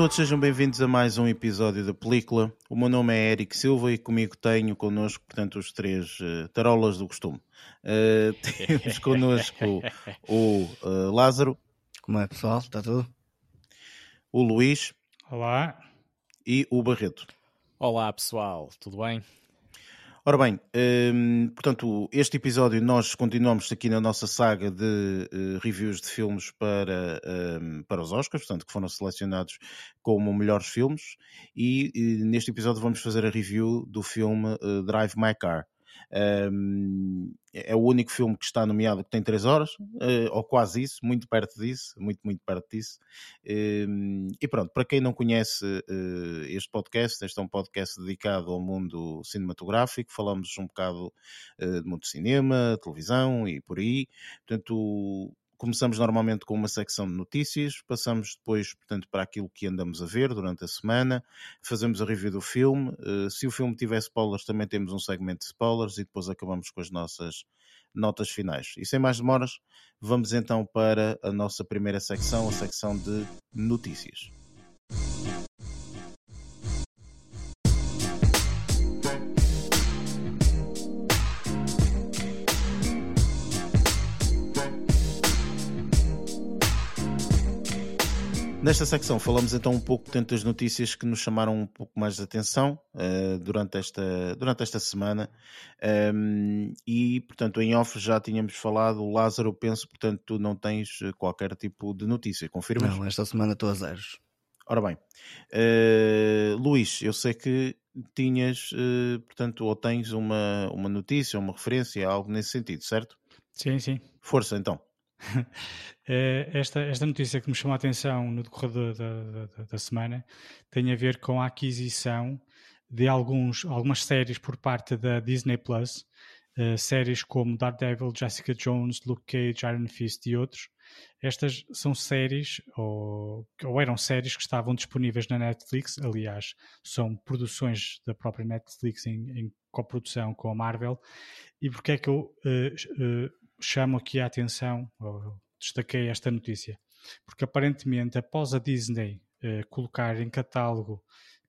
Olá a todos, sejam bem-vindos a mais um episódio da película. O meu nome é Eric Silva e comigo tenho connosco, portanto, os três uh, tarolas do costume. Uh, temos connosco o uh, Lázaro. Como é, pessoal? Está tudo? O Luís. Olá. E o Barreto. Olá, pessoal. Tudo bem? Ora bem, um, portanto, este episódio nós continuamos aqui na nossa saga de uh, reviews de filmes para, um, para os Oscars, portanto, que foram selecionados como melhores filmes, e, e neste episódio vamos fazer a review do filme uh, Drive My Car. É o único filme que está nomeado que tem 3 horas, uh, ou quase isso, muito perto disso, muito, muito perto disso. E pronto, para quem não conhece uh, este podcast, este é um podcast dedicado ao mundo cinematográfico, falamos um bocado uh, de mundo cinema, televisão e por aí. Portanto, começamos normalmente com uma secção de notícias, passamos depois, portanto, para aquilo que andamos a ver durante a semana, fazemos a review do filme. Uh, se o filme tiver spoilers, também temos um segmento de spoilers e depois acabamos com as nossas notas finais. E sem mais demoras, vamos então para a nossa primeira secção, a secção de notícias. Nesta secção falamos então um pouco portanto, das notícias que nos chamaram um pouco mais de atenção uh, durante, esta, durante esta semana um, e, portanto, em off já tínhamos falado, Lázaro, penso, portanto, tu não tens qualquer tipo de notícia, confirmas? Não, esta semana estou a zeros. Ora bem, uh, Luís, eu sei que tinhas, uh, portanto, ou tens uma, uma notícia, uma referência, algo nesse sentido, certo? Sim, sim. Força então. Eh, esta, esta notícia que me chamou a atenção no decorrer da, da, da, semana tem a ver com a aquisição de alguns, algumas séries por parte da Disney Plus, uh, séries como Daredevil, Jessica Jones, Luke Cage, Iron Fist e outros. Estas são séries, ou, ou eram séries que estavam disponíveis na Netflix, aliás, são produções da própria Netflix em, em coprodução com a Marvel. E porque é que eu uh, uh, chamo aqui a atenção, destaquei esta notícia, porque aparentemente após a Disney uh, colocar em catálogo,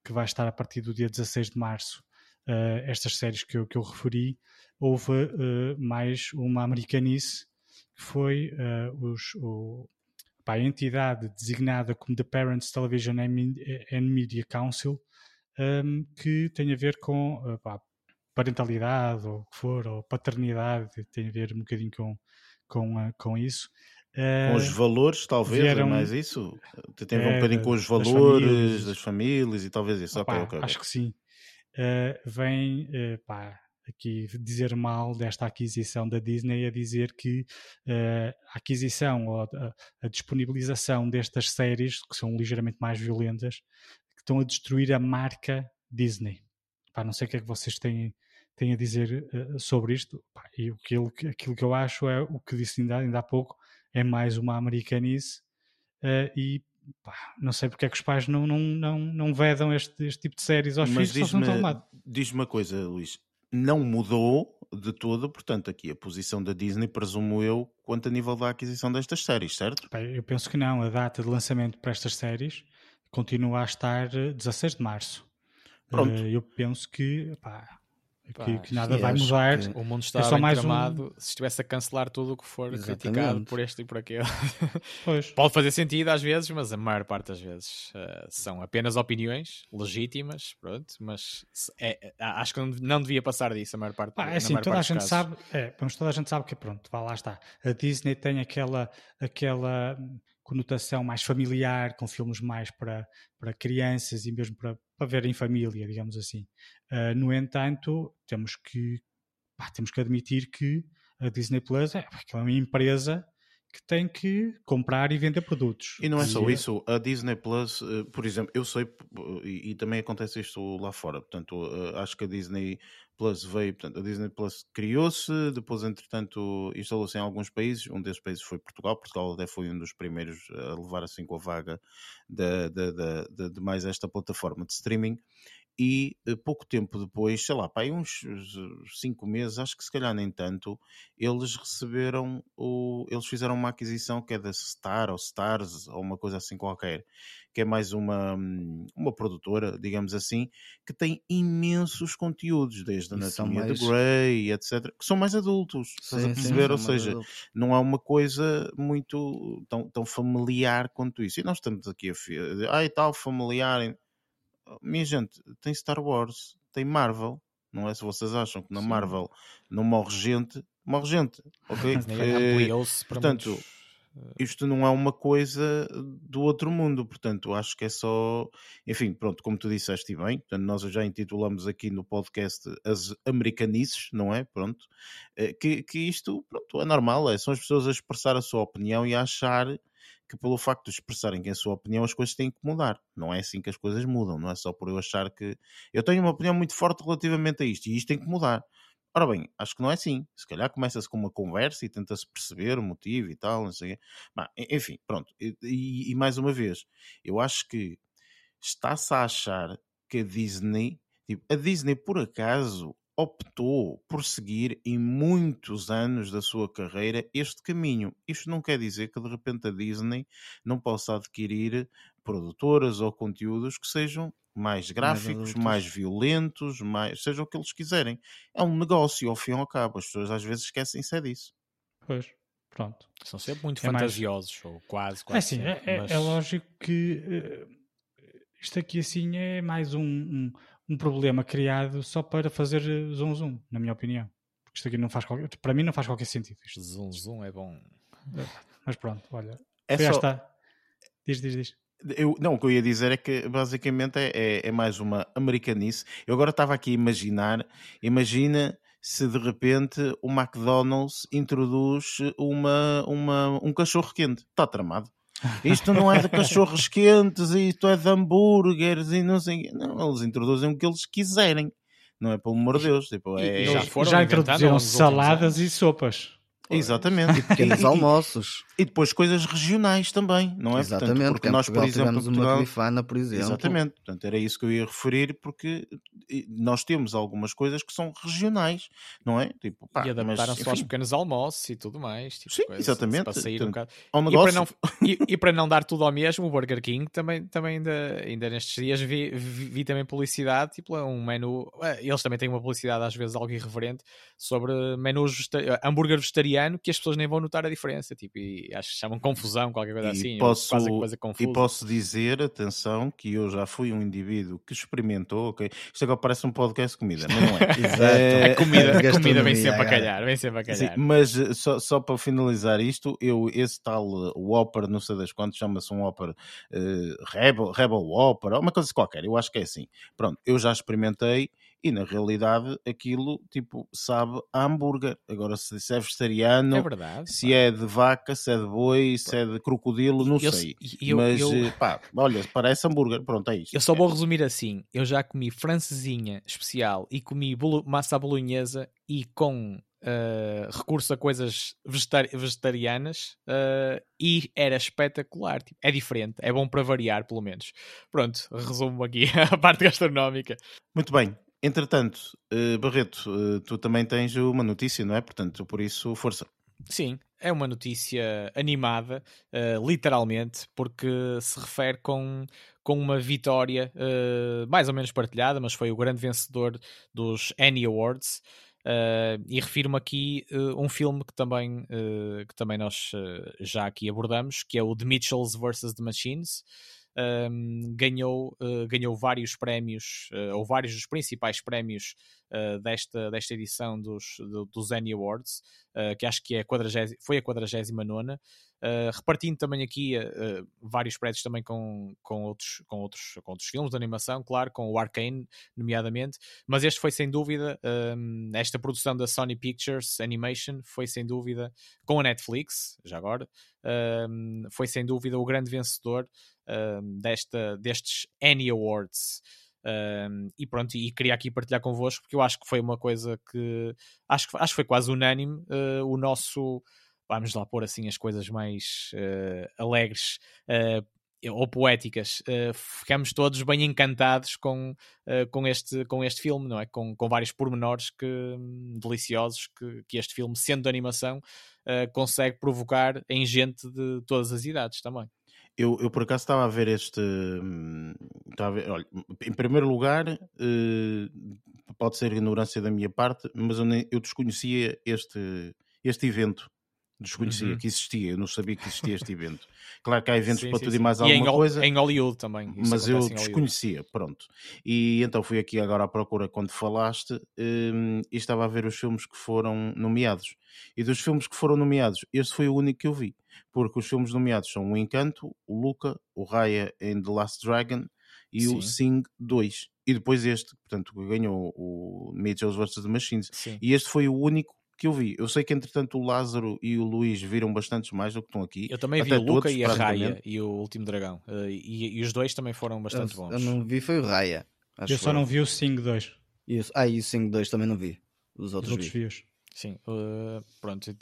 que vai estar a partir do dia 16 de março, uh, estas séries que eu, que eu referi, houve uh, mais uma americanice, que foi os, o, pá, a entidade designada como The Parents Television and Media Council, um, que tem a ver com pá, parentalidade ou o que for, ou paternidade, tem a ver um bocadinho com, com, com isso. Com os eh, valores, talvez, é vieram, é mais isso? Tem a ver um bocadinho com os valores das famílias, das famílias e talvez isso. Opa, okay, okay. Acho que sim. Uh, vem uh, pá, aqui dizer mal desta aquisição da Disney, a dizer que uh, a aquisição ou a, a, disponibilização destas séries, que são ligeiramente mais violentas, que estão a destruir a marca Disney. Pá, não sei o que é que vocês têm, têm a dizer uh, sobre isto. Pá, e aquilo, aquilo que eu acho é o que disse ainda, ainda há pouco, é mais uma americanice uh, e pá, não sei porque é que os pais não, não, não, não vedam este, este tipo de séries aos Mas filhos diz-me, diz uma coisa, Luís, não mudou de todo, portanto, aqui a posição da Disney, presumo eu, quanto a nível da aquisição destas séries, certo? eu penso que não. A data de lançamento para estas séries continua a estar 16 de março. Pronto. Uh, eu penso que pá, que, que, nada vai mudar. O mundo está é só mais tramado um... se estivesse a cancelar tudo o que for Exatamente. criticado por este e por aquele. Pode fazer sentido às vezes, mas a maior parte das vezes uh, são apenas opiniões legítimas, pronto, mas é, é, acho que não devia passar disso a maior parte. Ah, é assim, toda a gente casos. sabe, é, mas toda a gente sabe que pronto, vá lá está. A Disney tem aquela, aquela conotação mais familiar, com filmes mais para, para crianças e mesmo para, para ver em família, digamos assim. Uh, no entanto, temos que, pá, temos que admitir que a Disney Plus é, é uma empresa que tem que comprar e vender produtos. E não é só isso, a Disney Plus, eh, por exemplo, eu sei, e, também acontece isto lá fora, portanto, eh, acho que a Disney Plus veio, portanto, a Disney Plus criou-se, depois, entretanto, instalou-se em alguns países, um desses países foi Portugal, Portugal até foi um dos primeiros a levar assim com a vaga de, de, de, de mais esta plataforma de streaming, e eh, pouco tempo depois, sei lá, pá, uns cinco meses, acho que se calhar nem tanto, eles receberam o. Eles fizeram uma aquisição que é da Star ou Stars ou uma coisa assim qualquer, que é mais uma, uma produtora, digamos assim, que tem imensos conteúdos, desde a Anatomia mais... de Grey, etc., que são mais adultos, sim, estás a perceber? Sim, ou seja, não é uma coisa muito tão, tão familiar quanto isso. E nós estamos aqui a. Ai, tal, familiar minha gente, tem Star Wars, tem Marvel, não é? Se vocês acham que na Sim. Marvel não morre gente, morre gente, ok? é, portanto, eh, isto não é uma coisa do outro mundo, portanto, acho que é só, enfim, pronto, como tu disseste bem, portanto, nós já intitulamos aqui no podcast as americanices, não é? Pronto, eh, que, que isto, pronto, é normal, é, são as pessoas a expressar a sua opinião e a achar que pelo facto de expressarem a sua opinião as coisas têm que mudar. Não é assim que as coisas mudam, não é só por eu achar que eu tenho uma opinião muito forte relativamente a isto e isto tem que mudar. Ora bem, acho que não é assim. Se calhar começa-se com uma conversa e tenta-se perceber o motivo e tal, não sei Mas, enfim, pronto. E, e, e mais uma vez, eu acho que está-se a achar que a Disney, tipo, a Disney por acaso optou por seguir em muitos anos da sua carreira este caminho. Isto não quer dizer que de repente a Disney não possa adquirir produtoras ou conteúdos que sejam mais gráficos, mais, mais violentos, mais seja o que eles quiserem. É um negócio, ao fim e ao cabo. As pessoas às vezes esquecem-se é disso. Pois, pronto. São sempre muito é fantasiosos, mais... ou quase, quase. É, sim, sempre, é, é mas... é, lógico que uh, isto aqui assim é mais um, um um problema criado só para fazer eh, zoom zoom, na minha opinião. Porque isto aqui não faz qualquer, para mim não faz qualquer sentido. Isto. Zoom zoom é bom. É, mas pronto, olha. É só... esta. Diz, diz, diz. Eu, não, o que eu ia dizer é que basicamente é, é, é mais uma americanice. Eu agora estava aqui a imaginar, imagina se de repente o McDonald's introduz uma, uma, um cachorro quente. Está tramado. Isto não é de cachorros quentes, isto é de hambúrgueres e não sei. Não, eles introduzem o que eles quiserem. Não é pelo amor de Deus. Tipo, é... já, já introduziram saladas e sopas. Exatamente. E pequenos almoços. E depois coisas regionais também, não é? Exatamente, Portanto, porque nós, por exemplo, Portugal... uma grifana, por exemplo. Exatamente. Portanto, era isso que eu ia referir, porque nós temos algumas coisas que são regionais, não é? Tipo, pá, e adaptaram-se aos pequenos almoços e tudo mais. Tipo Sim, coisa, exatamente. Para sair um bocado. Negócio... e, para não, e, e, para não dar tudo ao mesmo, o Burger King também, também ainda, ainda nestes dias vi, vi, vi também publicidade, tipo um menu. Eh, eles também têm uma publicidade às vezes algo irreverente sobre menus hambúrguer vegetariano que as pessoas nem vão notar a diferença. Tipo, e acho que chamam confusão, qualquer coisa e assim. Posso, coisa e posso dizer, atenção, que eu já fui um indivíduo que experimentou, ok? Isto agora parece um podcast de comida, mas não é. Exato. É, a comida, a comida vem sempre a calhar, vem sempre a calhar. Sim, mas eh, só, só para finalizar isto, eu, esse tal uh, Whopper, não sei das quantas, chama-se um Whopper uh, Rebel, Rebel Whopper, uma coisa qualquer, eu acho que é assim. Pronto, eu já experimentei e na realidade aquilo tipo sabe a hambúrguer. Agora se é vegetariano, é verdade, se pá. é de vaca, se é de boi, se é de crocodilo, não eu, sei. Eu, Mas eu, eh, pá, olha, parece hambúrguer, pronto, é isso. Eu só vou resumir assim: eu já comi francesinha especial e comi bolo, massa bolonhesa e com Uh, recurso a coisas vegetar vegetarianas uh, e era espetacular. Tipo, é diferente, é bom para variar, pelo menos. Pronto, resumo aqui a parte gastronómica. Muito bem, Entretanto, uh, Barreto, uh, tu também tens uma notícia, não é? Portanto, por isso, força. Sim, é uma notícia animada, uh, literalmente, porque se refere com, com uma vitória mais ou menos partilhada, mas foi o grande vencedor dos Annie Awards. e refiro-me aqui um filme que também, que também nós já aqui abordamos, que é o The Mitchells vs. The Machines um, ganhou, uh, ganhou vários prémios, uh, ou vários dos principais prémios uh, desta, desta edição dos, do, dos Annie Awards, que acho que é a 40, foi a 49 Uh, repartindo também aqui uh, vários prédios também com, com, outros, com, outros, com outros filmes de animação, claro, com o Arcane, nomeadamente, mas este foi sem dúvida, um, esta produção da Sony Pictures Animation foi sem dúvida, com a Netflix, já agora, um, foi sem dúvida o grande vencedor um, desta, destes Annie Awards. Um, e pronto, e queria aqui partilhar convosco porque eu acho que foi uma coisa que acho que, acho que foi quase unânime uh, o nosso vamos lá pôr assim as coisas mais uh, alegres uh, ou poéticas, uh, ficamos todos bem encantados com, com, este, com este filme, não é? Com, com vários pormenores que, um, deliciosos que, que este filme, sendo de animação, consegue provocar em gente de todas as idades também. Eu, eu por acaso estava a ver este. Hum, a ver, olha, em primeiro lugar, pode ser ignorância da minha parte, mas eu, nem, eu desconhecia este, este evento desconhecia uhum. que existia, eu não sabia que existia este evento. Claro que há eventos sim, para sim, tudo sim. e mais alguma e em, coisa. Em Hollywood também. Mas eu desconhecia, pronto. E então fui aqui agora à procura quando falaste um, e estava a ver os filmes que foram nomeados. E dos filmes que foram nomeados, este foi o único que eu vi. Porque os filmes nomeados são O Encanto, O Luca, O Raya and the Last Dragon e o Sing 2. E depois este, portanto, ganhou o Mitchell vs. The Machines. E este foi o único que eu vi. Eu sei que entretanto o Lázaro e o Luís viram bastantes mais do que estão aqui. Eu também vi o Luca todos, e a Raya e o Último Dragão. Uh, e, e, os dois também foram bastante eu, bons. Eu não vi, foi o Raya. eu só não vi o Sing 2. Isso. Ah, e o Sing 2 também não vi. Os outros, os outros vi. vi Sim, uh, pronto.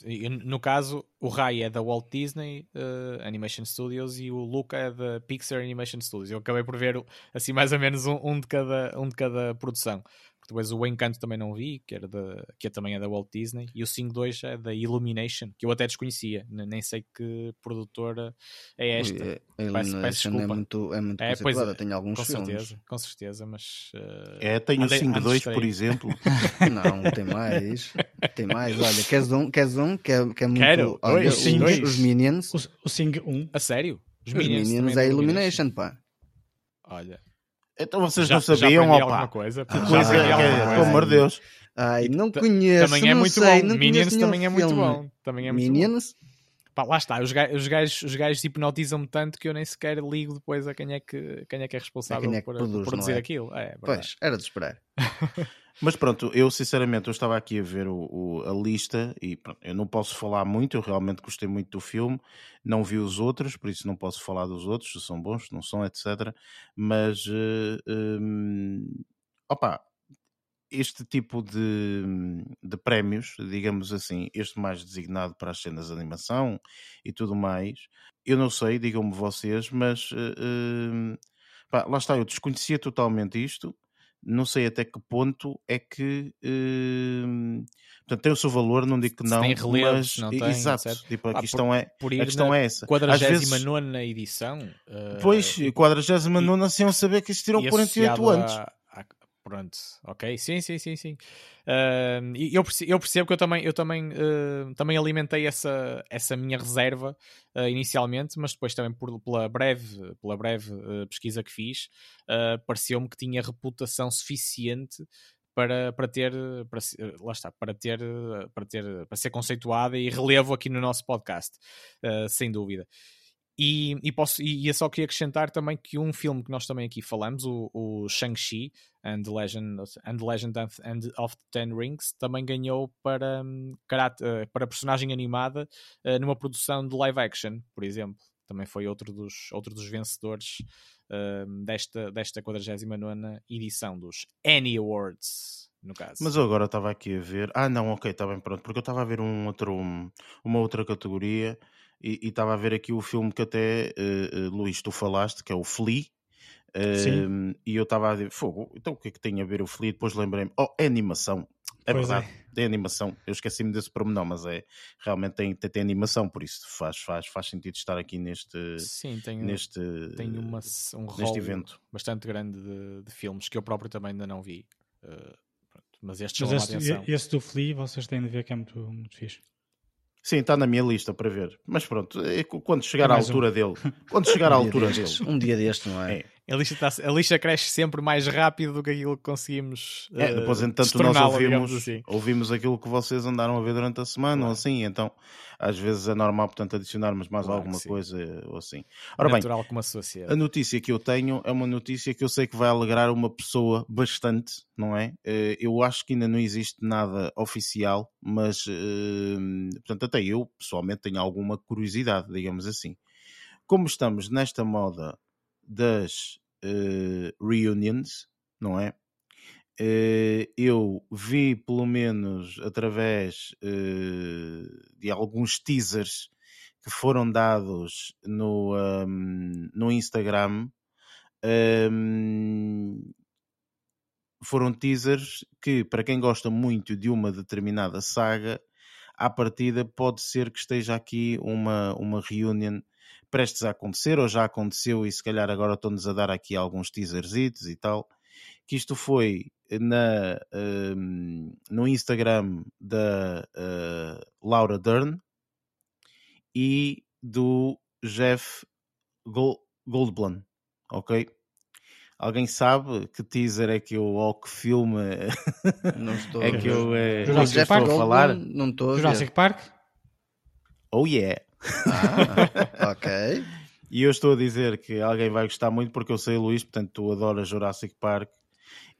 No caso, o Rai é da Walt Disney uh, Animation Studios e o Luca é da Pixar Animation Studios. Eu acabei por ver assim mais ou menos um, um de, cada, um de cada produção. Depois o Encanto também não vi, que, era da, que é, também é da Walt Disney. E o Sing 2 é da Illumination, que eu até desconhecia. Nem sei que produtora é esta. Ui, a Illumination é muito, é muito é, pois, é, tem alguns com filmes. certeza, com certeza, mas... Uh, é, tem o Sing 2, por exemplo. não, tem mais. Tem mais. Olha, queres um, queres um que, é, que é muito... Quero. Olha, os, os Minions... O, o Sing 1. A sério? Os, os Minions, Minions é Illumination, pá. Olha, então vocês já, não sabiam, já opa. Coisa, que coisa, é, pelo amor de Deus. Ai, não conheço, Também é não muito sei, bom. Minions também é muito bom. Também é muito Minions? Bom. Pá, lá está, os gajos, os gajos, os gajos hipnotizam-me tanto que eu nem sequer ligo depois a quem é que, quem é, que é responsável é quem é que por, produz, por produzir é? aquilo. É, pois, era de esperar. Mas pronto, eu sinceramente eu estava aqui a ver o, o, a lista e pronto, eu não posso falar muito, eu realmente gostei muito do filme, não vi os outros, por isso não posso falar dos outros, se são bons, se não são, etc. Mas uh, um, opa, este tipo de, de prémios, digamos assim, este mais designado para as cenas de animação e tudo mais, eu não sei, digam-me vocês, mas uh, pá, lá está, eu desconhecia totalmente isto não sei até que ponto é que uh, portanto, tem o seu valor, não digo que não, tem relevos, mas não tem, exato, tipo, a, ah, questão, por, é, por a questão é essa. 49 vezes, edição, uh, pois, 49 sem eu saber que existiram 48 anos. A, Pronto, ok, sim, sim, sim, sim. Uh, eu, percebo, eu percebo que eu também, eu também, uh, também alimentei essa, essa minha reserva uh, inicialmente, mas depois também por, pela breve, pela breve pesquisa que fiz, pareceu-me que tinha reputação suficiente para, para ter, para, lá está, para ter, para ter, para ser conceituada e relevo aqui no nosso podcast, sem dúvida. E, e, posso, e, eu só queria acrescentar também que um filme que nós também aqui falamos, o, o Shang-Chi and the Legend, and the Legend of, and of the Ten Rings, também ganhou para, um, uh, para personagem animada uh, numa produção de live action, por exemplo. Também foi outro dos, outro dos vencedores uh, desta, desta 49 edição dos Annie Awards. No caso. Mas eu agora estava aqui a ver. Ah, não, ok, está bem pronto. Porque eu estava a ver um outro, uma outra categoria e estava a ver aqui o filme que até, uh, uh, Luís, tu falaste, que é o Flea. Uh, e eu estava a dizer, fogo, então o que é que tem a ver o Flea? Depois lembrei-me, oh, é animação. É pois verdade, é. tem animação. Eu esqueci-me desse pormenor, mas é realmente tem, tem, tem, animação, por isso faz, faz, faz sentido estar aqui neste, Sim, tem, neste, tem uma, um neste evento bastante grande de, de, filmes que eu próprio também ainda não vi. Uh, mas este mas este, atenção. esse do Flea vocês têm de ver que é muito, muito fixe. Sim, está na minha lista para ver. Mas pronto, é quando chegar à altura um. dele. Quando chegar um à altura dele. Um dia deste, não é? é. A, lixa tá, a lixa cresce sempre mais rápido do que aquilo que conseguimos. É, depois, entanto, nós ouvimos, assim. ouvimos aquilo que vocês andaram a ver durante a semana, claro. ou assim, então às vezes é normal, portanto, adicionarmos mais claro alguma coisa ou assim. Ora Natural bem, como a notícia que eu tenho é uma notícia que eu sei que vai alegrar uma pessoa bastante, não é? Eh, eu acho que ainda não existe nada oficial, mas, eh, portanto, até eu pessoalmente tenho alguma curiosidade, digamos assim. Como estamos nesta moda das uh, reunions, não é? Eh, eu vi pelo menos através uh, de alguns teasers que foram dados no, um, no Instagram um, foram teasers que, para quem gosta muito de uma determinada saga, à partida pode ser que esteja aqui uma, uma reunião prestes a acontecer, ou já aconteceu, e se calhar agora estão-nos a dar aqui alguns teasers e tal. Que isto foi na, um, no Instagram da uh, Laura Dern e do Jeff Goldblum, ok? Alguém sabe que teaser é que eu, ou que filme não estou é que eu, é, Jurassic Park, estou a falar? Não estou Jurassic Park? Oh yeah! Ah, ok. E eu estou a dizer que alguém vai gostar muito porque eu sei, Luís, portanto, tu adoras Jurassic Park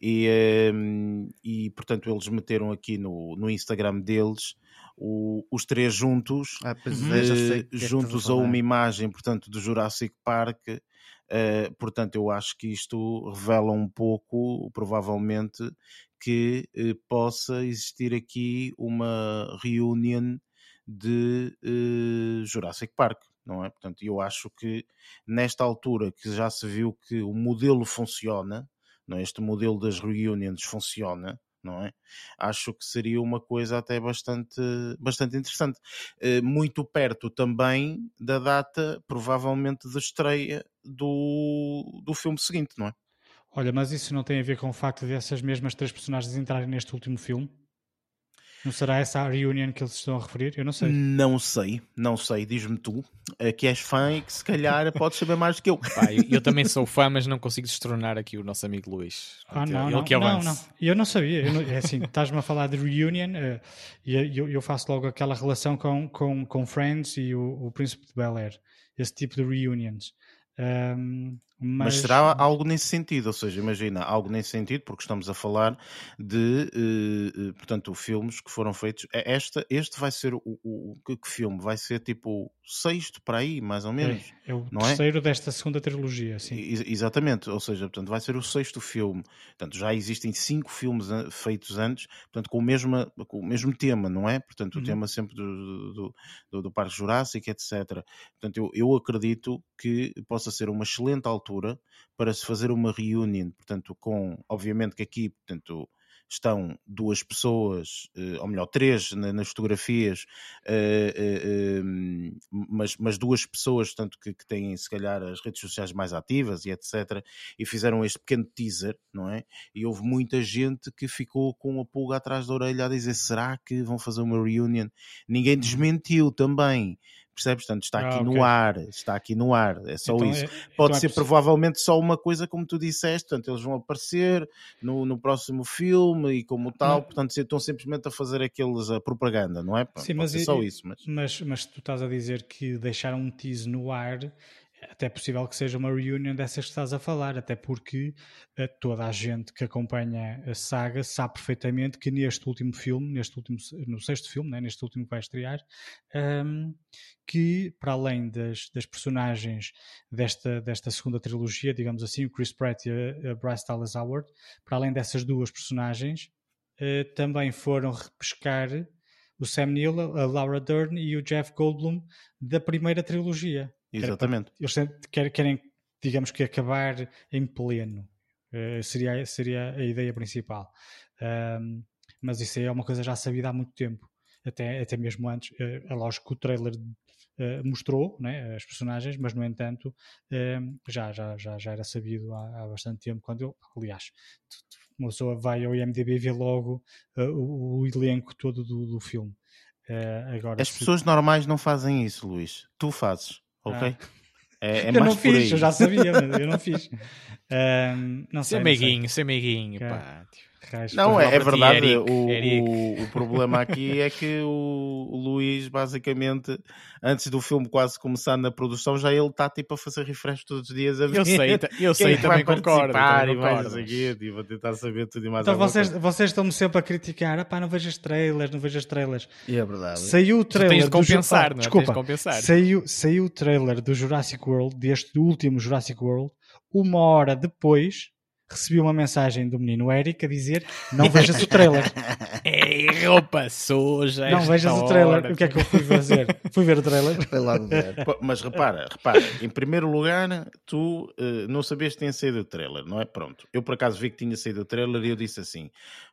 e, um, e portanto, eles meteram aqui no, no Instagram deles o, os três juntos, ah, é, é juntos a uma imagem, portanto, do Jurassic Park Uh, portanto, eu acho que isto revela um pouco, provavelmente, que uh, possa existir aqui uma reunião de uh, Jurassic Park, não é? Portanto, eu acho que nesta altura que já se viu que o modelo funciona, não é? este modelo das reuniões funciona, não é? Acho que seria uma coisa até bastante, bastante interessante. Eh, muito perto também da data, provavelmente, de estreia do, do filme seguinte, não é? Olha, mas isso não tem a ver com o facto de essas mesmas três personagens entrarem neste último filme? Não será essa a reunião que eles estão a referir? Eu não sei. Não sei, não sei. Diz-me tu, eh, que és fã e que se calhar podes saber mais do que eu. Pá, eu, eu, também sou fã, mas não consigo destronar aqui o nosso amigo Luís. Ah, não, ele não, que não, não. Eu não sabia. Eu não, é assim, estás-me a falar de reunion uh, e eu, eu, faço logo aquela relação com, com, com Friends e o, o Príncipe de Bel Air. Esse tipo de reunions. Um, mas... mas... será algo nesse sentido, ou seja, imagina, algo nesse sentido, porque estamos a falar de, uh, uh, portanto, filmes que foram feitos. Esta, este vai ser o, o, o que, filme? Vai ser tipo o sexto para aí, mais ou menos. É, é o é? terceiro é? desta segunda trilogia, sim. exatamente, ou seja, portanto, vai ser o sexto filme. Portanto, já existem cinco filmes feitos antes, portanto, com o mesmo, com o mesmo tema, não é? Portanto, o uhum. tema sempre do, do, do, do Parque Jurássico, etc. Portanto, eu, eu acredito que possa ser uma excelente altura altura para se fazer uma reunião, portanto, com, obviamente que aqui, portanto, estão duas pessoas, eh, ou melhor, três nas fotografias, eh, eh, mas, mas duas pessoas, tanto que, que têm se calhar as redes sociais mais ativas e etc. E fizeram este pequeno teaser, não é? E houve muita gente que ficou com a pulga atrás da orelha a dizer: será que vão fazer uma reunião? Ninguém desmentiu também percebes? Portanto, está aqui ah, okay. no ar, está aqui no ar, é só então, isso. É, Pode então ser é provavelmente só uma coisa, como tu disseste, portanto, eles vão aparecer no, no próximo filme e como tal, não. portanto, estão simplesmente a fazer aqueles a propaganda, não é? Sim, mas, só isso. Mas... mas... Mas, tu estás a dizer que deixaram um tease no ar até é possível que seja uma reunião dessas que estás a falar, até porque uh, toda a gente que acompanha a saga sabe perfeitamente que neste último filme, neste último, no sexto filme, né, neste último que vai estrear, um, que para além das, das, personagens desta, desta segunda trilogia, digamos assim, o Chris Pratt e a, a Bryce Dallas Howard, para além dessas duas personagens, uh, também foram repescar o Sam Neill, a Laura Dern e o Jeff Goldblum da primeira trilogia. Exatamente. Eles querem, digamos que, acabar em pleno. Uh, seria, seria a ideia principal. Um, mas isso aí é uma coisa já sabida há muito tempo. Até, até mesmo antes. Uh, é lógico que o trailer uh, mostrou né, as personagens, mas no entanto já, já, já, já era sabido há, há bastante tempo. Quando eu, aliás, uma pessoa vai ao IMDB e vê logo o, o, elenco todo do, do filme. agora, As se... pessoas normais não fazem isso, Luís. Tu fazes ok? Ah. É, é eu não fiz, eu já sabia, mas eu não fiz. Um, não sei, ser meiguinho, ser meiguinho, pá. Tipo. Não, é, é verdade. Eric, o, Eric. O, o, problema aqui é que o, o, Luís, basicamente, antes do filme quase começar na produção, já ele está tipo a fazer refresh todos os dias a ver. Eu sei, eu sei, também concordo. Também e mais aqui, tipo, a tentar saber tudo e mais Então vocês, vocês estão-me sempre a criticar, ah pá, não vejo as trailers, não vejo as trailers. E é verdade. Saiu o trailer. tens de compensar, do... não é? Desculpa, compensar. Saiu, saiu o trailer do Jurassic World, deste último Jurassic World, uma hora depois recebi uma mensagem do menino Eric a dizer não vejas o trailer. Ei, roupa suja. Não vejas hora. o trailer. O que é que eu fui fazer? fui ver o trailer. Foi lá ver. Mas repara, repara, em primeiro lugar, tu uh, não sabias que tinha saído o trailer, não é? Pronto. Eu por acaso vi que tinha saído o trailer e eu disse assim: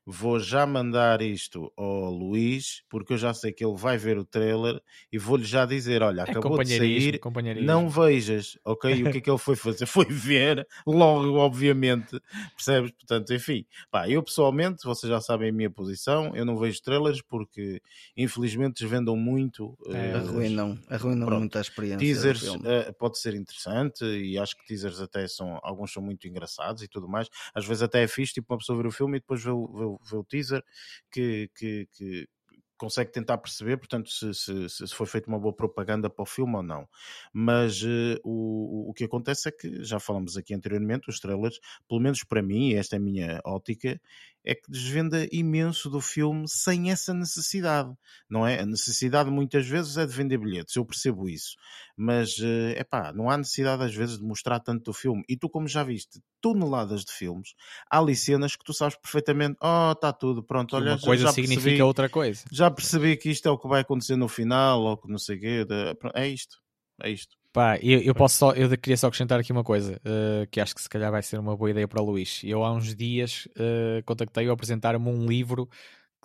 vou já mandar isto ao Luís, porque eu já sei que ele vai ver o trailer e vou-lhe já dizer: olha, é acabou de sair, não vejas, ok? E o que é que ele foi fazer? Foi ver, logo, obviamente, percebes? Portanto, enfim, pá, eu pessoalmente, vocês já sabem a minha posição, eu não vejo trailers porque infelizmente desvendam muito. É, uh, arruinam, arruinam pronto, muito a experiência. Teasers uh, pode ser interessante e acho que teasers até são, alguns são muito engraçados e tudo mais. Às vezes até é fixe, tipo, uma pessoa ver o filme e depois vê o, o, vê o teaser que, que, que consegue tentar perceber, portanto, se, se, se, foi feita uma boa propaganda para o filme ou não. Mas uh, o, o que acontece é que, já falamos aqui anteriormente, os trailers, pelo menos para mim, e esta é a minha ótica, é que desvenda imenso do filme sem essa necessidade, não é? A necessidade muitas vezes é de vender bilhetes, eu percebo isso, mas é uh, pá, não há necessidade às vezes de mostrar tanto do filme. E tu, como já viste toneladas de filmes, há ali cenas que tu sabes perfeitamente, oh, está tudo, pronto, olha, uma coisa já significa percebi, outra coisa. Já percebi que isto é o que vai acontecer no final, ou que não sei o quê, é isto, é isto. Pá, eu, eu, posso só, eu queria só acrescentar aqui uma coisa uh, que acho que se calhar vai ser uma boa ideia para o Luís. Eu há uns dias uh, contactei-o a apresentar-me um livro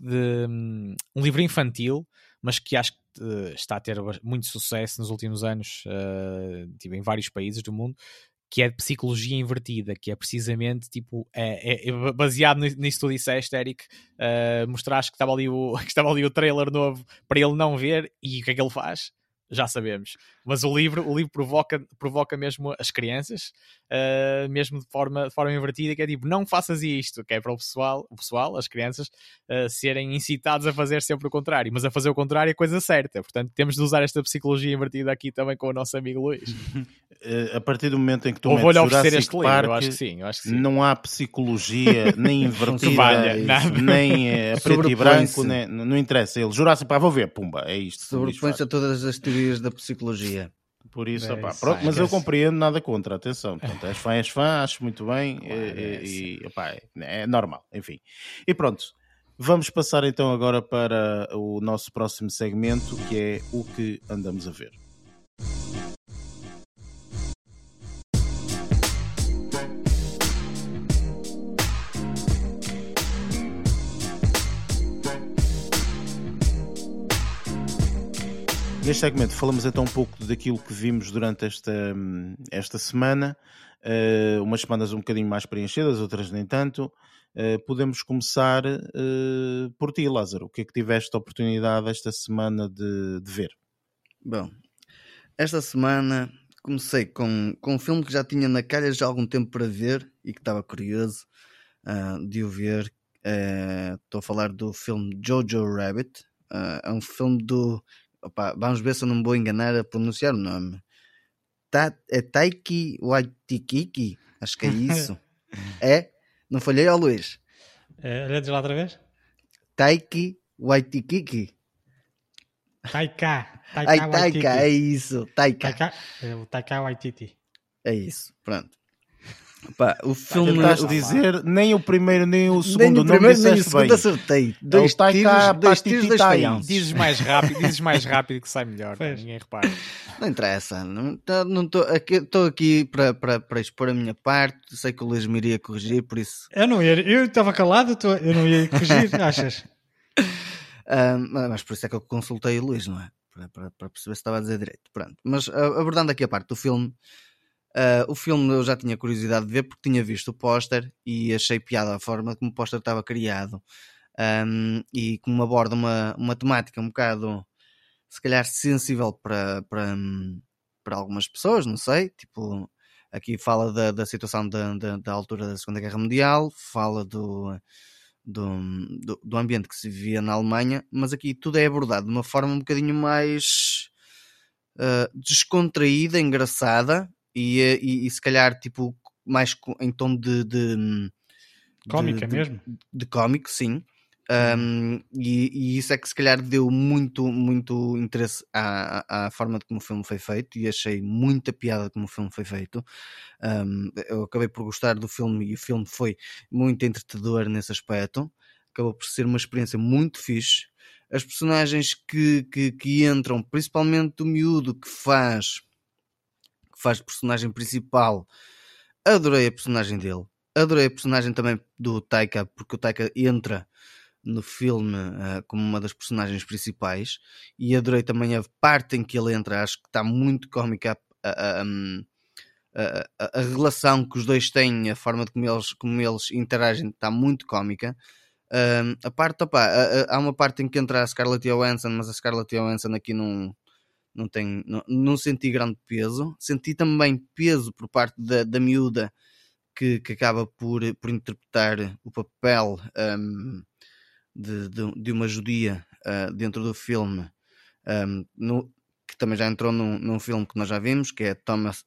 de um, um, livro infantil, mas que acho que uh, está a ter muito sucesso nos últimos anos, tipo, em vários países do mundo, que é de psicologia invertida, que é precisamente tipo é, é, é baseado nisso que tu disseste, Eric, uh, mostraste que estava, ali o, que estava ali o trailer novo para ele não ver e o que é que ele faz? já sabemos. Mas o livro, o livro provoca, provoca mesmo as crianças, uh, mesmo de forma, de forma invertida, que é tipo, não faças isto, que é para o pessoal, o pessoal as crianças, uh, serem incitados a fazer sempre o contrário, mas a fazer o contrário é coisa certa. Portanto, temos de usar esta psicologia invertida aqui também com o nosso amigo Luís. Uh, a partir do momento em que tu Ou vou-lhe oferecer este livro, eu acho que sim, eu acho que sim. Não há psicologia nem invertida, valha, nem é, preto e branco, nem, não interessa. Ele jurasse, pá, vou ver, pumba, é isto. Sobrepõe-se a todas as teorias da psicologia. Por isso, é, opá, pronto, mas eu compreendo nada contra, atenção. Portanto, és fã, és fã, acho muito bem claro, e, é, e opá, é, é normal, enfim. E pronto, vamos passar então agora para o nosso próximo segmento que é o que andamos a ver. Neste segmento falamos então um pouco daquilo que vimos durante esta, esta semana, uh, umas semanas um bocadinho mais preenchidas, outras nem tanto. Uh, podemos começar uh, por ti, Lázaro. O que é que tiveste a oportunidade esta semana de, de ver? Bom, esta semana comecei com, com um filme que já tinha na calha já há algum tempo para ver e que estava curioso uh, de o ver. Estou a falar do filme Jojo Rabbit. é um filme do opa, vamos ver se eu não me vou enganar a pronunciar o nome. Ta, é Taiki Waitikiki, acho que é isso. é? Não falhei ao Luís. É, olha, diz lá outra vez. Taiki Waitikiki. Taika. Taika, Ai, Taika é isso. Taika. Taika, é o Taika Waititi. É isso, pronto. Pá, o filme. Tentaste dizer nem o primeiro nem o segundo. Nem o primeiro nem o segundo bem. acertei. Dois é tiros, dois tiros, dois falhanços. Dizes mais rápido, dizes mais rápido que sai melhor. Ninguém repara. Não interessa. Não estou não aqui, aqui para, para, para expor a minha parte. Sei que o Luís me iria corrigir, por isso. Eu não ia. Eu estava calado, eu não ia corrigir, achas? mas por isso é que eu consultei o Luís, não é? Para, para, para perceber se estava a dizer direito. Pronto. Mas abordando aqui a parte do filme. Uh, o filme eu já tinha curiosidade de ver porque tinha visto o póster e achei piada a forma como o póster estava criado um, e como aborda uma, uma temática um bocado, se calhar, sensível para, para, para algumas pessoas, não sei. Tipo, aqui fala da, da situação da, da, da altura da Segunda Guerra Mundial, fala do, do, do, do, ambiente que se vivia na Alemanha, mas aqui tudo é abordado de uma forma um bocadinho mais uh, descontraída, engraçada e, eh, e, e, se calhar tipo mais em tom de, de cómica de, mesmo de, de cómico sim Um, e, e, isso é que se calhar deu muito, muito interesse à, à forma de como o filme foi feito e achei muita piada como o filme foi feito. Um, eu acabei por gostar do filme e o filme foi muito entretador nesse aspecto. Acabou por ser uma experiência muito fixe. As personagens que, que, que entram, principalmente o miúdo que faz que faz personagem principal, adorei a personagem dele. Adorei a personagem também do Taika, porque o Taika entra no filme uh, como uma das personagens principais e adorei também a parte em que ele entra, acho que está muito cómica a, a, a, a, relação que os dois têm, a forma de como eles, como eles interagem está muito cómica. Uh, a parte, opa, há uma parte em que entra a Scarlett Johansson, mas a Scarlett Johansson aqui não, não, não, não senti grande peso. Senti também peso por parte da, da miúda que, que acaba por, por interpretar o papel um, de, de, de uma judia uh, dentro do filme, um, no, que também já entrou num, num filme que nós já vimos, que é Thomas,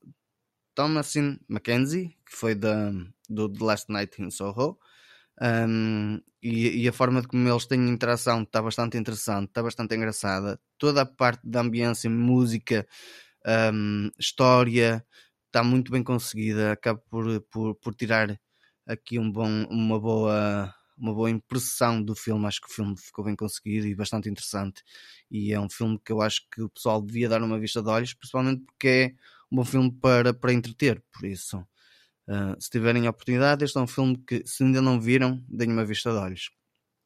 Thomasin Mackenzie, que foi da, do The Last Night in Soho. Um, e, e, a forma de como eles têm interação está bastante interessante, está bastante engraçada. Toda a parte da ambiência, música, um, história está muito bem conseguida. Acaba por, por, por tirar aqui um bom, uma boa uma boa impressão do filme. Acho que o filme ficou bem conseguido e bastante interessante. E é um filme que eu acho que o pessoal devia dar uma vista de olhos, principalmente porque é um bom filme para, para entreter. Por isso, uh, se tiverem a oportunidade, este é um filme que, se ainda não viram, deem uma vista de olhos.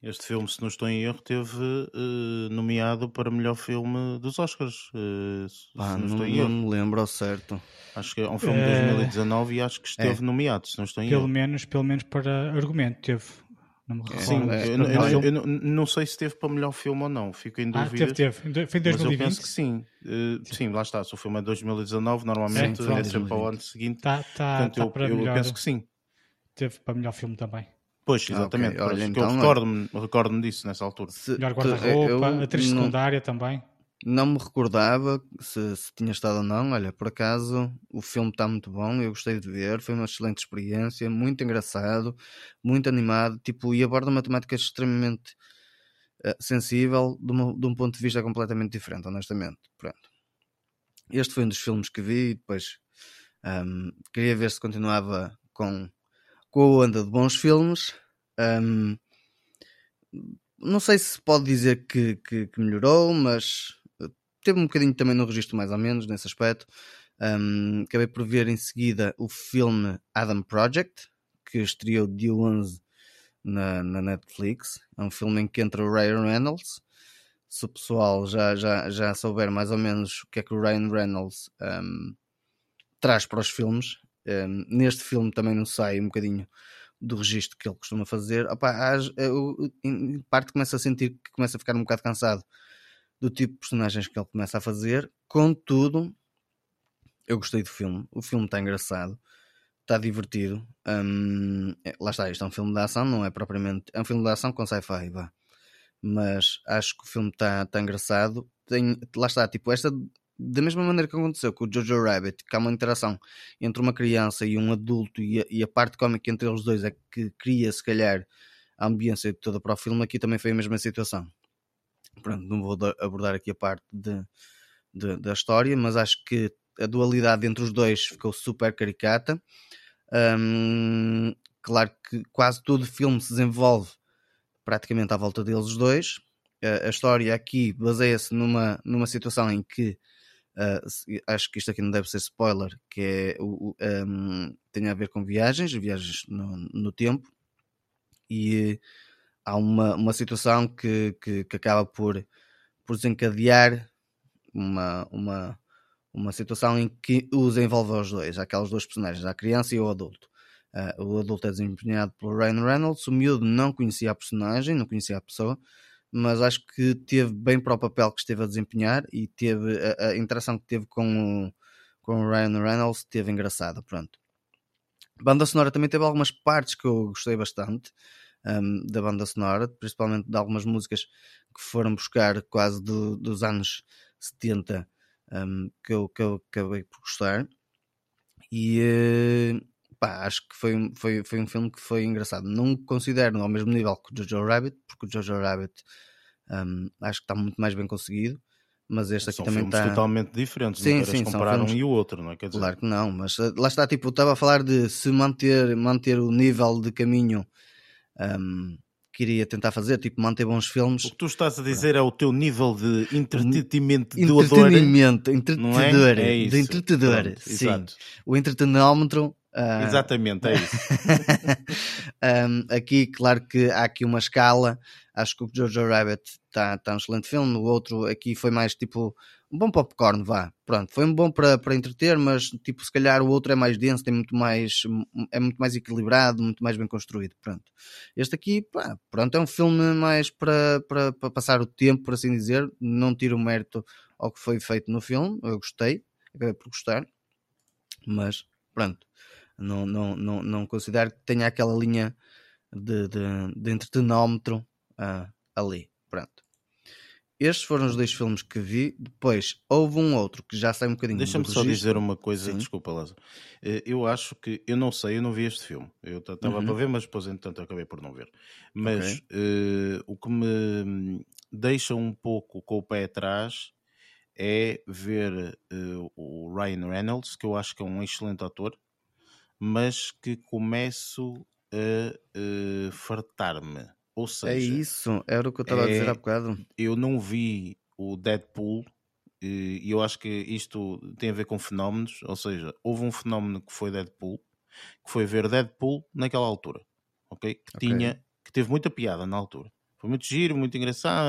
Este filme, se não estou em erro, teve uh, nomeado para melhor filme dos Oscars. Uh, ah, não, não, não me lembro ao certo. Acho que é um filme de 2019 e acho que esteve é. nomeado, se não estou em pelo erro. Menos, pelo menos para argumento teve. Não me recordo. Sim, é, eu, eu, eu, não sei se teve para melhor filme ou não, fico em dúvida. Ah, teve, teve. Foi em 2020? Mas eu penso que sim. Uh, sim, lá está. Se o filme é 2019, normalmente sim, é sempre para o ano seguinte. Tá, tá, Portanto, tá eu, para melhor, penso que sim. Teve para melhor filme também. Pois, exatamente. Ah, okay. Olha, então, eu recordo-me recordo disso nessa altura. Se, melhor guarda-roupa, atriz não... secundária também. Não me recordava se, se, tinha estado ou não. Olha, por acaso o filme está muito bom, eu gostei de ver, foi uma excelente experiência, muito engraçado, muito animado, tipo, e aborda uma temática extremamente uh, sensível de, uma, de, um ponto de vista completamente diferente, honestamente. Pronto. Este foi um dos filmes que vi e depois um, queria ver se continuava com, com a onda de bons filmes. Um, não sei se pode dizer que, que, que melhorou, mas teve um bocadinho também no registro mais ou menos nesse aspecto. Um, acabei por ver em seguida o filme Adam Project, que estreou dia 11 na, na Netflix. É um filme em que entra o Ryan Reynolds. Se o pessoal já, já, já souber mais ou menos o que é que o Ryan Reynolds um, traz para os filmes, um, neste filme também não sai um bocadinho do registro que ele costuma fazer. Opa, eu, em parte começa a sentir que começa a ficar um bocado cansado do tipo de personagens que ele começa a fazer. Contudo, eu gostei do filme. O filme está engraçado, está divertido. Hum, é, lá está, isto é um filme de ação, não é propriamente. É um filme de ação com sci-fi, vá. Mas acho que o filme está tá engraçado. Tem, lá está, tipo, esta. Da mesma maneira que aconteceu com o Jojo Rabbit, que há uma interação entre uma criança e um adulto, e a, e a parte cómica entre eles dois é que cria, se calhar, a ambiência toda para o filme, aqui também foi a mesma situação. Pronto, não vou abordar aqui a parte de, de, da história, mas acho que a dualidade entre os dois ficou super caricata. Um, claro que quase todo o filme se desenvolve praticamente à volta deles dois. Uh, a história aqui baseia-se numa, numa situação em que uh, acho que isto aqui não deve ser spoiler, que é o, um, tem a ver com viagens, viagens no, no tempo, e há uma, uma situação que, que, que, acaba por, por desencadear uma, uma, uma situação em que os envolve os dois, aquelas duas personagens, a criança e o adulto. Uh, o adulto é desempenhado pelo Ryan Reynolds, o miúdo não conhecia a personagem, não conhecia a pessoa, mas acho que teve bem para o papel que esteve a desempenhar e teve a, a interação que teve com o, com o Ryan Reynolds teve engraçada, pronto. A banda sonora também teve algumas partes que eu gostei bastante um, da banda sonora, principalmente de algumas músicas que foram buscar quase do, dos anos 70 um, que, eu, que eu acabei por gostar. E uh, pá, acho que foi, foi, foi um filme que foi engraçado. Não considero ao mesmo nível que o Jojo Rabbit, porque o Jojo Rabbit um, acho que está muito mais bem conseguido. Mas este aqui São também está. totalmente diferentes. Sim, não sim, comparar filmes... um e o outro, não é? Quer dizer... Claro que não, mas eh, lá está, tipo, estava a falar de se manter, manter o nível de caminho um, que iria tentar fazer, tipo, manter bons filmes. O que tu estás a dizer é o teu nível de entretenimento Entretenimento, entretedor, é? é de entretedor, Pronto, sim. Exato. O entretenómetro Exatamente, é isso. um, aqui, claro que há aqui uma escala. Acho que o Jojo Rabbit está tá um excelente filme. O outro aqui foi mais tipo um bom popcorn, vá. Pronto, foi um bom para, para entreter, mas tipo, se calhar o outro é mais denso, tem muito mais, é muito mais equilibrado, muito mais bem construído. Pronto. Este aqui, pá, pronto, é um filme mais para, para, para passar o tempo, por assim dizer. Não tiro o mérito ao que foi feito no filme. Eu gostei, acabei por gostar, mas pronto não, não, não, não considero que tenha aquela linha de, de, de entretenómetro uh, ali. Pronto. Estes foram os dois filmes que vi. Depois houve um outro que já sai um bocadinho Deixa-me só dizer uma coisa, Sim. desculpa, Lázaro. Eh, eu acho que, eu não sei, eu não vi este filme. Eu estava uhum. para ver, mas depois, entretanto, acabei por não ver. Mas okay. uh, o que me deixa um pouco com o pé atrás é ver uh, o Ryan Reynolds, que eu acho que é um excelente ator mas que começo a, fartar-me. Ou é seja, é isso, era o que eu estava é, a dizer há bocado. Eu não vi o Deadpool e eu acho que isto tem a ver com fenómenos, ou seja, houve um fenómeno que foi Deadpool, que foi ver Deadpool naquela altura, ok? Que okay. tinha, que teve muita piada na altura. Foi muito giro, muito engraçado.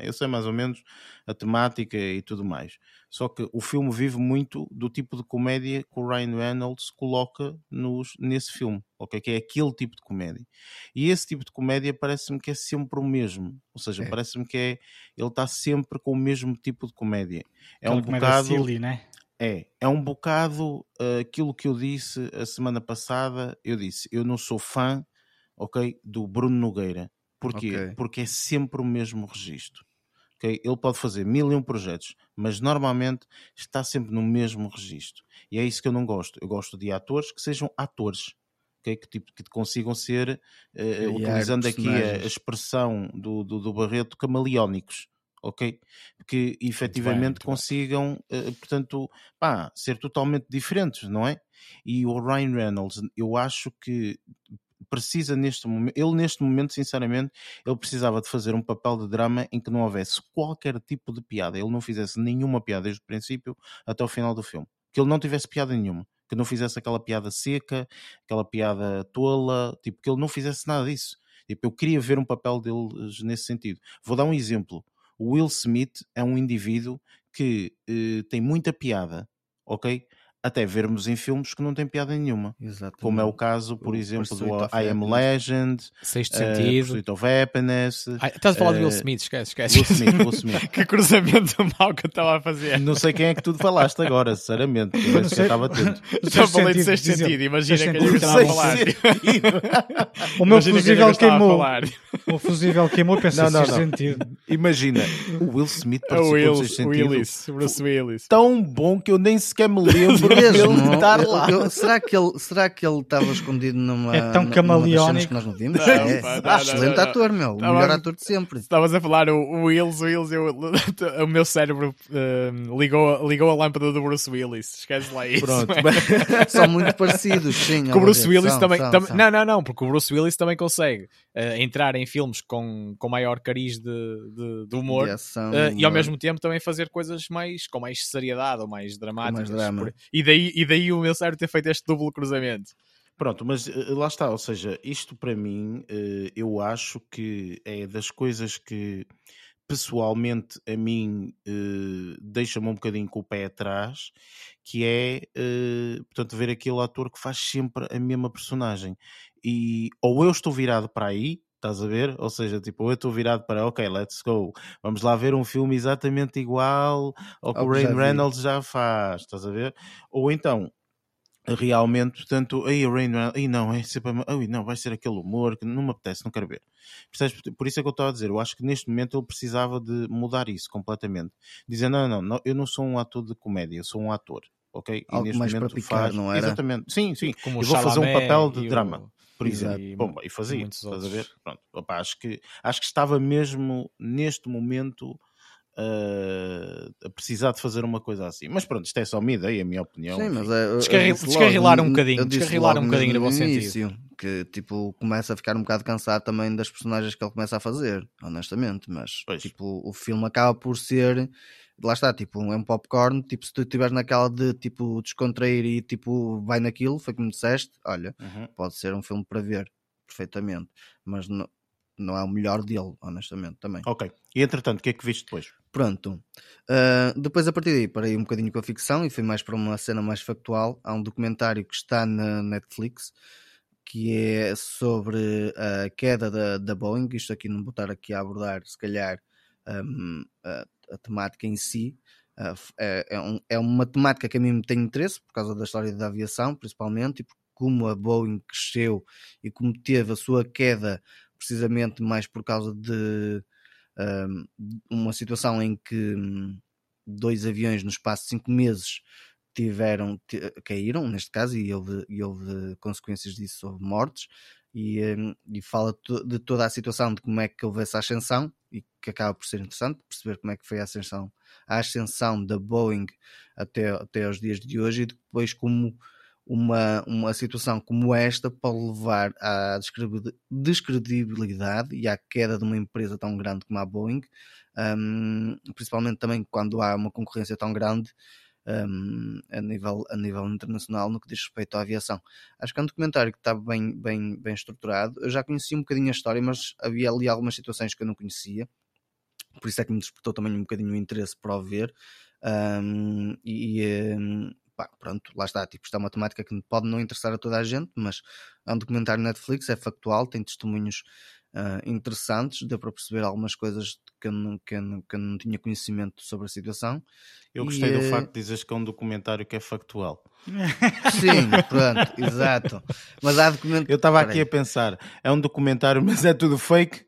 Eu sei mais ou menos a temática e tudo mais. Só que o filme vive muito do tipo de comédia que o Ryan Reynolds coloca nos, nesse filme, ok? Que é aquele tipo de comédia. E esse tipo de comédia parece-me que é sempre o mesmo. Ou seja, é. parece-me que é. Ele está sempre com o mesmo tipo de comédia. É um bocado. Silly, né? É, é um bocado uh, aquilo que eu disse a semana passada. Eu disse, eu não sou fã, ok, do Bruno Nogueira Porquê? Okay. Porque é sempre o mesmo registro. Okay? Ele pode fazer mil e um projetos, mas normalmente está sempre no mesmo registro. E é isso que eu não gosto. Eu gosto de atores que sejam atores. Okay? Que, tipo, que consigam ser, uh, utilizando aqui a, a expressão do, do, do, Barreto, camaleónicos. Ok? Que efetivamente bem, consigam, uh, portanto, pá, ser totalmente diferentes, não é? E o Ryan Reynolds, eu acho que precisa neste momento, ele neste momento, sinceramente, ele precisava de fazer um papel de drama em que não houvesse qualquer tipo de piada, ele não fizesse nenhuma piada desde o princípio até o final do filme, que ele não tivesse piada nenhuma, que não fizesse aquela piada seca, aquela piada tola, tipo, que ele não fizesse nada disso. Tipo, eu queria ver um papel deles nesse sentido. Vou dar um exemplo. O Will Smith é um indivíduo que eh, tem muita piada, ok? Até vermos em filmes que não têm piada nenhuma. Exatamente. Como é o caso, por o exemplo, do I Am Legend, Sexto uh, Sentido, Pursuit of Happiness. Ah, estás a falar uh, de Will eh, Smith, esquece, esquece. Will Smith, Will Smith. que cruzamento mau que eu estava a fazer. Não sei quem é que tu falaste agora, sinceramente. Eu estava atento. Já falei de Sexto Sentido, imagina que a gente estava a falar. o meu fusível queimou. O fusível queimou, pensei não, não, não. sentido. Imagina, o Will Smith participou Will, Sexto Sentido. Willis, Bruce Willis. Tão bom que eu nem sequer me lembro mesmo. estar lá. Eu, será, que ele, será que ele estava escondido numa. É tão camaleónico. que nós não vimos? Não, é. Pá, não, excelente não, ator, meu. O melhor ator de sempre. Estavas a falar o, Wills, o Wills, eu, o meu cérebro uh, ligou, ligou a lâmpada do Bruce Willis. Esquece lá isso. Pronto. são muito parecidos, sim. o Bruce Willis são, também. São, tam, são. Não, não, não, porque o Bruce Willis também consegue uh, entrar em filmes com, com maior cariz de, de, de humor de ação, uh, e ao mesmo tempo também fazer coisas mais com mais seriedade ou mais dramáticas. Mais drama. E daí, e daí o cérebro ter feito este duplo cruzamento. Pronto, mas uh, lá está, ou seja, isto para mim, uh, eu acho que é das coisas que pessoalmente a mim uh, deixa-me um bocadinho com o pé atrás, que é, portanto, ver aquele ator que faz sempre a mesma personagem. E ou eu estou virado para aí, Estás a ver? Ou seja, tipo, eu estou virado para, ok, let's go. Vamos lá ver um filme exatamente igual ao que o Ryan Reynolds já faz. Estás a ver? Ou então, realmente, portanto, aí o Rain aí não, é sempre, aí não, vai ser aquele humor que não me apetece, não quero ver. Percebes? Por isso é que eu estava a dizer, eu acho que neste momento ele precisava de mudar isso completamente. Dizer, não, não, não, eu não sou um ator de comédia, eu sou um ator. ok? Algo e neste mais momento para picar, faz... não era? Exatamente, sim, sim. Como eu vou fazer um papel de drama. O... Por exemplo, e, Bom, e fazia, estás a ver? Pronto, opa, acho, que, acho que estava mesmo neste momento uh, a precisar de fazer uma coisa assim. Mas pronto, isto é só uma ideia, a minha opinião. Sim, mas é, Descarri descarrilar um bocadinho, descarrilar um bocadinho no bom sentido. Que tipo, começa a ficar um bocado cansado também das personagens que ele começa a fazer, honestamente. Mas pois. tipo, o filme acaba por ser lá está, tipo, é um popcorn, tipo, se tu estiveres naquela de, tipo, descontrair e, tipo, vai naquilo, foi como disseste, olha, uhum. pode ser um filme para ver, perfeitamente, mas não, não é o melhor dele, honestamente, também. Ok, e entretanto, o que é que viste depois? Pronto, uh, depois a partir daí parei um bocadinho com a ficção e fui mais para uma cena mais factual, há um documentário que está na Netflix, que é sobre a queda da, da Boeing, isto aqui não vou estar aqui a abordar, se calhar, um, uh, a temática em si. Uh, é, é, um, é, uma temática que a mim me tem interesse por causa da história da aviação, principalmente, e por como a Boeing cresceu e como teve a sua queda precisamente mais por causa de um, uma situação em que hum, dois aviões no espaço de cinco meses tiveram caíram neste caso e houve, e houve consequências disso houve mortes e, hum, e fala de toda a situação de como é que houve essa ascensão e que acaba por ser interessante perceber como é que foi a ascensão, a ascensão da Boeing até, até aos dias de hoje e depois como uma, uma situação como esta pode levar à descredibilidade e à queda de uma empresa tão grande como a Boeing, um, principalmente também quando há uma concorrência tão grande um, a, nível, a nível internacional no que diz respeito à aviação. Acho que é um documentário que está bem, bem, bem estruturado. Eu já conhecia um bocadinho a história, mas havia ali algumas situações que eu não conhecia, por isso é que me despertou também um bocadinho o interesse para o ver. Um, e um, pá, pronto, lá está. Tipo, isto é uma temática que pode não interessar a toda a gente, mas é um documentário Netflix, é factual, tem testemunhos uh, interessantes, deu para perceber algumas coisas que eu, não, que, eu não, que eu não tinha conhecimento sobre a situação. Eu gostei e, do uh... facto de dizeres que é um documentário que é factual. Sim, pronto, exato. Mas há documentário. Eu estava aqui a pensar, é um documentário, mas é tudo fake.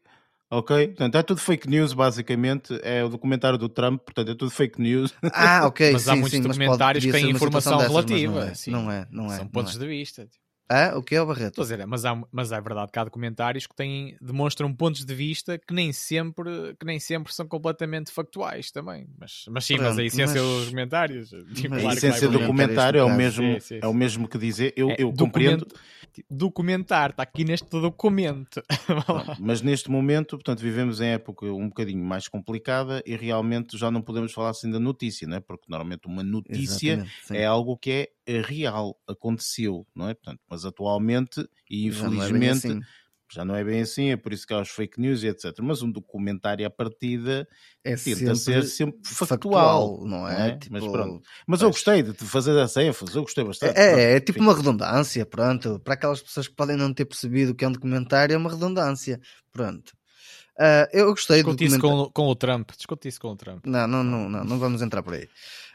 Ok? Portanto, é tudo fake news, basicamente. É o documentário do Trump, portanto, é tudo fake news. Ah, ok. mas sim, há muitos sim, documentários que têm informação dessas, relativa. Não é, não é, não é. São pontos é. de vista. Tipo. Ah, o que é o Barreto? Estou a dizer, mas, há, mas é verdade que há documentários que têm, demonstram pontos de vista que nem sempre, que nem sempre são completamente factuais também. Mas, mas sim, Pronto, mas a essência mas... dos documentários. Tipo, a essência do documentário é o, mesmo, sim, sim, sim. é o mesmo que dizer. Eu, é, eu compreendo. Documentar, está aqui neste documento. mas neste momento, portanto, vivemos em época um bocadinho mais complicada e realmente já não podemos falar assim da notícia, não é? Porque normalmente uma notícia é algo que é real, aconteceu, não é? Portanto, mas atualmente, e infelizmente, já não, é já não é bem assim, é por isso que há os fake news e etc. Mas um documentário à partida é tenta sempre ser sempre factual, factual não é? Não é? Tipo, mas pronto. Mas eu gostei de fazer essa ênfase, eu gostei bastante. É, é, é tipo uma redundância, pronto. Para aquelas pessoas que podem não ter percebido o que é um documentário, é uma redundância, pronto. Uh, eu gostei Discute do documentário. com, com o Trump. Discute isso com o Trump. Não, não, não, não, não vamos entrar por aí.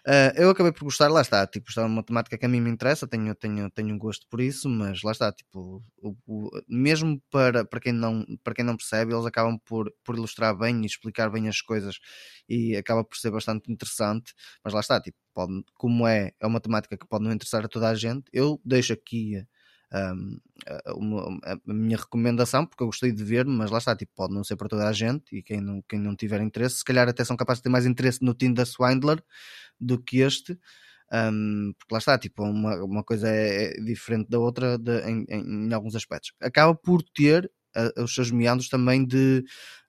Uh, eu acabei por gostar, lá está, tipo, está uma temática que a mim me interessa, tenho, tenho, tenho um gosto por isso, mas lá está, tipo, o, o, mesmo para, para, quem não, para quem não percebe, eles acabam por, por ilustrar bem e explicar bem as coisas e acaba por ser bastante interessante, mas lá está, tipo, pode, como é, é uma temática que pode não interessar a toda a gente, eu deixo aqui a, a, minha recomendação, porque eu gostei de ver, mas lá está, tipo, pode não ser para toda a gente e quem não, quem não tiver interesse, se calhar até são capazes de ter mais interesse no Tinder Swindler do que este. Um, porque lá está, tipo, uma, uma coisa é, é diferente da outra de, em, em, em, alguns aspectos. Acaba por ter uh, os seus meandros também de,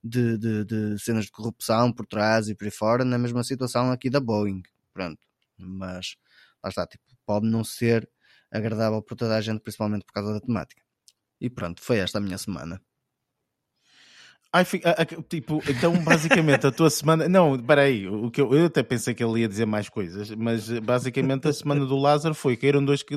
de, de, de, cenas de corrupção por trás e por aí fora, na mesma situação aqui da Boeing. Pronto, mas lá está, tipo, pode não ser agradável para toda a gente, principalmente por causa da temática. E pronto, foi esta a minha semana. Ai, tipo, então basicamente a tua semana. Não, peraí, o que eu, eu até pensei que ele ia dizer mais coisas, mas basicamente a semana do Lázaro foi: caíram dois que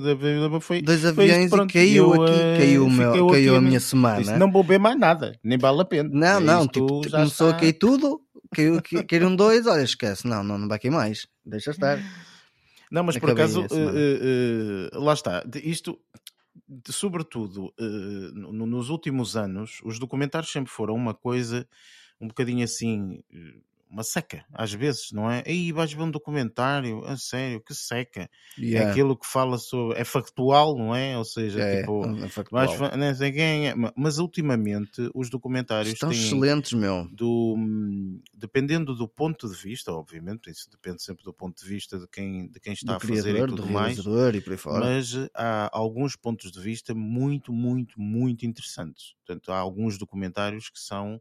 foi. Dois aviões foi, e caiu eu, aqui, eh, caiu, o meu, caiu a minha semana. Disse, não vou ver mais nada, nem vale a pena. Não, é não, tipo, já começou está... a cair tudo, caiu, caíram dois, olha, esquece, não, não, não vai cair mais, deixa estar. Não, mas por acaso, uh, uh, lá está. Isto, sobretudo, uh, nos últimos anos, os documentários sempre foram uma coisa um bocadinho assim, uma seca, às vezes, não é? Aí vais ver um documentário, a sério, que seca. É yeah. É aquilo que fala sobre. É factual, não é? Ou seja, é, tipo. É factual. Vais, não sei quem é, mas ultimamente os documentários. Estão excelentes, meu. Do, dependendo do ponto de vista, obviamente, isso depende sempre do ponto de vista de quem, de quem está do a fazer criador, e tudo mais. E por aí fora. Mas há alguns pontos de vista muito, muito, muito interessantes. Portanto, há alguns documentários que são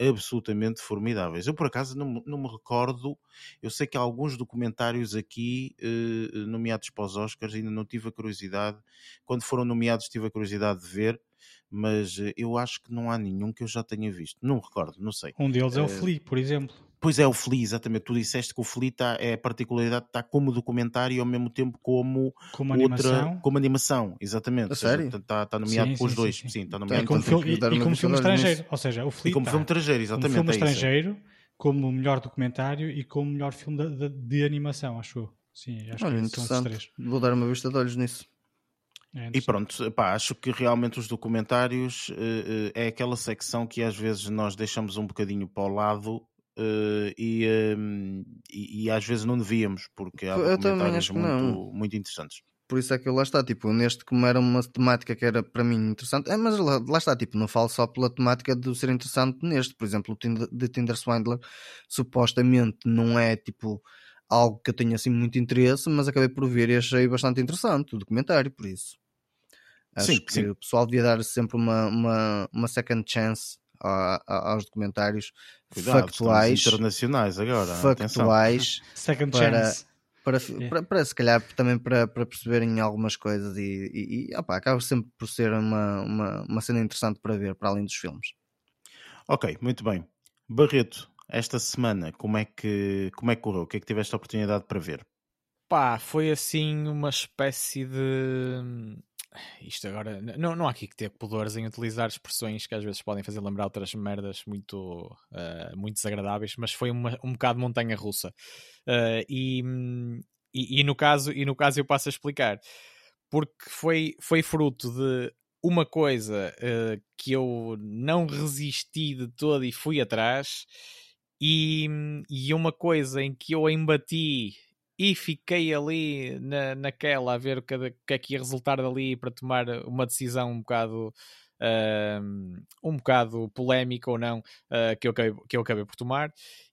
absolutamente formidáveis. Eu, por acaso, não, não me recordo, eu sei que há alguns documentários aqui eh, nomeados para os Oscars, ainda não tive a curiosidade, quando foram nomeados tive a curiosidade de ver, mas eh, eu acho que não há nenhum que eu já tenha visto. Não recordo, não sei. Um deles é o uh, Flea, por exemplo. Pois é, o Flea, exatamente. Tu disseste que o Flea tá, é a particularidade está como documentário e ao mesmo tempo como, como outra, animação. como animação, exatamente. A sério? Está tá nomeado sim, os dois. Sim, sim. está nomeado. É como filme, e, e, como filme estrangeiro. Ou seja, o Flea. E como tá, filme estrangeiro, exatamente. Como filme é estrangeiro, como melhor documentário e como melhor filme de, de, de animação, acho eu. Sim, acho Olha, que interessante. três. Vou dar uma vista de olhos nisso. É e pronto, pá, acho que realmente os documentários uh, uh, é aquela secção que às vezes nós deixamos um bocadinho para o lado Uh, e, uh, e, e, às vezes não devíamos, porque há eu documentários muito, muito interessantes. Por isso é que lá está, tipo, neste como era uma temática que era para mim interessante, é, mas lá, lá, está, tipo, não falo só pela temática de ser interessante neste, por exemplo, o de Tinder Swindler supostamente não é tipo algo que eu tenha assim muito interesse, mas acabei por ver e achei bastante interessante o documentário, por isso. Acho sim, que sim. o pessoal devia dar sempre uma, uma, uma second chance a, a, aos documentários Cuidado, factuais internacionais agora factuais Second para, chance. Para, yeah. para, para, se calhar também para, para perceberem algumas coisas e, e, e opa, acaba sempre por ser uma, uma, uma cena interessante para ver para além dos filmes ok, muito bem Barreto, esta semana como é que como é que correu? O que é que tiveste a oportunidade para ver? Pá, foi assim uma espécie de isto agora, não, não há aqui que ter pudores em utilizar expressões que às vezes podem fazer lembrar outras merdas muito, uh, muito desagradáveis, mas foi uma, um bocado montanha russa. Uh, e, e, e, no caso, e no caso eu passo a explicar, porque foi, foi fruto de uma coisa uh, que eu não resisti de todo e fui atrás, e, e uma coisa em que eu embati e fiquei ali na, naquela a ver o que, que é que ia resultar dali para tomar uma decisão um bocado uh, um bocado polémica ou não uh, que, eu acabei, que eu acabei por tomar.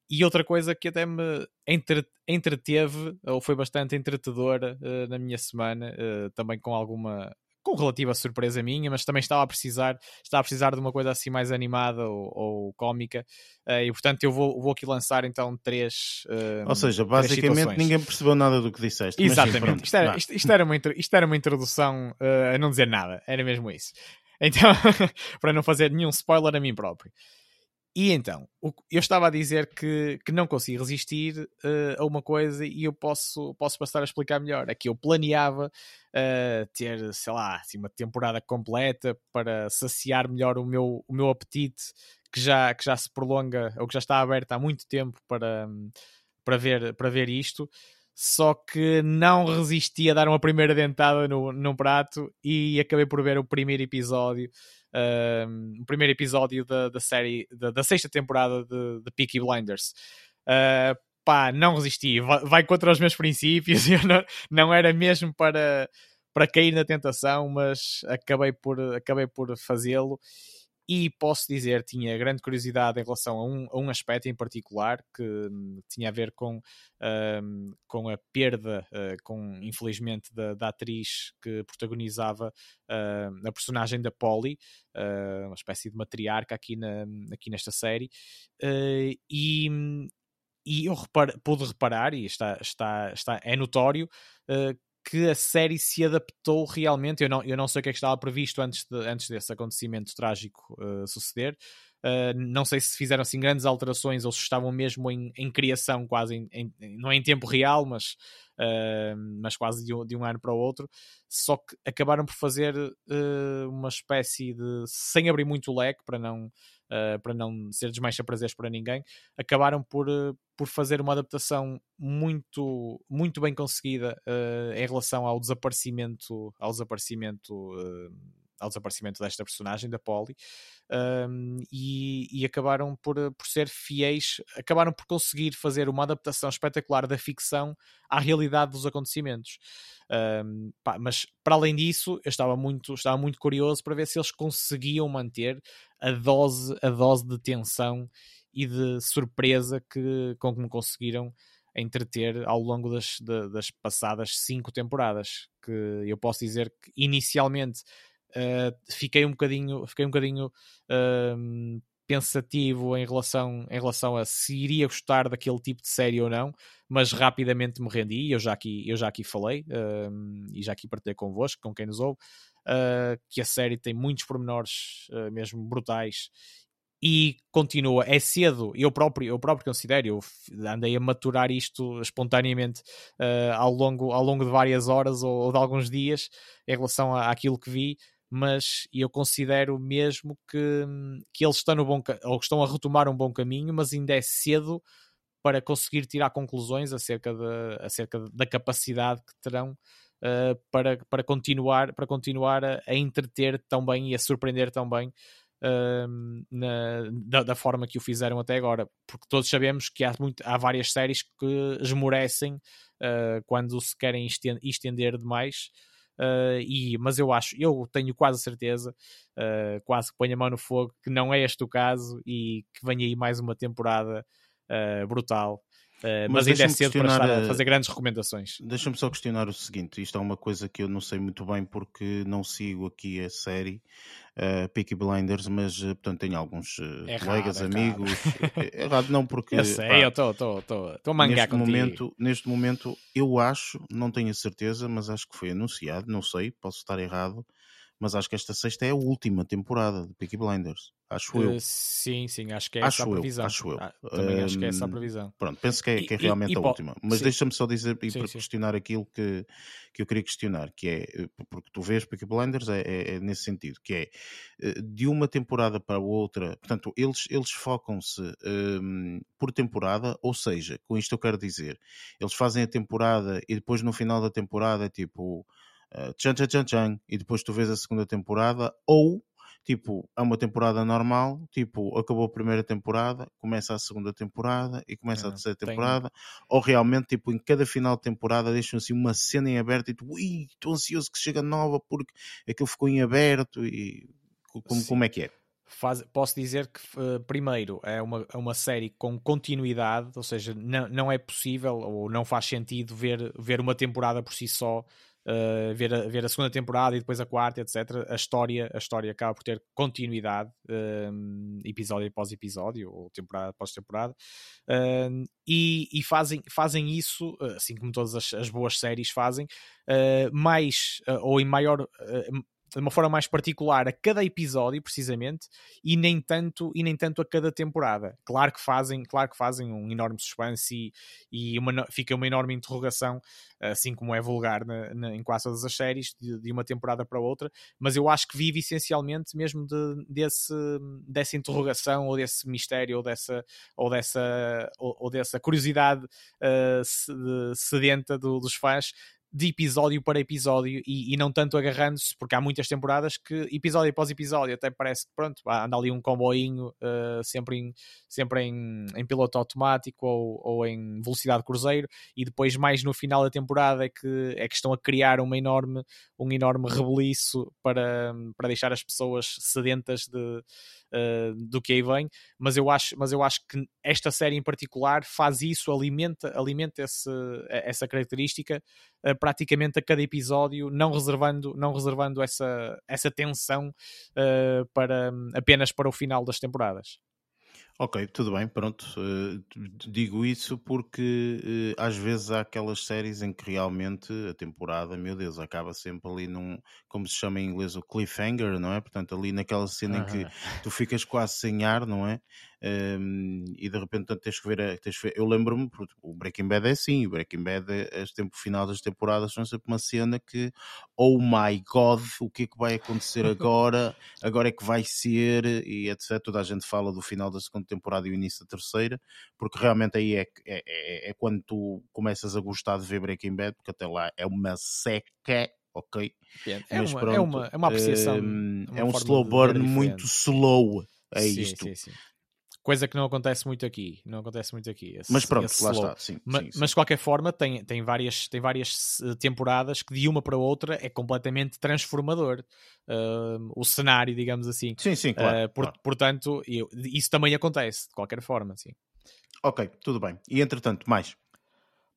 E outra coisa que até me entre, entreteve ou foi bastante entretedora uh, na minha semana também com alguma com relativa surpresa minha, mas também estava a precisar, estava a precisar de uma coisa assim mais animada ou, ou cómica, uh, e portanto eu vou, vou aqui lançar então três. Uh, ou seja, basicamente ninguém percebeu nada do que disseste. Exatamente, sim, isto, era, isto, isto, era uma, isto era uma introdução uh, a não dizer nada, era mesmo isso. Então, para não fazer nenhum spoiler a mim próprio. E então, eu estava a dizer que, que não consegui resistir uh, a uma coisa e eu posso, posso passar a explicar melhor. É que eu planeava uh, ter, sei lá, assim, uma temporada completa para saciar melhor o meu, o meu apetite, que já, que já se prolonga, ou que já está aberto há muito tempo para, para, ver, para ver isto. Só que não resisti a dar uma primeira dentada no, no prato e acabei por ver o primeiro episódio um, o primeiro episódio da, da série, da, da sexta temporada de, de Peaky Blinders. Uh, pá, não resisti, vai, vai, contra os meus princípios, eu não, não era mesmo para, para cair na tentação, mas acabei por, acabei por fazê-lo e posso dizer tinha grande curiosidade em relação a um, a um aspecto em particular que hum, tinha a ver com, um, com a perda, uh, com infelizmente da, da, atriz que protagonizava uh, a personagem da Polly, uh, uma espécie de matriarca aqui, na, aqui nesta série, e, e eu repar, pude reparar, e está, está, está, é notório, que a série se adaptou realmente. Eu não, eu não sei o que é que estava previsto antes, de, antes desse acontecimento trágico uh, suceder. Uh, não sei se fizeram assim grandes alterações ou se estavam mesmo em, em criação, quase em, em, não é em tempo real, mas, uh, mas quase de um, de um, ano para o outro. Só que acabaram por fazer uma espécie de. sem abrir muito o leque para não uh, para não ser desmancha prazeres para ninguém, acabaram por, uh, por fazer uma adaptação muito, muito bem conseguida uh, em relação ao desaparecimento, ao desaparecimento ao desaparecimento desta personagem, da Polly, um, e, e, acabaram por, por ser fiéis, acabaram por conseguir fazer uma adaptação espetacular da ficção à realidade dos acontecimentos. Um, pá, mas para além disso, eu estava muito, estava muito curioso para ver se eles conseguiam manter a dose, a dose de tensão e de surpresa que, com que me conseguiram entreter ao longo das, das passadas cinco temporadas. Que eu posso dizer que inicialmente uh, fiquei um bocadinho, fiquei um bocadinho uh, pensativo em relação, em relação a se iria gostar daquele tipo de série ou não, mas rapidamente me rendi. Eu já aqui, eu já aqui falei uh, e já aqui partilhei convosco, com quem nos ouve. Uh, que a série tem muitos pormenores uh, mesmo brutais e continua, é cedo, eu próprio, eu próprio considero, eu andei a maturar isto espontaneamente uh, ao, longo, ao longo de várias horas ou, ou de alguns dias em relação à, àquilo que vi, mas eu considero mesmo que, que eles estão no bom ou estão a retomar um bom caminho, mas ainda é cedo para conseguir tirar conclusões acerca, de, acerca da capacidade que terão uh, para, para continuar, para continuar a, a entreter tão bem e a surpreender tão bem na, da, da, forma que o fizeram até agora, porque todos sabemos que há, muito, há várias séries que esmorecem uh, quando se querem estender demais. Uh, e, mas eu acho, eu tenho quase certeza, uh, quase que ponho a mão no fogo, que não é este o caso e que venha aí mais uma temporada brutal. Uh, mas, mas ainda é cedo para estar a fazer grandes recomendações. Deixa-me só questionar o seguinte: isto é uma coisa que eu não sei muito bem porque não sigo aqui a série uh, Peaky Blinders, mas uh, portanto tenho alguns uh, errado, colegas, errado. amigos. errado não porque. Eu sei, pá, eu estou a mangar neste momento, neste momento, eu acho, não tenho a certeza, mas acho que foi anunciado, não sei, posso estar errado, mas acho que esta sexta é a última temporada de Peaky Blinders. Acho eu. Uh, sim, sim, acho que é acho essa a previsão. Eu, acho eu. Ah, também um, acho que é essa a previsão. Pronto, penso que é, que é realmente e, e, a última. Mas deixa-me só dizer e sim, para sim. questionar aquilo que, que eu queria questionar, que é, eh, porque tu vês Peaky Blinders é, é, é, nesse sentido, que é eh, de uma temporada para outra, portanto, eles, eles focam-se um, por temporada, ou seja, com isto eu quero dizer, eles fazem a temporada e depois no final da temporada é tipo uh, tchan tchan tchan tchan, e depois tu vês a segunda temporada, ou tipo, é uma temporada normal, tipo, acabou a primeira temporada, começa a segunda temporada e começa a terceira temporada, tem... ou realmente, tipo, em cada final de temporada deixam assim uma cena em aberto e tu, ui, estou ansioso que chega nova porque aquilo ficou em aberto e como, como é que é? Faz, posso dizer que uh, primeiro é uma, é uma série com continuidade, ou seja, não, não é possível ou não faz sentido ver, ver uma temporada por si só uh, ver, a, ver a segunda temporada e depois a quarta, etc. A história, a história acaba por ter continuidade, um, episódio após episódio, ou temporada após temporada, um, e, e, fazem, fazem isso, assim como todas as, as boas séries fazem, uh, mais uh, ou em maior de uma forma mais particular a cada episódio, precisamente, e nem tanto, e nem tanto a cada temporada. Claro que fazem, claro que fazem um enorme suspense e, e uma, fica uma enorme interrogação, assim como é vulgar na, na, em quase todas as séries, de, de, uma temporada para outra, mas eu acho que vive essencialmente mesmo de, desse, dessa interrogação, ou desse mistério, ou dessa, ou dessa, ou, ou dessa curiosidade uh, sedenta do, dos fãs de episódio para episódio e, e não tanto agarrando-se, porque há muitas temporadas que episódio após episódio até parece que pronto, anda ali um comboinho uh, sempre, em, sempre em, em piloto automático ou, ou em velocidade cruzeiro e depois mais no final da temporada é que, é que estão a criar uma enorme, um enorme rebeliço para, para deixar as pessoas sedentas de, uh, do que aí vem, mas eu, acho, mas eu acho que esta série em particular faz isso, alimenta, alimenta esse, essa característica uh, praticamente a cada episódio, não reservando, não reservando essa, essa tensão uh, para, apenas para o final das temporadas. Ok, tudo bem, pronto. Uh, digo isso porque uh, às vezes há aquelas séries em que realmente a temporada, meu Deus, acaba sempre ali num, como se chama em inglês, o cliffhanger, não é? Portanto, ali naquela cena em que tu ficas quase sem ar, não é? Um, e de repente tens que ver, tens que ver. eu lembro-me, o Breaking Bad é assim, o Breaking Bad, as tempo final das temporadas são sempre uma cena que, oh my god, o que é que vai acontecer agora, agora é que vai ser, e etc. Toda a gente fala do final da segunda temporada e o início da terceira, porque realmente aí é, é, é, é quando tu começas a gostar de ver Breaking Bad, porque até lá é uma seca ok? É, Mas uma, pronto, é, uma, é uma apreciação. Um, é um slow burn muito slow. É sim, isto. Sim, sim. Coisa que não acontece muito aqui. Não acontece muito aqui. Esse, mas pronto, lá slow. está. Sim, mas, sim, mas, de qualquer forma, tem, tem, várias, tem várias eh, temporadas que de uma para outra é completamente transformador. Uh, o cenário, digamos assim. Sim, sim, claro. Uh, por, claro. Portanto, eu, isso também acontece, de qualquer forma, sim. Ok, tudo bem. E entretanto, mais?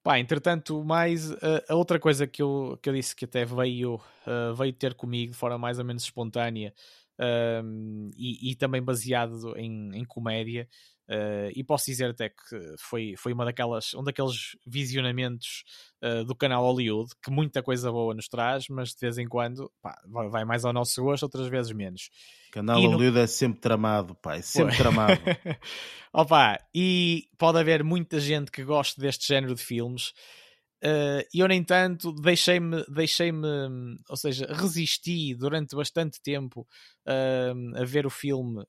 Pá, entretanto, mais a outra coisa que eu, que eu disse que até veio, uh, veio ter comigo de forma mais ou menos espontânea um, e, e, também baseado em, em comédia. Uh, e posso dizer até que foi, foi uma daquelas, um daqueles visionamentos uh, do canal Hollywood que muita coisa boa nos traz, mas de vez em quando pá, vai mais ao nosso gosto, outras vezes menos. O canal e Hollywood no... é sempre tramado, pá, é sempre Pô. tramado. Opa, e pode haver muita gente que goste deste género de filmes. Uh, eu, nem tanto, deixei-me, deixei-me, ou seja, resisti durante bastante tempo uh, a ver o filme,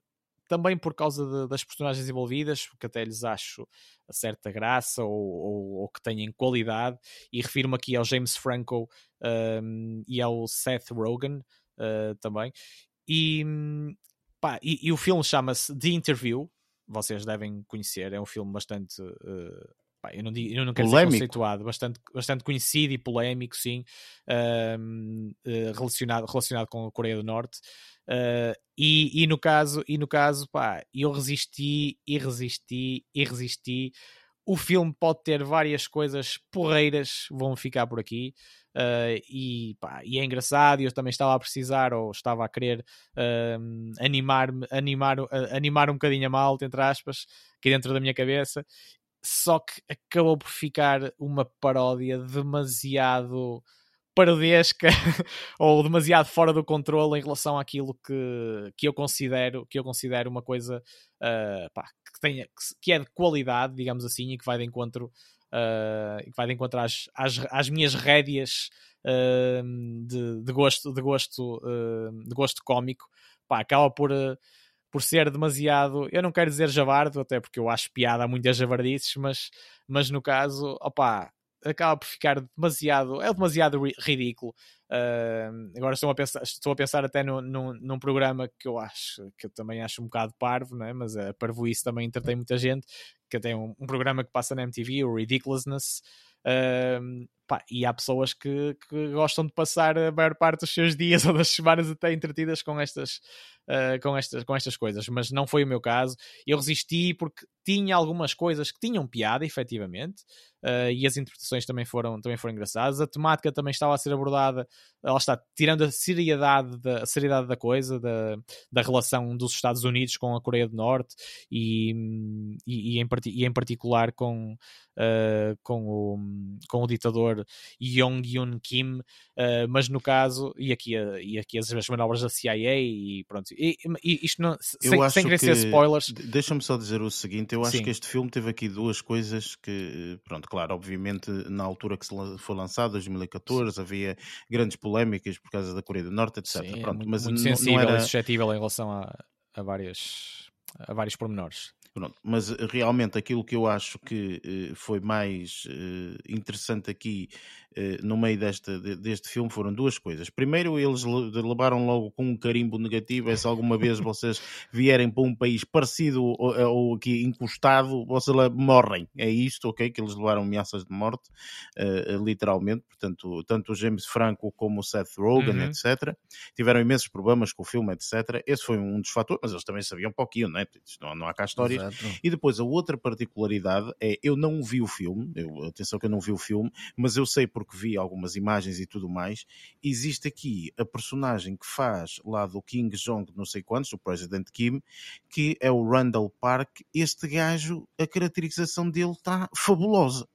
também por causa de, das personagens envolvidas, porque até lhes acho a certa graça ou, ou, ou que têm qualidade, e refiro-me aqui ao James Franco uh, e ao Seth Rogen também. E, pá, e, e o filme chama-se The Interview, vocês devem conhecer, é um filme bastante pá, eu, não digo, eu não quero polémico. dizer conceituado, bastante, bastante conhecido e polémico, sim, uh, relacionado, relacionado com a Coreia do Norte. Uh, e, e, no caso, e no caso, pá, eu resisti e resisti e resisti. O filme pode ter várias coisas porreiras, vão ficar por aqui. Uh, e, pá, e é engraçado. Eu também estava a precisar, ou estava a querer uh, animar-me, animar, uh, animar um bocadinho a malta, entre aspas, aqui dentro da minha cabeça só que acabou por ficar uma paródia demasiado parodesca ou demasiado fora do controle em relação àquilo que, que eu considero que eu considero uma coisa uh, pá, que, tenha, que é de qualidade, digamos assim, e que vai de encontro uh, que vai de encontro às, às, às minhas rédeas uh, de, de, gosto de gosto de gosto cómico. Pá, acaba por por ser demasiado, eu não quero dizer javardo, até porque eu acho piada a muitas javardices, mas, mas no caso, opá, acaba por ficar demasiado, é demasiado ridículo. Uh, agora estou a pensar, estou a pensar até no, no, num programa que eu acho, que eu também acho um bocado parvo, né? mas a parvoíce também entretém muita gente, que tem um, um programa que passa na MTV, o Ridiculousness, uh, pá, e há pessoas que, que, gostam de passar a maior parte dos seus dias ou das semanas até entretidas com estas, uh, com, estas, com estas coisas, mas não foi o meu caso. Eu resisti porque tinha algumas coisas que tinham piada, efetivamente, uh, e as interpretações também foram, também foram engraçadas. A temática também estava a ser abordada, ela está tirando a seriedade da, a seriedade da coisa, da, da relação dos Estados Unidos com a Coreia do Norte e, e, e, em, e em particular com, uh, com, o, com o ditador Yong-Yun Kim, uh, mas no caso, e aqui, e aqui as, as manobras da CIA e pronto, e, e isto não, sem, sem querer que, ser spoilers. Deixa-me só dizer o seguinte: eu acho Sim. que este filme teve aqui duas coisas que, pronto, claro, obviamente na altura que foi lançado, 2014, Sim. havia grandes polémicas por causa da Coreia do Norte, etc. Sim, pronto, muito, mas muito sensível não era... e suscetível em relação a, a, várias, a vários pormenores. Pronto, mas realmente aquilo que eu acho que uh, foi mais uh, interessante aqui no meio desta, de, deste filme foram duas coisas. Primeiro, eles levaram logo com um carimbo negativo. É se alguma vez vocês vierem para um país parecido ou, ou aqui encostado, vocês morrem. É isto, ok? Que eles levaram ameaças de morte, literalmente. Portanto, tanto o James Franco como o Seth Rogen, uhum. etc., tiveram imensos problemas com o filme, etc. Esse foi um dos fatores, mas eles também sabiam um pouquinho, né? não, não há cá história Exato. E depois a outra particularidade é eu não vi o filme, eu, atenção que eu não vi o filme, mas eu sei porque vi algumas imagens e tudo mais. Existe aqui a personagem que faz lá do King Jong, não sei quantos, o President Kim, que é o Randall Park. Este gajo, a caracterização dele está fabulosa.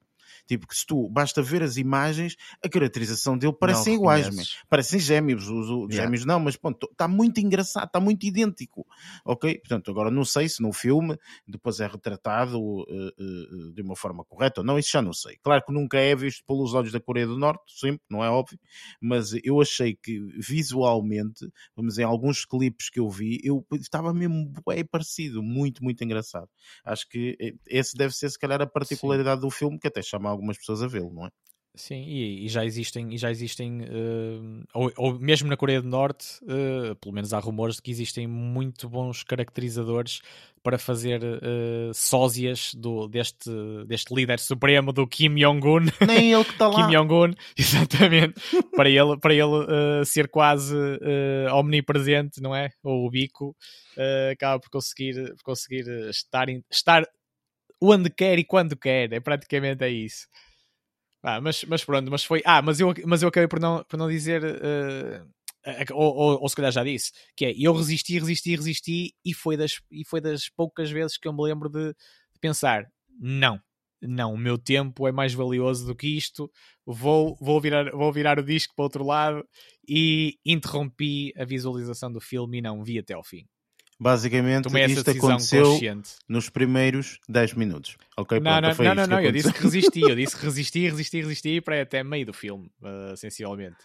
Tipo, que se tu basta ver as imagens, a caracterização dele parecem iguais, parecem gêmeos. Os, os yeah. gêmeos não, mas pronto, está muito engraçado, está muito idêntico. Ok? Portanto, agora não sei se no filme depois é retratado uh, uh, de uma forma correta ou não, isso já não sei. Claro que nunca é visto pelos olhos da Coreia do Norte, sempre, não é óbvio, mas eu achei que visualmente, vamos dizer, em alguns clipes que eu vi, eu estava mesmo bem parecido, muito, muito engraçado. Acho que esse deve ser, se calhar, a particularidade Sim. do filme, que até chama algumas pessoas a vê-lo, não é? Sim, e, e, já existem, e já existem uh, ou, ou, mesmo na Coreia do Norte, uh, pelo menos há rumores de que existem muito bons caracterizadores para fazer uh, sósias do, deste, deste líder supremo do Kim Jong-un. Nem ele que está lá. Kim Jong-un, exatamente. para ele, para ele ser quase omnipresente, não é? Ou o bico, acaba por conseguir, por conseguir estar, estar onde quer e quando quer. É praticamente é isso. Ah, mas, mas pronto, mas foi. Ah, mas eu, mas eu acabei por não, por não dizer. Uh, ou, ou, ou, se calhar já disse, que é eu resisti, resisti, resisti, e foi das, e foi das poucas vezes que eu me lembro de, de pensar: não, não, o meu tempo é mais valioso do que isto, vou, vou, virar, vou virar o disco para o outro lado e interrompi a visualização do filme e não vi até ao fim. Basicamente, isto aconteceu consciente. nos primeiros 10 minutos. Ok, não, pronto, não, não, não, não eu disse que resisti, eu disse que resisti, resisti, resisti para até meio do filme, uh, sensivelmente.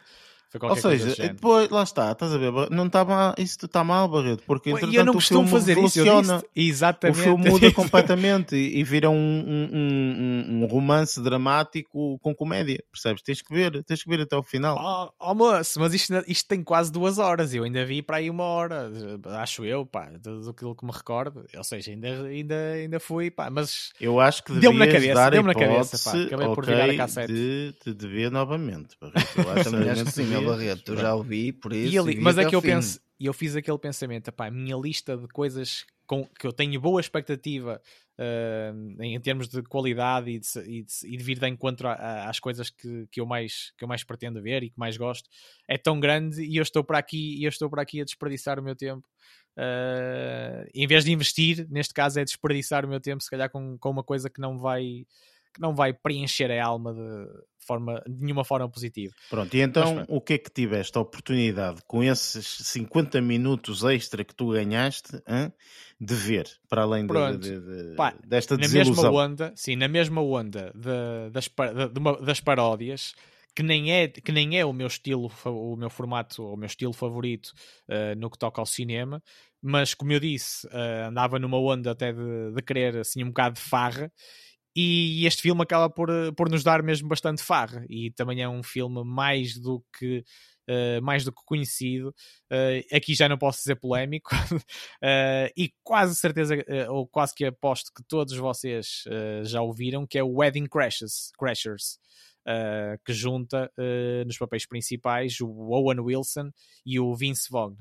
Ou seja, depois, lá está, estás a ver? Não está mal, isso está mal, Barreto, porque entretanto eu não o filme fazer funciona. Isso, Exatamente. O filme muda completamente e, e vira um, um, um, um, romance dramático com comédia, percebes? Tens que ver, tens que ver até o final. Oh, oh moço, mas isto, isto tem quase duas horas, eu ainda vi para aí uma hora, acho eu, pá, do que me recordo. Ou seja, ainda, ainda, ainda fui, pá, mas eu acho que deu-me na cabeça, deu-me na cabeça, pá, acabei okay, por virar a cassete. De, de ver novamente, Barreto. Eu acho que sim, Barreto, eu já ouvi, por isso. Ali, mas é que eu penso, e eu fiz aquele pensamento, a minha lista de coisas com que eu tenho boa expectativa uh, em, termos de qualidade e de, e de, e de vir de encontro a, a, às coisas que, que, eu mais, que eu mais pretendo ver e que mais gosto, é tão grande e eu estou para aqui e eu estou para aqui a desperdiçar o meu tempo. Uh, em vez de investir, neste caso é desperdiçar o meu tempo, se calhar com, com uma coisa que não vai que não vai preencher a alma de, forma, de nenhuma forma positiva. Pronto, e então Mas, o que é que tiveste a oportunidade com esses 50 minutos extra que tu ganhaste hein, de ver, para além de, de, de, Pá, desta na desilusão? Mesma onda, sim, na mesma onda das, uma, das paródias, que nem é que nem é o meu estilo o meu formato o meu estilo favorito uh, no que toca ao cinema mas como eu disse uh, andava numa onda até de, de querer assim um bocado de farra e este filme acaba por, eh, por nos dar mesmo bastante farra e também é um filme mais do que Uh, mais do que conhecido. Uh, aqui já não posso dizer polémico, uh, e quase certeza, ou quase que aposto que todos vocês já ouviram, que é o Wedding Crashes, Crashers. que junta nos papéis principais o Owen Wilson e o Vince Vaughn.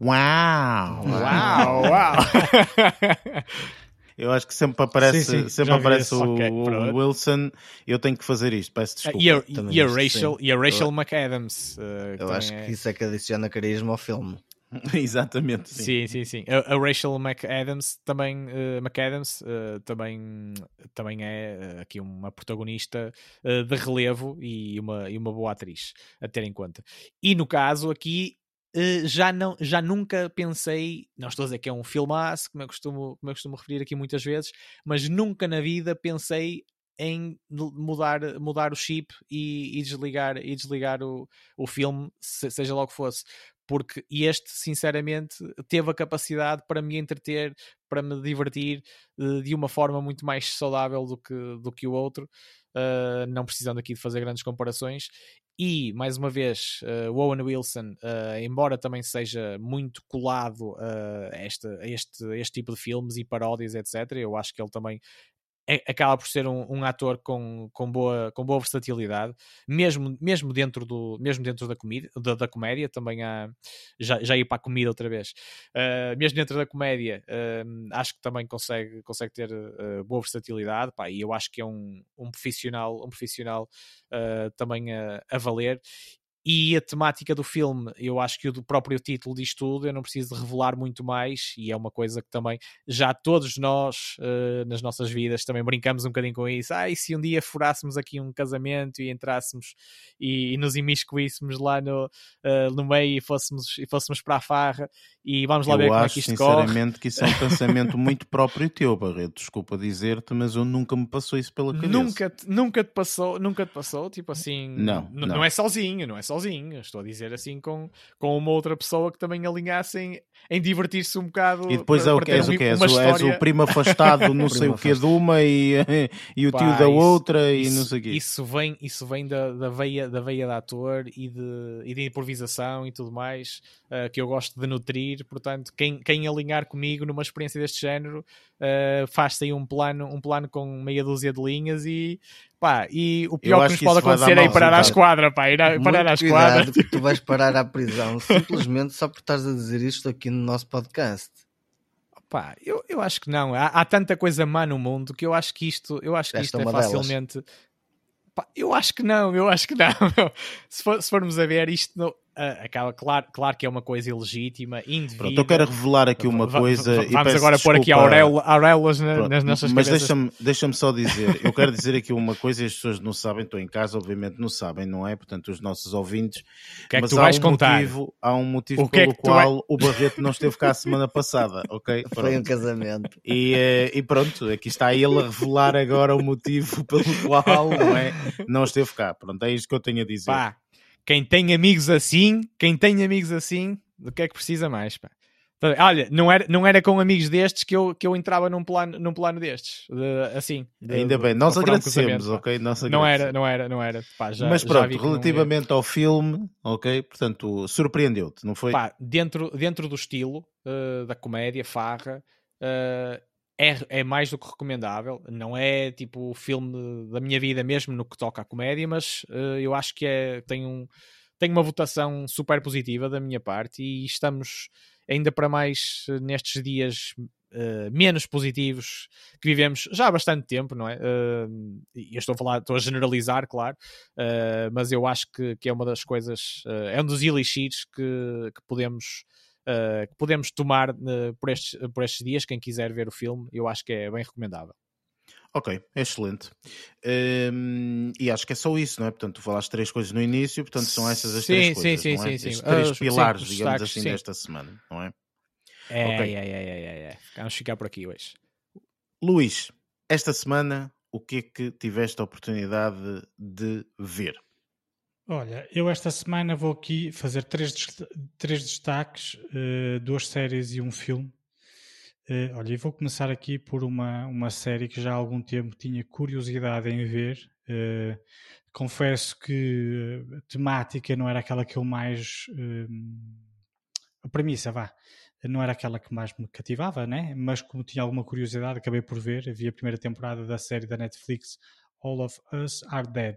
Uau! Uau! Uau! Eu acho que sempre aparece, sim, sim, sempre aparece o, okay, o Wilson. Eu tenho que fazer isto, peço desculpa. E a, e a Rachel, e a Rachel McAdams. Uh, eu acho é... que isso é que adiciona carisma ao filme. Exatamente. Sim, sim, sim. sim. A, a, Rachel McAdams também, uh, McAdams, uh, também, também é aqui uma protagonista uh, de relevo e uma, e uma boa atriz a ter em conta. E no caso aqui Uh, já, não, já nunca pensei, não estou a dizer que é um filmaço, como eu, costumo, como eu costumo referir aqui muitas vezes, mas nunca na vida pensei em mudar, mudar o chip e, e desligar, e desligar o, o filme, seja logo que fosse. Porque este, sinceramente, teve a capacidade para me entreter, para me divertir uh, de uma forma muito mais saudável do que, do que o outro. Uh, não precisando aqui de fazer grandes comparações, e, mais uma vez, uh, o Owen Wilson, uh, embora também seja muito colado uh, a, este, este tipo de filmes e paródias, etc., eu acho que ele também acaba por ser um, um, ator com, com, boa, com boa versatilidade, mesmo, mesmo dentro, do, mesmo dentro da, comida, da, da comédia, também há, já, já ir para a comida outra vez, uh, mesmo dentro da comédia, uh, acho que também consegue, consegue ter uh, boa versatilidade, pá, e eu acho que é um, um profissional, um profissional também a, a valer, e a temática do filme, eu acho que o próprio título diz tudo, eu não preciso revelar muito mais, e é uma coisa que também já todos nós, uh, nas nossas vidas, também brincamos um bocadinho com isso. Ah, e se um dia furássemos aqui um casamento e entrássemos e, e nos imiscuíssemos lá no, uh, no meio e fôssemos, e fôssemos para a farra, e vamos lá eu ver como é que isto corre. sinceramente que isso é um pensamento muito próprio teu, Barreto. Desculpa dizer-te, mas eu nunca me passou isso pela cabeça. Nunca, nunca te passou, nunca te passou, tipo assim. Não, não, não é sozinho, não é sozinho sozinho, estou a dizer assim com, com uma outra pessoa que também alinhasse em, em divertir-se um bocado. E depois é o que és, o que és, história... és o primo afastado, não sei o que de uma e, e o Pá, tio da isso, outra e isso, não sei o quê. Isso vem, isso vem da, da, veia, da veia de ator e de, e de improvisação e tudo mais uh, que eu gosto de nutrir, portanto, quem, quem alinhar comigo numa experiência deste género uh, faz-se aí um plano, um plano com meia dúzia de linhas e pá, e o pior que nos pode acontecer é ir parar à esquadra, pá, ir a, parar à esquadra. Porque tu vais parar à prisão simplesmente só por estás a dizer isto aqui no nosso podcast. Pá, eu, eu acho que não. Há, há tanta coisa má no mundo que eu acho que isto, eu acho que Esta isto é, é facilmente. Pá, eu acho que não, eu acho que não. se, for, se formos a ver, isto não, acaba, claro, claro que é uma coisa ilegítima, indevida. Pronto, eu quero revelar aqui uma coisa. V vamos agora pôr aqui auréolas na, nas nossas Mas deixa-me deixa só dizer, eu quero dizer aqui uma coisa e as pessoas não sabem, estou em casa, obviamente não sabem, não é? Portanto, os nossos ouvintes. O que é que tu vais um contar? Motivo, há um motivo o pelo é qual vai... o Barreto não esteve cá a semana passada, ok? Pronto. Foi um casamento. E, eh, e pronto, aqui está ele a revelar agora o motivo pelo qual não, é? não esteve cá. Pronto, é isto que eu tenho a dizer. Pá, quem tem amigos assim, quem tem amigos assim, do que é que precisa mais, pá? Olha, não era, não era com amigos destes que eu, que eu entrava num plano, num plano destes, de, assim. De, Ainda bem, nós agradecemos, ok? Nós agradecemos. Não era, não era, não era. Pá, já, Mas pronto, relativamente ao filme, ok? Portanto, surpreendeu-te, não foi? Pá, dentro, dentro do estilo uh, da comédia, farra, uh, é, é mais do que recomendável. Não é tipo o filme da minha vida mesmo no que toca à comédia, mas uh, eu acho que é, tem, um, tem uma votação super positiva da minha parte e estamos ainda para mais uh, nestes dias uh, menos positivos que vivemos já há bastante tempo, não é? E eu estou a falar, estou a generalizar, claro, mas eu acho que, que é uma das coisas, é um dos elixires que, que podemos uh, que podemos tomar uh, por, estes, por estes dias. Quem quiser ver o filme, eu acho que é bem recomendável. Ok, excelente. Um, e acho que é só isso, não é? Portanto, tu falaste três coisas no início, portanto, são essas as sim, três sim, coisas, sim, não é? Sim, sim, três uh, pilares, sim, digamos destaques, assim, desta semana, não é? É, okay. é, é, é, é, é. Vamos ficar por aqui hoje. Luís, esta semana, o que é que tiveste a oportunidade de ver? Olha, eu esta semana vou aqui fazer três, três destaques, uh, duas séries e um filme. Uh, olha, e vou começar aqui por uma, uma série que já há algum tempo tinha curiosidade em ver. Uh, confesso que a temática não era aquela que eu mais. a premissa, vá. Não era aquela que mais me cativava, né? Mas como tinha alguma curiosidade, acabei por ver. Havia a primeira temporada da série da Netflix All of Us Are Dead.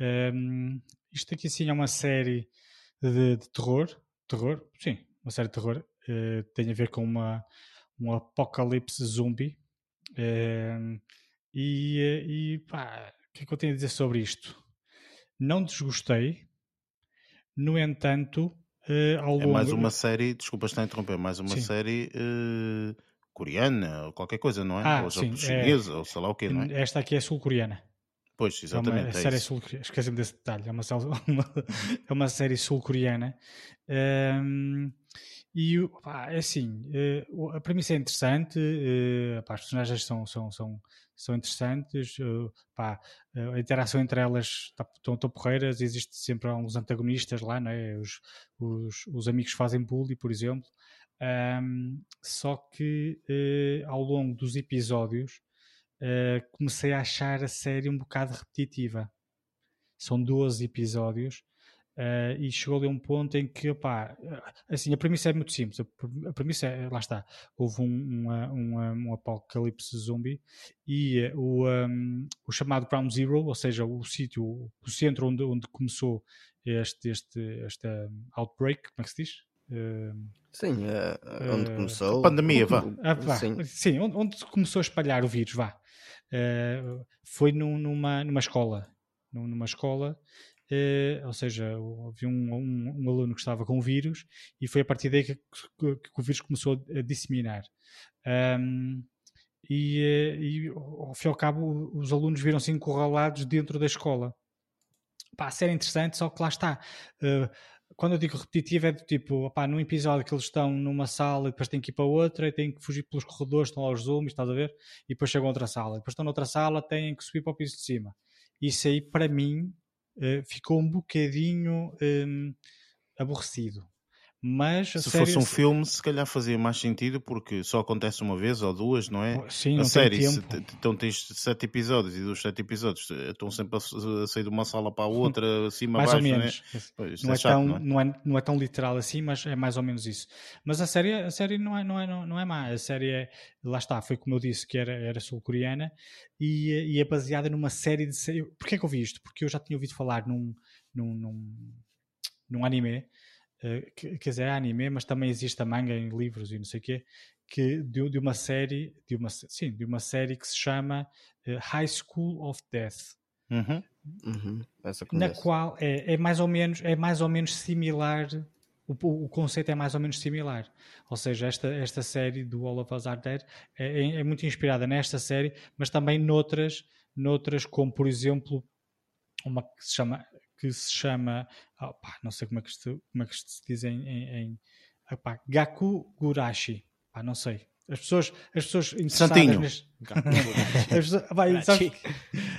Um, isto aqui sim é uma série de, de terror. Terror? Sim, uma série de terror. Uh, tem a ver com uma, um apocalipse zumbi. Uh, e, e pá, o que é que eu tenho a dizer sobre isto? Não desgostei. No entanto, uh, ao longo... É mais uma série, desculpa estar a interromper, mais uma sim. série coreana ou qualquer coisa, não é? Ah, ou sim, chinesa, é... ou sei lá o quê, não é? Esta aqui é sul-coreana. Pois, exatamente. É uma é série sul-coreana. Esqueci-me desse detalhe. É uma, uma, é uma série sul-coreana. Um, e pá, é assim, uh, a premissa é interessante, uh, as personagens são, são, são, são interessantes, uh, pá, a interação entre elas estão tá, porreiras, existe sempre uns antagonistas lá, não é? os, os, os amigos fazem bullying, por exemplo. Um, só que ao longo dos episódios uh, comecei a achar a série um bocado repetitiva. São 12 episódios uh, e chegou ali um ponto em que, opá, assim, a premissa é muito simples. A premissa é, lá está, houve um, uma, uma, um apocalipse zombie e uh, o, um, o chamado Ground Zero, ou seja, o sítio, o centro onde, onde começou este, este, este outbreak, como é que se diz? Uh, sim, uh, onde começou a pandemia, vá. Ah, sim, sim onde, onde, começou a espalhar o vírus, vá. Uh, foi num, numa, numa escola. Numa escola, uh, ou seja, havia um, um, um, aluno que estava com o vírus e foi a partir daí que, que, que o vírus começou a disseminar. Um, e, eh, e, ao fim e ao cabo, os alunos viram-se encurralados dentro da escola. Pá, série interessante, só que lá está. Uh, quando eu digo repetitivo é do tipo, opá, num episódio que eles estão numa sala e depois têm que ir para outra e têm que fugir pelos corredores, estão lá os zooms, estás a ver? E depois chegam a outra sala. E depois estão noutra sala, têm que subir para o piso de cima. Isso aí, para mim, uh, ficou um bocadinho um, aborrecido. Mas se série... fosse um filme, se calhar fazia mais sentido porque só acontece uma vez ou duas, não é? Sim, a série, se, então tens sete episódios e dos sete episódios eh, estão sempre a, sair de uma sala para a outra, acima, mais abaixo, ou menos. Não é? Pois, não, é, é chato, tão, não, é? Não, é, não é tão literal assim, mas é mais ou menos isso. Mas a série, a série não, é, não, é, não, não é má. A série é, lá está, foi como eu disse que era, era sul-coreana e, e, é baseada numa série de. Porquê é que eu vi isto? Porque eu já tinha ouvido falar num, num, num, num anime eh, que, quer dizer, é anime, mas também existe a manga em livros e não sei o quê, que de, de, uma série, de uma, sim, de uma série que se chama uh, High School of Death. Uhum. Uhum. Na qual é, é, mais ou menos, é mais ou menos similar, o, o, conceito é mais ou menos similar. Ou seja, esta, esta série do All of Us Are Dead é, é, é muito inspirada nesta série, mas também noutras, noutras como por exemplo uma que se chama que se chama, não sei como é que, isto, como é que isto se diz em, em, em opa, Gaku Gurashi, não sei. As pessoas, as pessoas interessadas neste... as, pessoas, sabe,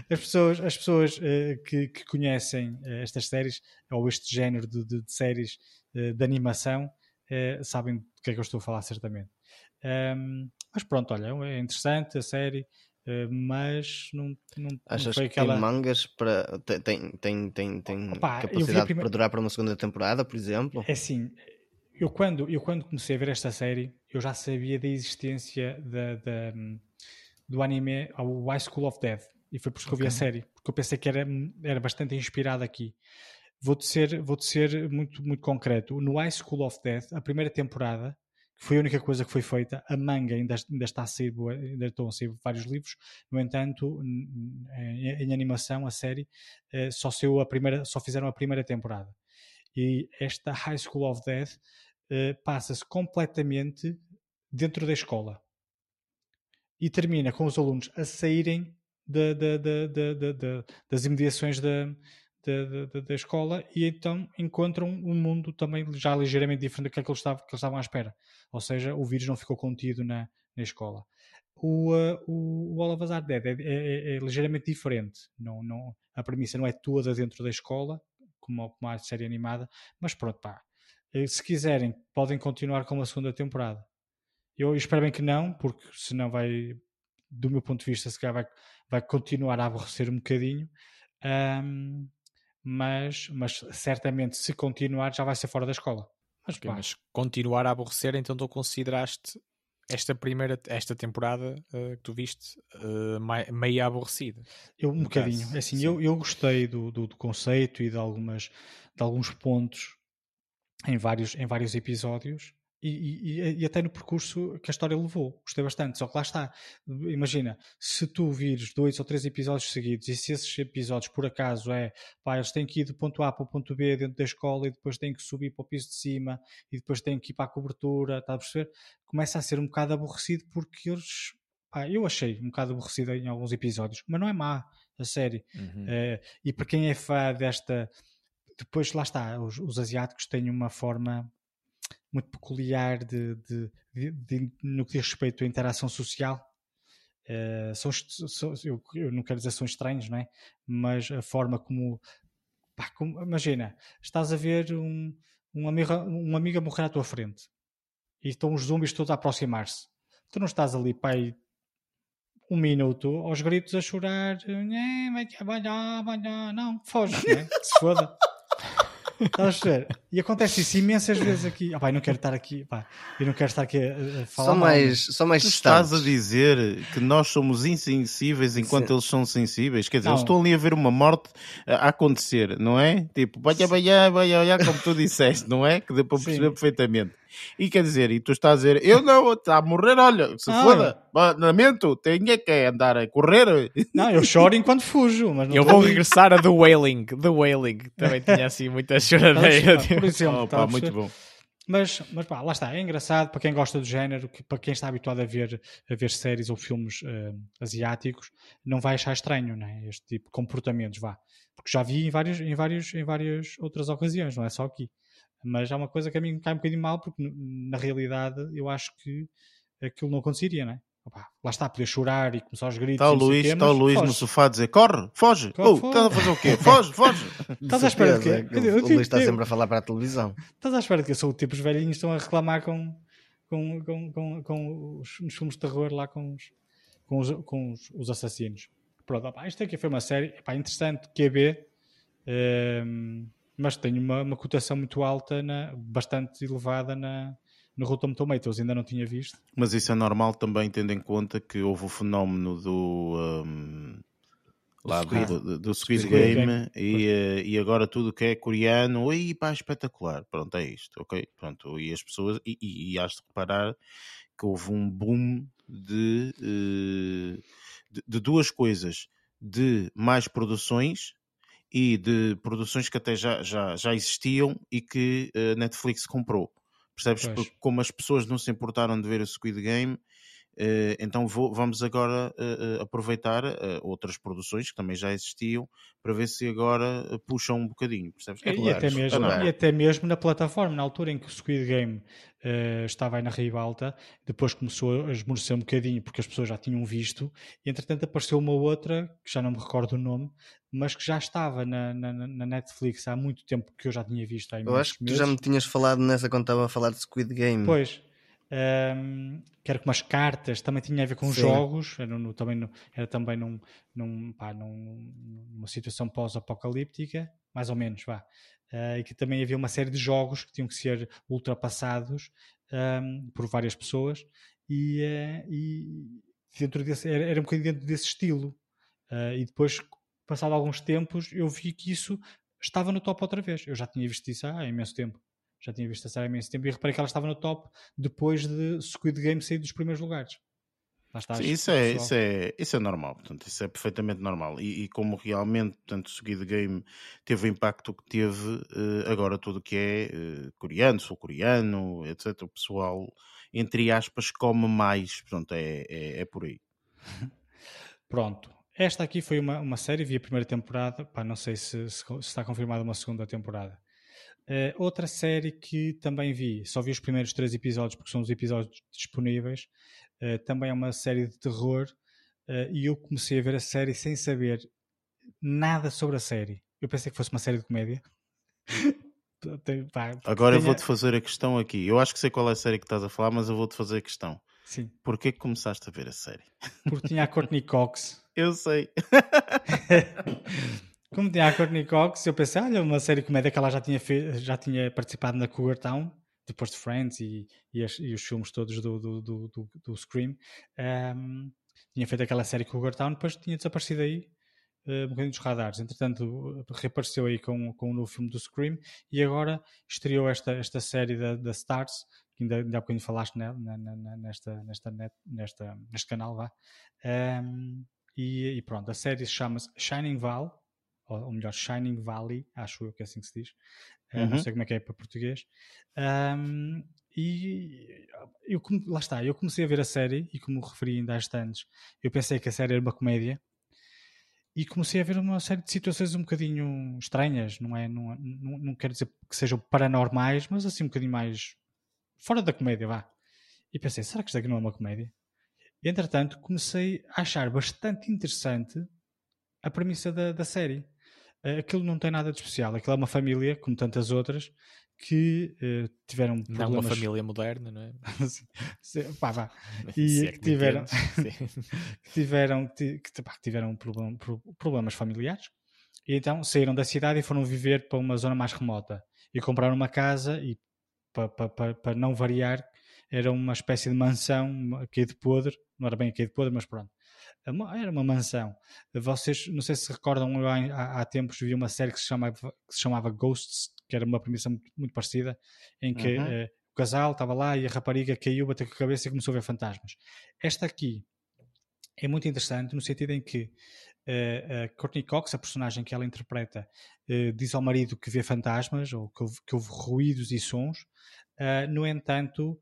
as pessoas, as pessoas uh, que, que, conhecem uh, estas séries ou este género de, de, de séries uh, de animação sabem do que é que eu estou a falar certamente. Um, mas pronto, olha, é interessante a série. Eh, mas não, não, Achas não foi que aquela... tem mangas para tem, tem, tem, tem Opa, capacidade prime... para durar para uma segunda temporada, por exemplo? É assim, eu quando, eu quando comecei a ver esta série, eu já sabia da existência da, da do anime o High School of Dead e foi por isso que eu vi a série, porque eu pensei que era, era bastante inspirado aqui. Vou-te ser, vou -te ser muito, muito concreto. No High School of Death, a primeira temporada, que foi a única coisa que foi feita. A manga ainda, ainda está a sair, ainda estão a sair vários livros. No entanto, em, em animação, a série eh, só, saiu a primeira, só fizeram a primeira temporada. E esta High School of Death eh, passa-se completamente dentro da escola e termina com os alunos a saírem de, de, de, das imediações da, da, da, escola e então encontram um mundo também já ligeiramente diferente do que, é que, eles, estavam, que eles estavam à espera. Ou seja, o vírus não ficou contido na, na escola. O, uh, o, o All of Us Are Dead é, é, é, é, ligeiramente diferente. Não, não, a premissa não é toda dentro da escola, como, como a série animada, mas pronto, pá. Eh, se quiserem, podem continuar com a segunda temporada. Eu espero bem que não, porque senão vai, do meu ponto de vista, se calhar vai, vai continuar a aborrecer um bocadinho. Um, mas, mas certamente se continuar já vai ser fora da escola. Mas, okay, mas continuar a aborrecer, então tu consideraste esta primeira, esta temporada uh, que tu viste uh, meio aborrecida. Eu um bocadinho. Caso, assim, eu, eu gostei do, do, do, conceito e de, algumas, de alguns pontos em vários, em vários episódios. E, e, e, até no percurso que a história levou. Gostei bastante. Só que lá está. Imagina, se tu vires dois ou três episódios seguidos e se esses episódios por acaso é pá, eles têm que ir do ponto A para o ponto B dentro da escola e depois têm que subir para o piso de cima e depois têm que ir para a cobertura, está a perceber? Começa a ser um bocado aborrecido porque eles. Pá, eu achei um bocado aborrecido em alguns episódios, mas não é má a série. Uhum. É, e para quem é fã desta. Depois lá está, os, os asiáticos têm uma forma muito peculiar de, de, de, no que diz respeito à interação social. Uh, são, são eu, eu, não quero dizer são estranhos, não é? Mas a forma como, pá, como imagina, estás a ver um, um, amigo, um amigo a morrer à tua frente e estão os zombies todos a aproximar-se. Tu não estás ali, pai, um minuto aos gritos a chorar, não, foge, né? se foda. Estás a ver? E acontece isso imensas vezes aqui. Oh, pá, eu não quero estar aqui, pá, eu não quero estar aqui a, a falar. Só mais, só mais tu estás a dizer que nós somos insensíveis enquanto Sim. eles são sensíveis. Quer dizer, não. eles estão ali a ver uma morte a acontecer, não é? Tipo, vai, vai, vai, vai, vai, como tu disseste, não é? Que deu para perceber perfeitamente. E quer dizer, e tu estás a dizer, eu não, está a morrer, olha, se ah, foda, lamento, tenho é que andar a correr. Não, eu choro enquanto fujo. Mas eu vou regressar a The Wailing, The Wailing, também tinha assim muita choradeira. Por exemplo, oh, pá, muito bom. Mas, mas pá, lá está, é engraçado para quem gosta do género, que, para quem está habituado a ver, a ver séries ou filmes uh, asiáticos, não vai achar estranho, né? Este tipo de comportamentos, vá. Porque já vi em, vários, em, vários, em várias outras ocasiões, não é só aqui. Mas é uma coisa que a mim cai um bocadinho mal, porque na realidade eu acho que aquilo não aconteceria, não é? opa, lá está, poder chorar e começar aos gritos. Está o Luís, quê, está o Luís no sofá a dizer: corre, foge, corre, oh, estás a fazer o quê? Foge, foge. estás à espera de quê? O, o Luís está sempre a falar para a televisão. Estás à espera de que sou o tipo os velhinhos estão a reclamar com, com, com, com, com os, nos filmes de terror lá com os, com os, com os, os assassinos. Pronto, opa, isto aqui foi uma série opa, interessante, QB, um, ehm, mas tem uma, uma cotação muito alta, na, bastante elevada na, no Rotten Tomatoes, ainda não tinha visto. Mas isso é normal também, tendo em conta que houve o fenómeno do. Um, lá do, do, do Squid, Squid Game, Game. E, uh, e agora tudo que é coreano, e pá, espetacular. Pronto, é isto, ok? Pronto, e as pessoas, e, e, e has de reparar que houve um boom de, uh, de, de, duas coisas: de mais produções e de produções que até já, já, já existiam e que a uh, Netflix comprou. Percebes? Pois. Como as pessoas não se importaram de ver o Squid Game, então vou, vamos agora uh, aproveitar uh, outras produções que também já existiam para ver se agora puxam um bocadinho. Percebes? É, e, até mesmo, e até mesmo na plataforma, na altura em que o Squid Game estava aí na ribalta, depois começou a esmorecer um bocadinho porque as pessoas já tinham visto, e entretanto apareceu uma outra, que já não me recordo o nome, mas que já estava na, na, na Netflix há muito tempo que eu já tinha visto. eu acho que tu já me tinhas falado nessa quando estava a falar de Squid Game. Pois. Um, que era com umas cartas, também tinha a ver com Sim. jogos, era, no, também no, era também num, num, pá, num, numa situação pós-apocalíptica, mais ou menos, vá. Uh, e que também havia uma série de jogos que tinham que ser ultrapassados um, por várias pessoas e, uh, e dentro desse, era, era, um bocadinho dentro desse estilo. Uh, e depois, passado alguns tempos, eu vi que isso estava no top outra vez. Eu já tinha visto isso há imenso tempo já tinha visto a série há imenso tempo e reparei que ela estava no top depois de Squid Game sair dos primeiros lugares. Sim, isso, é, isso, é, isso é normal, portanto, isso é perfeitamente normal. E, e como realmente portanto, o Squid Game teve o impacto que teve, uh, agora tudo que é uh, coreano, sul-coreano, etc., o pessoal, entre aspas, come mais. Portanto, é, é, é por aí. Pronto. Esta aqui foi uma, uma série, vi a primeira temporada, pá, não sei se, se, se está confirmada uma segunda temporada. Uh, outra série que também vi, só vi os primeiros três episódios porque são os episódios disponíveis, uh, também é uma série de terror uh, e eu comecei a ver a série sem saber nada sobre a série. Eu pensei que fosse uma série de comédia. Agora eu vou-te fazer a questão aqui. Eu acho que sei qual é a série que estás a falar, mas eu vou-te fazer a questão. Sim. Porquê que começaste a ver a série? Porque tinha a Courtney Cox. eu sei. Como tinha a Courtney Cox, eu pensei, olha, uma série de comédia que ela já tinha, já tinha participado na Cougar Town, depois de Friends e, e, as, e os filmes todos do, do, do, do, do Scream. Um, tinha feito aquela série Cougar Town, depois tinha desaparecido aí uh, um bocadinho dos radares. Entretanto, reapareceu aí com, com o novo filme do Scream e agora estreou esta, esta série da, da Stars, que ainda, ainda há bocadinho falaste nela, na, na, nesta, nesta, nesta, neste canal, vá. Um, e, e, pronto, a série chama-se Shining Val ou, melhor, Shining Valley, acho eu que é assim que se diz, uh, não sei como é que é para português. Um, e eu, lá está, eu comecei a ver a série e como referi ainda há instantes, eu pensei que a série era uma comédia e comecei a ver uma série de situações um bocadinho estranhas, não é? Não, não, não quero dizer que sejam paranormais, mas assim um bocadinho mais fora da comédia, vá. E pensei, será que isto aqui não é uma comédia? Entretanto, comecei a achar bastante interessante a premissa da, da série. Eh, aquilo não tem nada de especial. Aquilo é uma família, como tantas outras, que uh, tiveram problemas... Não uma família moderna, não é? sim, pá, vá. E é que tiveram, que tiveram, que, pá, tiveram problem, problemas familiares e então saíram da cidade e foram viver para uma zona mais remota e compraram uma casa e para, para, para não variar era uma espécie de mansão aqui de podre, não era bem aqui de podre, mas pronto era uma mansão. Vocês, não sei se recordam, há, há tempos vi uma série que se, chamava, que se chamava Ghosts, que era uma premissa muito, muito parecida, em que uhum. uh, o casal estava lá e a rapariga caiu, bateu com a cabeça e começou a ver fantasmas. Esta aqui é muito interessante no sentido em que uh, Courtney Cox, a personagem que ela interpreta, uh, diz ao marido que vê fantasmas ou que houve, que houve ruídos e sons. no entanto,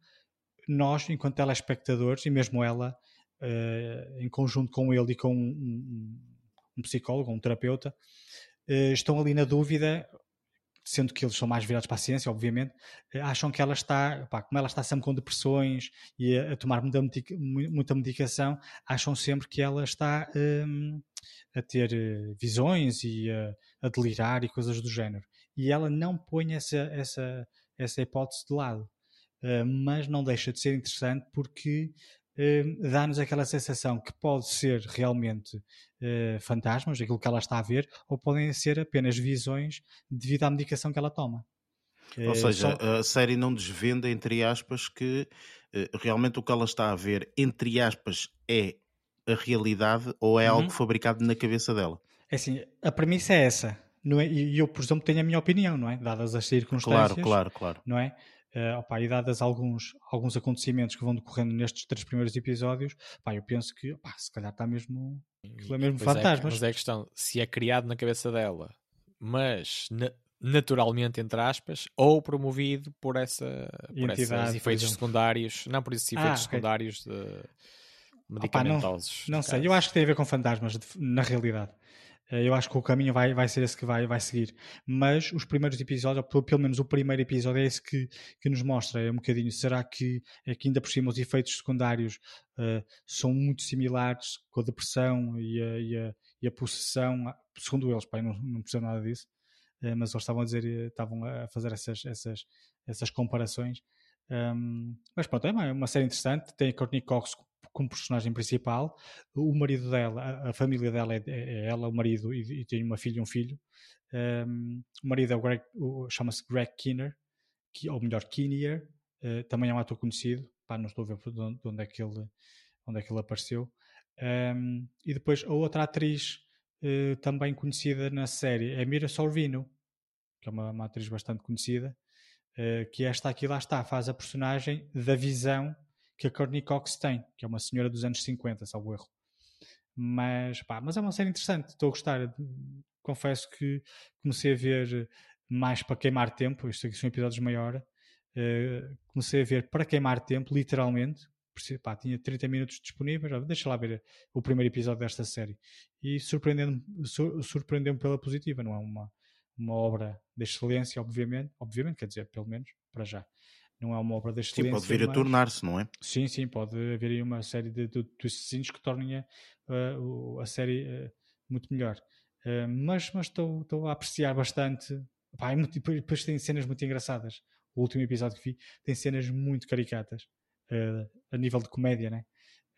nós, enquanto telespectadores, e mesmo ela, uh, em conjunto com ele e com um, um psicólogo, um terapeuta, uh, estão ali na dúvida sendo que eles são mais virados para a ciência, obviamente, eh, acham que ela está, pá, como ela está sempre com depressões e a, a tomar muita, muita, medicação, acham sempre que ela está um, a ter visões e a, a, delirar e coisas do género. E ela não põe essa, essa, essa hipótese de lado. Uh, mas não deixa de ser interessante porque uh, dá-nos aquela sensação que pode ser realmente uh, fantasmas, aquilo que ela está a ver, ou podem ser apenas visões devido à medicação que ela toma. Ou eh, seja, só... a série não desvenda, entre aspas, que realmente o que ela está a ver, entre aspas, é a realidade ou é uhum. algo fabricado na cabeça dela. É assim, a premissa é essa. Não é? E eu presumo que tenho a minha opinião, não é? Dadas as circunstâncias. Claro, claro, claro. Não é? Uh, opa, e dadas alguns, alguns acontecimentos que vão decorrendo nestes três primeiros episódios, opa, eu penso que opa, se calhar está mesmo, é mesmo fantasmas. É, mas é a questão, se é criado na cabeça dela, mas na, naturalmente, entre aspas, ou promovido por, essa, por esses efeitos secundários, não por esses efeitos ah, okay. secundários de medicamentosos. Opa, não, não sei, eu acho que tem a ver com fantasmas, na realidade. Eh, eu acho que o caminho vai, vai ser esse que vai, vai seguir. Mas os primeiros episódios, ou pelo menos o primeiro episódio, é esse que, que nos mostra. É um bocadinho. Será que, é que ainda por cima os efeitos secundários uh, são muito similares com a depressão e a, e a, e a possessão? Segundo eles, pai, não, não percebo nada disso. Uh, mas eles estavam a dizer, estavam a fazer essas, essas, essas comparações. Um, mas pronto, é uma, é uma série interessante. Tem a Courtney Cox como personagem principal. O marido dela, a, a família dela é, é, é, ela, o marido, e, e, tem uma filha e um filho. Um, o marido é o Greg, chama-se Greg Kinner, que, ou melhor, Kinnear, uh, também é um ator conhecido. Pá, não estou a ver de onde, de onde é que ele, onde é que ele apareceu. Um, e depois a outra atriz uh, também conhecida na série é Mira Sorvino, que é uma, uma atriz bastante conhecida, uh, que esta aqui lá está, faz a personagem da visão que a Courtney Cox tem, que é uma senhora dos anos 50, salvo erro. Mas, pá, mas é uma série interessante, estou a gostar. Confesso que comecei a ver mais para queimar tempo, isto aqui são episódios maior. Uh, comecei a ver para queimar tempo, literalmente. Pá, tinha 30 minutos disponíveis, deixa lá ver o primeiro episódio desta série. E surpreendeu-me surpreendeu pela positiva, não é uma, uma obra de excelência, obviamente, obviamente, quer dizer, pelo menos, para já não é uma obra de excelência. Sim, pode vir a tornar-se, não é? Sim, sim, pode haver aí uma série de, de twistzinhos que tornem a, a, a série uh, muito melhor. Uh, mas estou a apreciar bastante. Pá, é muito, depois tem cenas muito engraçadas. O último episódio que vi tem cenas muito caricatas uh, a nível de comédia, né?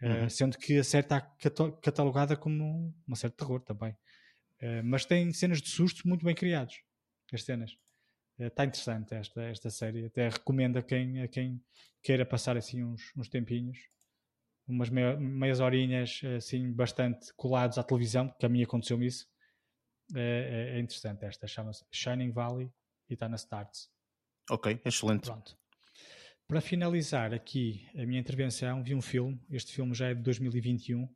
Uhum. Sendo que a série está catalogada como uma série de terror também. mas tem cenas de susto muito bem criados. As cenas. Está eh, interessante esta, esta série. Até recomendo a quem, a quem queira passar assim uns, uns tempinhos. Umas meia, meias horinhas assim bastante colados à televisão, porque a mim aconteceu-me isso. É, é, é, interessante esta. Chama-se Shining Valley e está na Starts. Ok, excelente. Pronto. Para finalizar aqui a minha intervenção, vi um filme. Este filme já é de 2021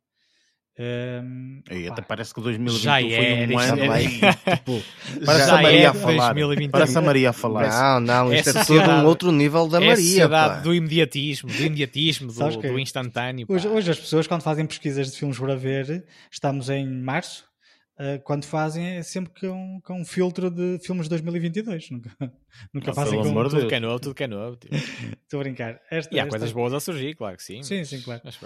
um, e até parece que 2021 já foi é, um ano aí, tipo, parece a Maria é a falar. 2021. Parece a Maria a falar. Não, não, isto é, é tudo um outro nível da é Maria. A do imediatismo, do imediatismo, do, do, instantâneo. Hoje, hoje, as pessoas, quando fazem pesquisas de filmes para ver, estamos em março, uh, quando fazem é sempre com, com um filtro de filmes de 2022. Nunca, nunca não, fazem com amor tudo que é novo, tudo que é novo. Tipo. Estou a brincar. Esta, e há esta... coisas boas a surgir, claro que sim. Sim, sim, claro. Mas,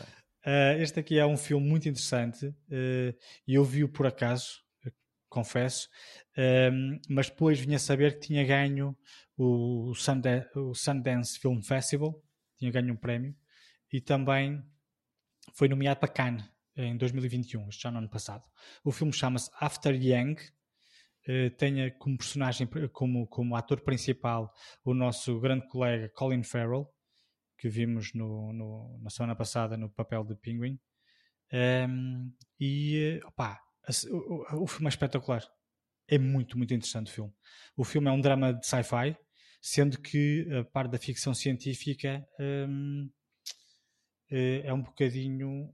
Uh, este aqui é um filme muito interessante uh, e eu vi-o por acaso, confesso, uh, mas depois vim a saber que tinha ganho o, Sundance, o Sundance Film Festival, tinha ganho um prémio e também foi nomeado para Cannes em 2021, já no ano passado. O filme chama-se After Yang, tenha como personagem, como, como ator principal, o nosso grande colega Colin Farrell, que vimos no, no, na semana passada no papel de Penguin. Um, e opá, o, o, filme é espetacular. É muito, muito interessante o filme. O filme é um drama de sci-fi, sendo que a parte da ficção científica um, é, é um bocadinho.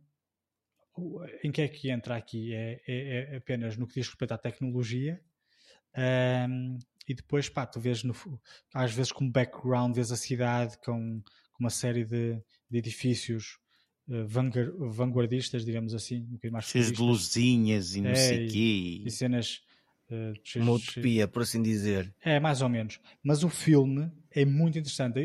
Em que é que entra aqui? É, é, é apenas no que diz respeito à tecnologia. Um, e depois, pá, tu vês no, às vezes como background, vês a cidade com uma série de, de edifícios uh, vanguardistas, digamos assim, um bocadinho mais Cheios de luzinhas e não é, sei o quê. E, cenas Uh, uma utopia, por assim dizer. É, mais ou menos. Mas o filme é muito interessante.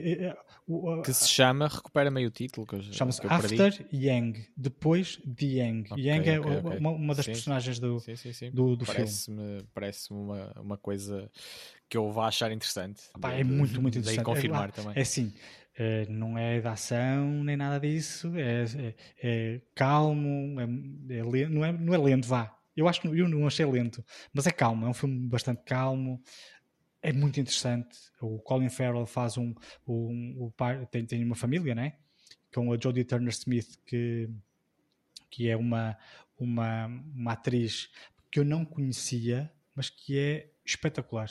que se chama, recupera meio o título. Chama-se After Yang, depois de Yang. Okay, Yang é okay, okay. Uma, uma, das sim, personagens do, sim, sim, do, do parece filme. Parece-me uma, uma coisa que eu vou achar interessante. Pá, de, é muito, muito interessante. confirmar é, também. É assim, é, não é de ação nem nada disso, é, é, é calmo, é, é não, é, não é lento, vá. Eu acho eu não achei lento, mas é calmo, é um filme bastante calmo, é muito interessante. O Colin Farrell faz um, um, um tem, tem uma família, né? Com a Jodie Turner Smith, que, que é uma, uma, uma atriz que eu não conhecia, mas que é espetacular.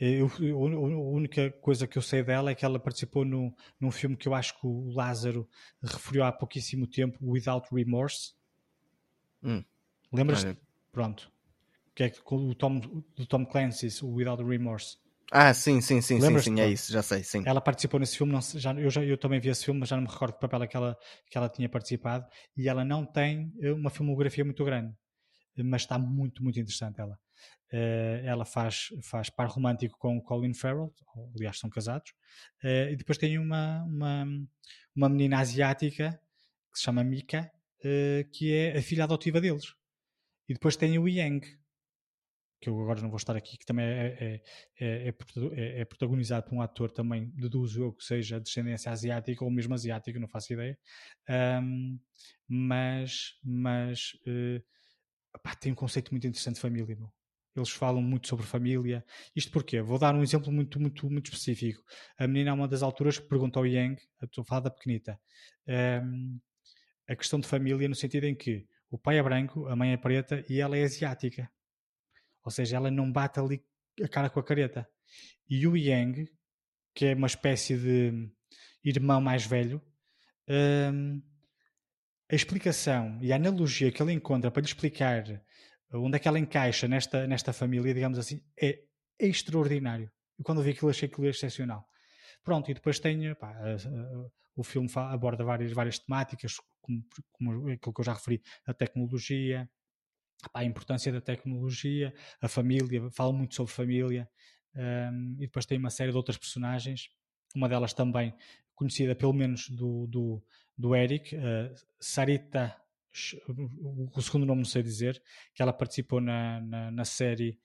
Eu, a única coisa que eu sei dela é que ela participou no, num filme que eu acho que o Lázaro referiu há pouquíssimo tempo, Without Remorse. Hum. Lembras? Pronto. Que é o Tom, do Tom Clancy's, o Without Remorse. Ah, sim, sim, sim, sim, sim, é isso, já sei, sim. Ela participou nesse filme, não, já, eu, já, eu também vi esse filme, mas já não me recordo que papel é que ela, que ela tinha participado, e ela não tem uma filmografia muito grande, mas está muito, muito interessante ela. Uh, ela faz, faz par romântico com Colin Farrell, aliás são casados, uh, e depois tem uma, uma, uma menina asiática que se chama Mika, uh, que é a filha adotiva deles. E depois tem o Yang, que eu agora não vou estar aqui, que também é, é, é, é protagonizado por um ator também, deduzo eu que seja descendência asiática ou mesmo asiática, não faço ideia. Um, mas mas uh, pá, tem um conceito muito interessante de família. Meu. Eles falam muito sobre família. Isto porquê? Vou dar um exemplo muito, muito, muito específico. A menina, a uma das alturas, pergunta ao Yang, a tua fada pequenita, um, a questão de família no sentido em que o pai é branco, a mãe é preta e ela é asiática. Ou seja, ela não bate ali a cara com a careta. E o Yang, que é uma espécie de irmão mais velho, hum, a explicação e a analogia que ele encontra para lhe explicar onde é que ela encaixa nesta, nesta família, digamos assim, é, é extraordinário. E quando eu vi aquilo, achei aquilo excepcional. Pronto, e depois tem, pá, a, a, o filme aborda várias, várias temáticas, como, como aquilo que eu já referi, a tecnologia, a importância da tecnologia, a família, fala muito sobre família, um, e depois tem uma série de outras personagens, uma delas também conhecida pelo menos do, do, do Eric, uh, Sarita, o segundo nome não sei dizer, que ela participou na, na, na série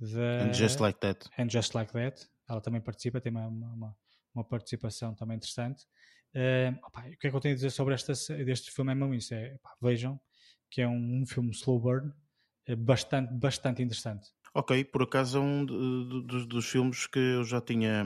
The, And Just Like That. And Just Like That, ela também participa, tem uma, uma, uma participação também interessante. Uh, opa, o que é que eu tenho a dizer sobre esta, deste filme é mesmo isso, é, opa, vejam que é um, um filme slow burn é bastante, bastante interessante. Ok, por acaso é um dos, dos filmes que eu já tinha,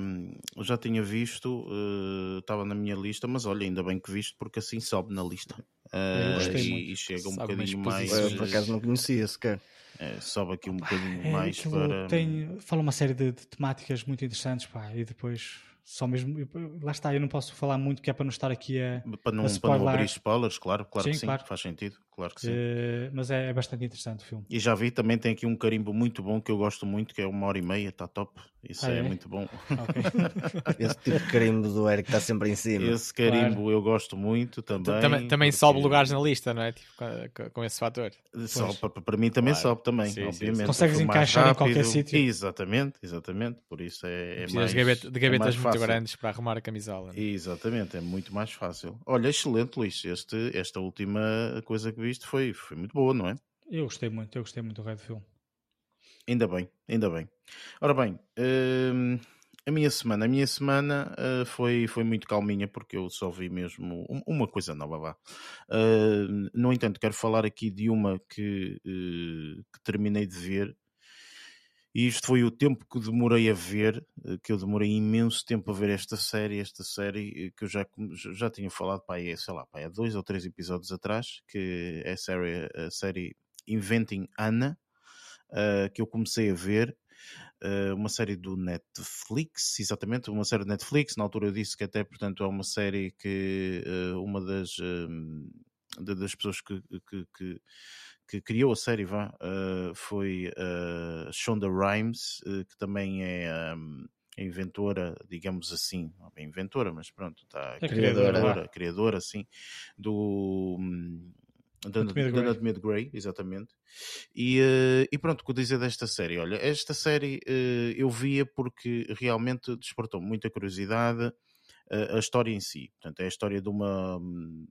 já tinha visto, uh, estava na minha lista, mas olha, ainda bem que visto, porque assim sobe na lista. Uh, e, e, chega um Sabe bocadinho mais. Eu, por acaso não conhecia sequer. É, sobe aqui um bocadinho é, mais para. Tem, fala uma série de, de, temáticas muito interessantes, pá, e depois só mesmo. Lá está, eu não posso falar muito que é para não estar aqui a. Para não, a para não abrir spoilers, claro, claro sim, que sim, claro. faz sentido, claro que sim. Uh, mas é, é, bastante interessante o filme. E já vi, também tem aqui um carimbo muito bom que eu gosto muito, que é uma hora e meia, está top. Isso ah, é, é, muito bom. Okay. Esse tipo de carimbo do Eric está sempre em cima. Esse carimbo claro. eu gosto muito também. Também, também porque... sobe lugares na lista, não é? Tipo, com, com esse fator. Sobe, para, para mim também claro. sobe também, sim, obviamente. Sim, Consegues encaixar rápido. em qualquer sítio. Exatamente, exatamente. Por isso é, é mais. De, gaveta, de gavetas é muito grandes para arrumar a camisola. Né? Exatamente, é muito mais fácil. Olha, excelente, Luís. Este, esta última coisa que viste foi, foi muito boa, não é? Eu gostei muito, eu gostei muito do Red Film. Ainda bem, ainda bem. Ora bem, hum, a minha semana, a minha semana uh, foi, foi muito calminha porque eu só vi mesmo uma coisa nova, vá. Uh, no entanto, quero falar aqui de uma que, uh, que terminei de ver e isto foi o tempo que demorei a ver, eh, que eu demorei imenso tempo a ver esta série, esta série que eu já, já tinha falado, pá, é, sei lá, pá, há dois ou três episódios atrás, que é a série, a série Inventing Anna, uh, que eu comecei a ver, uh, uma série do Netflix, exatamente, uma série do Netflix, na altura eu disse que até, portanto, é uma série que uh, uma das, das pessoas que, que, que que criou a série vá, uh, foi uh, Shonda Rhimes, uh, que também é um, a inventora, digamos assim, não é inventora, mas pronto, está a criadora, criadora, criadora sim, do, da Anatomia de Grey, exatamente. E, uh, e pronto, o que dizer desta série? Olha, esta série uh, eu via porque realmente despertou muita curiosidade a, história em si. Portanto, é a história de uma.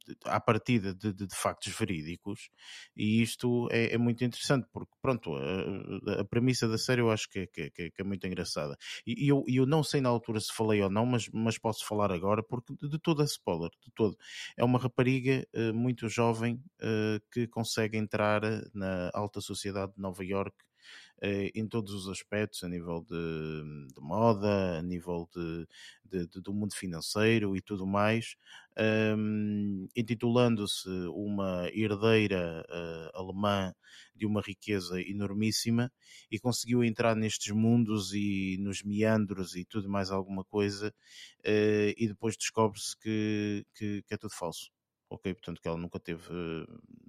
De, à partida de, de, de, factos verídicos, e isto é, é muito interessante, porque, pronto, a, a, premissa da série eu acho que é, que, que é muito engraçada. E, eu, eu não sei na altura se falei ou não, mas, mas posso falar agora, porque de, todo é spoiler, de todo. É uma rapariga uh, muito jovem uh, que consegue entrar na alta sociedade de Nova York eh, em todos os aspectos, a nível de, de moda, a nível de, de, de, do mundo financeiro e tudo mais, um, intitulando-se uma herdeira uh, alemã de uma riqueza enormíssima e conseguiu entrar nestes mundos e nos meandros e tudo mais alguma coisa, uh, e depois descobre-se que, que, que é tudo falso ok? Portanto, que ela nunca teve,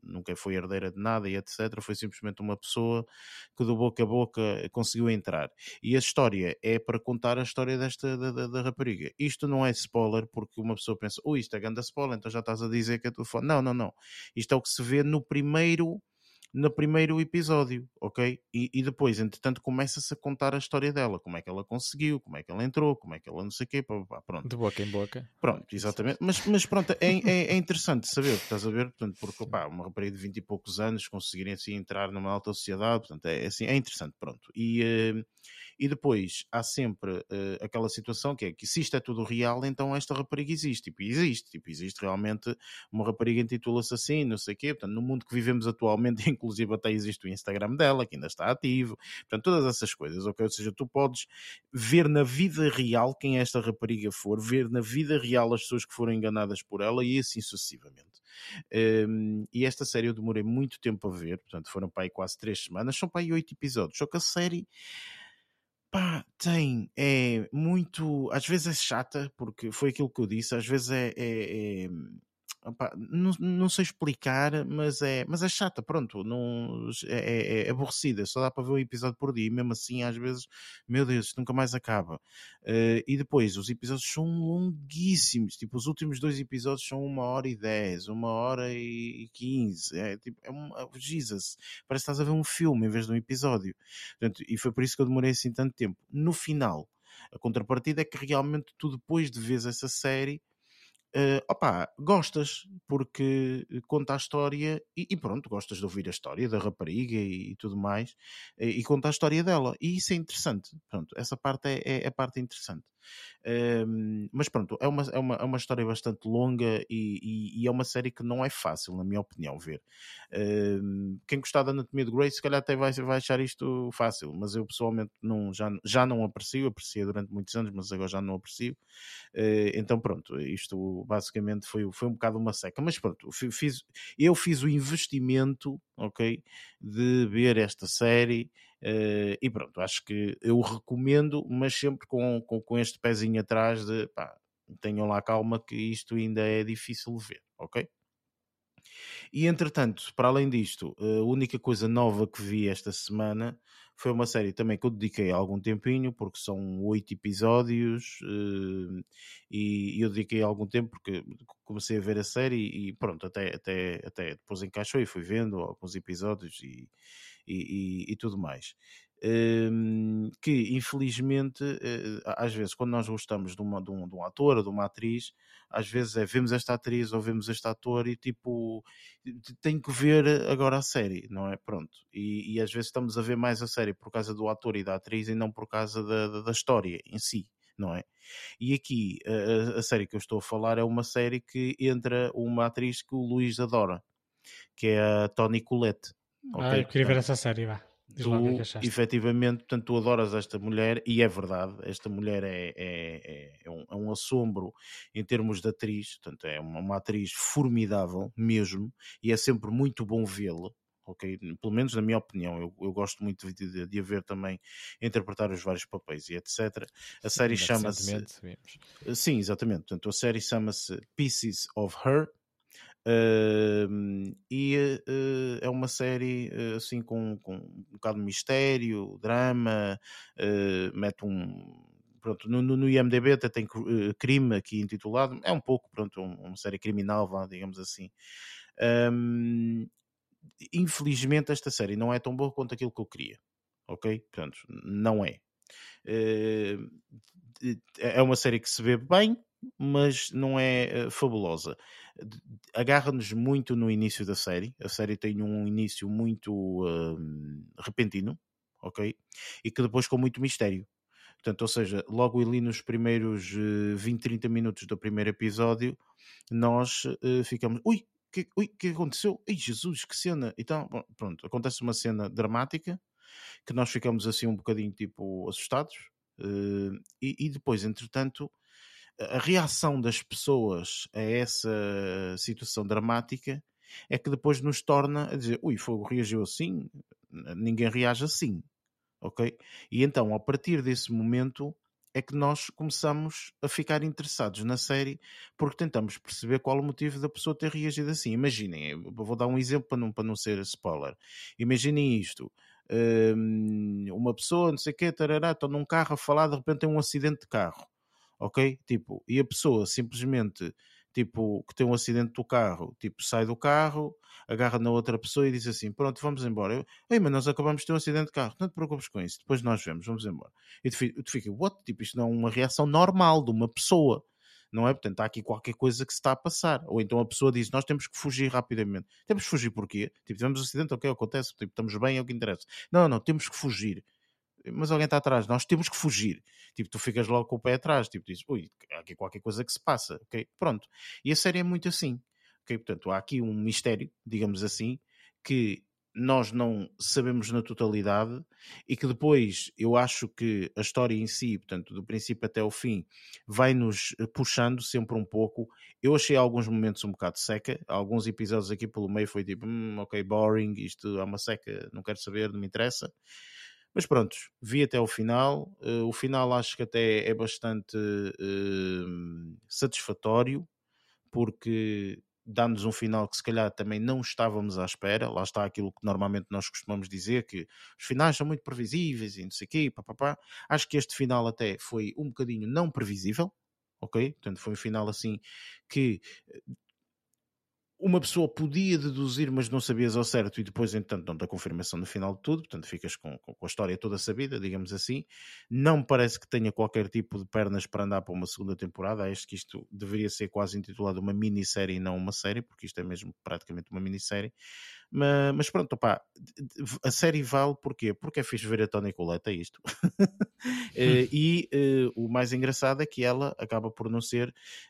nunca foi herdeira de nada e etc. Foi simplesmente uma pessoa que do boca a boca conseguiu entrar. E a história é para contar a história desta da, da, da rapariga. Isto não é spoiler, porque uma pessoa pensa, ui, isto é grande spoiler, então já estás a dizer que é tudo. Não, não, não. Isto é o que se vê no primeiro no primeiro episódio, ok? E, e depois, entretanto, começa-se a contar a história dela, como é que ela conseguiu, como é que ela entrou, como é que ela não sei o quê, pá, pá, pronto. De boca em boca. Pronto, exatamente. Mas, mas pronto, é, é, é interessante saber, estás a ver? Portanto, porque pá, uma rapariga de 20 e poucos anos conseguirem assim entrar numa alta sociedade, portanto, é, assim, é interessante, pronto. E, uh, e depois há sempre uh, aquela situação que é que se isto é tudo real, então esta rapariga existe. Tipo, existe. Tipo, existe realmente uma rapariga intitula-se assim, não sei o quê. Portanto, no mundo que vivemos atualmente, inclusive até existe o Instagram dela, que ainda está ativo. Portanto, todas essas coisas, ok? Ou seja, tu podes ver na vida real quem esta rapariga for, ver na vida real as pessoas que foram enganadas por ela e assim sucessivamente. Um, e esta série eu demorei muito tempo a ver, portanto foram para aí quase três semanas, são para aí oito episódios, só que a série Pá, tem. É muito. Às vezes é chata, porque foi aquilo que eu disse, às vezes é, é, é Opa, não, não sei explicar, mas é, mas é chata, pronto, não, é, é, é, aborrecida, só dá para ver um episódio por dia, e mesmo assim, às vezes, meu Deus, nunca mais acaba. Uh, e depois, os episódios são longuíssimos, tipo, os últimos dois episódios são uma hora e dez, uma hora e quinze, é tipo, é um, é, Jesus, parece que estás a ver um filme em vez de um episódio. Portanto, e foi por isso que eu demorei assim tanto tempo. No final, a contrapartida é que realmente tu depois de ver essa série uh, opá, gostas, porque conta a história e, e, pronto, gostas de ouvir a história da rapariga e, e tudo mais, e, e, conta a história dela. E isso é interessante. Pronto, essa parte é, é, é a parte interessante. Um, mas pronto, é uma, é, uma, é uma história bastante longa e, e, e, é uma série que não é fácil, na minha opinião, ver. Um, quem gostar da Anatomia de Grey, se calhar até vai, vai achar isto fácil, mas eu pessoalmente não, já, já não aprecio, apreciei durante muitos anos, mas agora já não aprecio. Uh, então pronto, isto basicamente foi, foi um bocado uma seca. Mas pronto, fiz, eu fiz o investimento, ok, de ver esta série. Uh, e pronto, acho que eu recomendo, mas sempre com, com, com este pezinho atrás de pá, tenham lá calma que isto ainda é difícil de ver, ok? E entretanto, para além disto, a única coisa nova que vi esta semana foi uma série também que eu dediquei algum tempinho, porque são oito episódios eh, e eu dediquei algum tempo porque comecei a ver a série e pronto, até, até, até depois encaixou e fui vendo alguns episódios e, e, e, e tudo mais. Um, que infelizmente uh, às vezes quando nós gostamos de, uma, de, um, de um ator ou de uma atriz às vezes é vemos esta atriz ou vemos este ator e tipo tem que ver agora a série não é? Pronto, e, e, às vezes estamos a ver mais a série por causa do ator e da atriz e não por causa da, da, da história em si não é? E aqui a, a, série que eu estou a falar é uma série que entra uma atriz que o Luís adora que é a Toni Collette ah, okay? eu queria ver essa série, vá tu, que efetivamente, portanto, tu adoras esta mulher, e é verdade, esta mulher é, é, é, é, um, é um, assombro em termos de atriz, portanto, é uma, uma atriz formidável mesmo, e é sempre muito bom vê-la. Ok, pelo menos na minha opinião, eu, eu gosto muito de, de, de, a ver também interpretar os vários papéis e etc. A série chama-se. Sim, exatamente. Portanto, a série chama-se Pieces of Her, Uh, e uh, é uma série uh, assim com, com, um bocado de mistério, drama, mete um. Pronto, no, no IMDB até tem crime aqui intitulado, é um pouco, pronto, uma série criminal, digamos assim. Um, infelizmente, esta série não é tão boa quanto aquilo que eu queria. Ok? Portanto, não é. É uma série que se vê bem, mas não é uh, fabulosa. Agarra-nos muito no início da série. A série tem um início muito uh, repentino, ok? E que depois com muito mistério. Portanto, ou seja, logo ali nos primeiros uh, 20, 30 minutos do primeiro episódio, nós uh, ficamos, ui, que, ui, que aconteceu? Ai, Jesus, que cena! Então, pronto, acontece uma cena dramática que nós ficamos assim um bocadinho tipo assustados. Uh, e, e, depois, entretanto, a reação das pessoas a essa situação dramática é que depois nos torna a dizer: ui, fogo reagiu assim, ninguém reage assim, ok? E então, a partir desse momento, é que nós começamos a ficar interessados na série porque tentamos perceber qual o motivo da pessoa ter reagido assim. Imaginem, vou dar um exemplo para não, para não ser spoiler. Imaginem isto. Hum, uma pessoa, não sei o quê, tarará, está num carro a falar, de repente tem um acidente de carro, ok? Tipo, e a pessoa simplesmente tipo, que tem um acidente do carro, tipo, sai do carro, agarra na outra pessoa e diz assim: Pronto, vamos embora. Ei, mas nós acabamos de ter um acidente de carro, não te preocupes com isso, depois nós vemos, vamos embora. E tu fica, what? Tipo, isto não é uma reação normal de uma pessoa. Não é? Portanto, há aqui qualquer coisa que se está a passar. Ou então a pessoa diz: Nós temos que fugir rapidamente. Temos que fugir porquê? Tipo, tivemos um acidente, ok, acontece, tipo, estamos bem, é o que interessa. Não, não, temos que fugir mas alguém está atrás, nós temos que fugir. Tipo, tu ficas logo com o pé atrás, tipo, dizes, ui, aqui qualquer coisa que se passa, ok? Pronto. E a série é muito assim, ok? Portanto, há aqui um mistério, digamos assim, que nós não sabemos na totalidade e que depois eu acho que a história em si, portanto, do princípio até o fim, vai nos puxando sempre um pouco. Eu achei alguns momentos um bocado seca, alguns episódios aqui pelo meio foi tipo, hum, ok, boring, isto é uma seca, não quero saber, não me interessa. Mas pronto, vi até o final. Uh, o final acho que até é bastante uh, satisfatório, porque dá-nos um final que se calhar também não estávamos à espera. Lá está aquilo que normalmente nós costumamos dizer, que os finais são muito previsíveis e não sei o quê. Acho que este final até foi um bocadinho não previsível, ok? Portanto, foi um final assim que uma pessoa podia deduzir, mas não sabias ao certo, e depois, entanto, não a confirmação no final de tudo, portanto, ficas com, com, a história toda sabida, digamos assim. Não parece que tenha qualquer tipo de pernas para andar para uma segunda temporada. Acho que isto deveria ser quase intitulado uma minissérie e não uma série, porque isto é mesmo praticamente uma minissérie. Mas, mas pronto, opá, a série vale porquê? Porque é fixe ver a Tony Colette, é isto. Eh, e uh, o mais engraçado é que ela acaba por não ser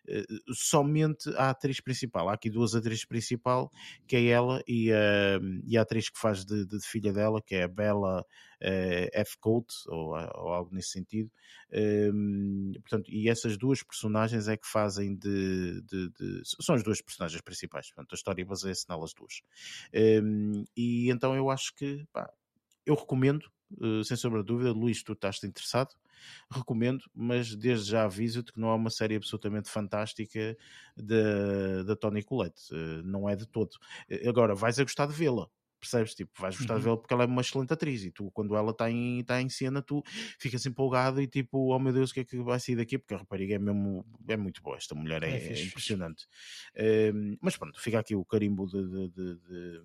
uh, somente a atriz principal. Há aqui duas atrizes principal, que é ela e a, e a atriz que faz de, de filha dela, que é a Bella uh, F. Coat, ou, ou, algo nesse sentido. Um, portanto, e essas duas personagens é que fazem de, de, de são as duas personagens principais. Portanto, a história baseia-se nelas duas. Um, e então eu acho que pá, eu recomendo, uh, sem sombra de dúvida, Luís, tu estás interessado, recomendo, mas desde já aviso-te que não é uma série absolutamente fantástica da Tony Colette, uh, não é de todo. Agora, vais a gostar de vê-la, percebes? Tipo, vais gostar uhum. de vê-la porque ela é uma excelente atriz e tu, quando ela está em, tá em cena, tu ficas empolgado e tipo, oh meu Deus, o que é que vai sair daqui? Porque a rapariga é mesmo, é muito boa, esta mulher é, é, é impressionante. Um, mas pronto, fica aqui o carimbo de, de, de, de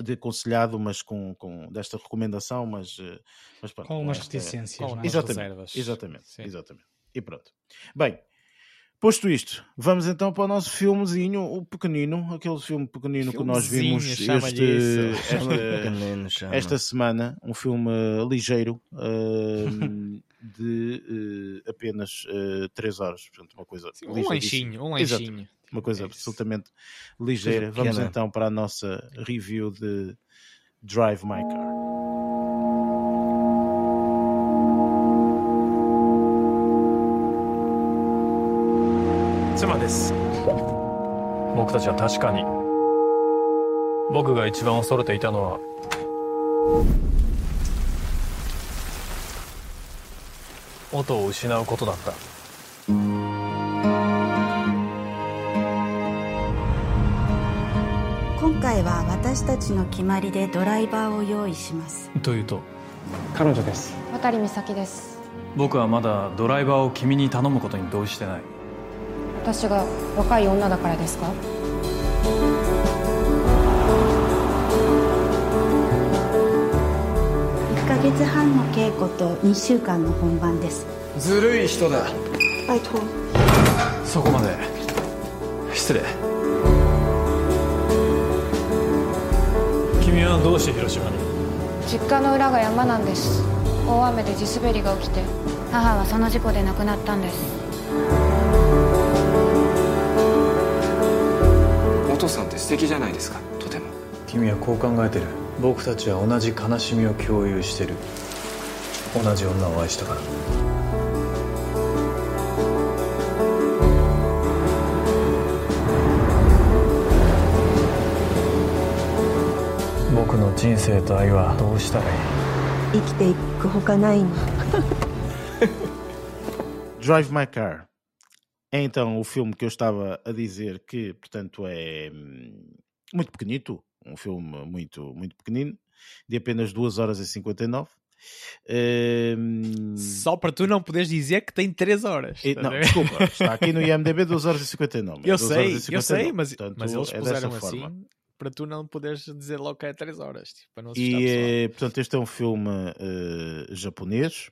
de aconselhado, mas com, com desta recomendação, mas, eh, mas pronto, com umas reticências, com é? exatamente, reservas. Exatamente, exatamente. E pronto. Bem, Posto isto, vamos então para o nosso filmezinho, o pequenino, aquele filme pequenino que nós vimos este, esta, esta, semana, um filme ligeiro uh, de uh, apenas uh, 3 horas, portanto uma coisa Sim, um lanchinho, um lanchinho. Exato, uma coisa é absolutamente ligeira. Vamos então para a nossa review de Drive My Car. 妻です。僕たちは確かに僕が一番恐れていたのは音を失うことだった。今回は私たちの決まりでドライバーを用意します。というと彼女です。渡美咲です。僕はまだドライバーを君に頼むことに同意してない私が若い女だからですか？1ヶ月半の稽古と2週間の本番です。ずるい人だ。バイト。そこまで。失礼。君はどうして広島に？実家の裏が山なんです。大雨で地滑りが起きて母はその事故で亡くなったんです。父さんって素敵じゃないですか。とても。君はこう考えてる。僕たちは同じ悲しみを共有してる。同じ女を愛したから。僕の人生と愛はどうしたらいい？生きていくほかないの。Drive My Car é então o filme que eu estava a dizer que, portanto, é hum, muito pequenito, um filme muito, muito pequenino, de apenas 2 horas e 59. Um... Só para tu não poderes dizer que tem 3 horas. E, não, desculpa, está aqui no IMDB 2 horas e 59. Eu sei, 59, eu sei, mas, portanto, mas eles é puseram assim forma. para tu não poderes dizer logo que é 3 horas. Tipo, para não e, eh, portanto, este é um filme uh, japonês.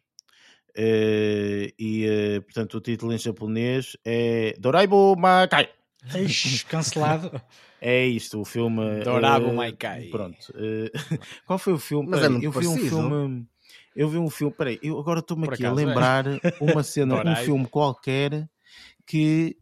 Uh, e, uh, portanto, o título em japonês é Doraibu Makai. cancelado. É isto, o filme. Doraibu Maikai. Pronto. qual foi o filme? Mas Peraí, é eu vi um filme. Eu vi um filme. Peraí, eu agora estou-me aqui a lembrar é. uma cena, um filme qualquer que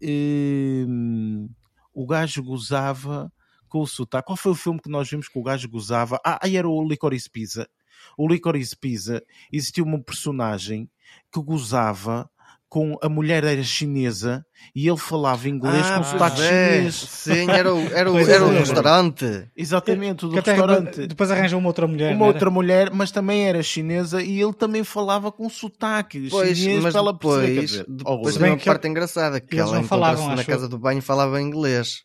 o gajo gozava com o sotaque. Qual foi o filme que nós vimos que o gajo gozava? Ah, aí era o Licorice Pizza. O Licorice Pizza existia uma personagem que gozava com a mulher era chinesa e ele falava inglês ah, com sotaque é. chinês. Sim, era o, era o, era o restaurante. Exatamente, o do restaurante. Depois arranjou uma outra mulher. Uma outra mulher, mas também era chinesa e ele também falava com sotaque pois, chinês mas pela depois, dizer, depois uma parte engraçada que ela não falavam na casa do banho falava inglês.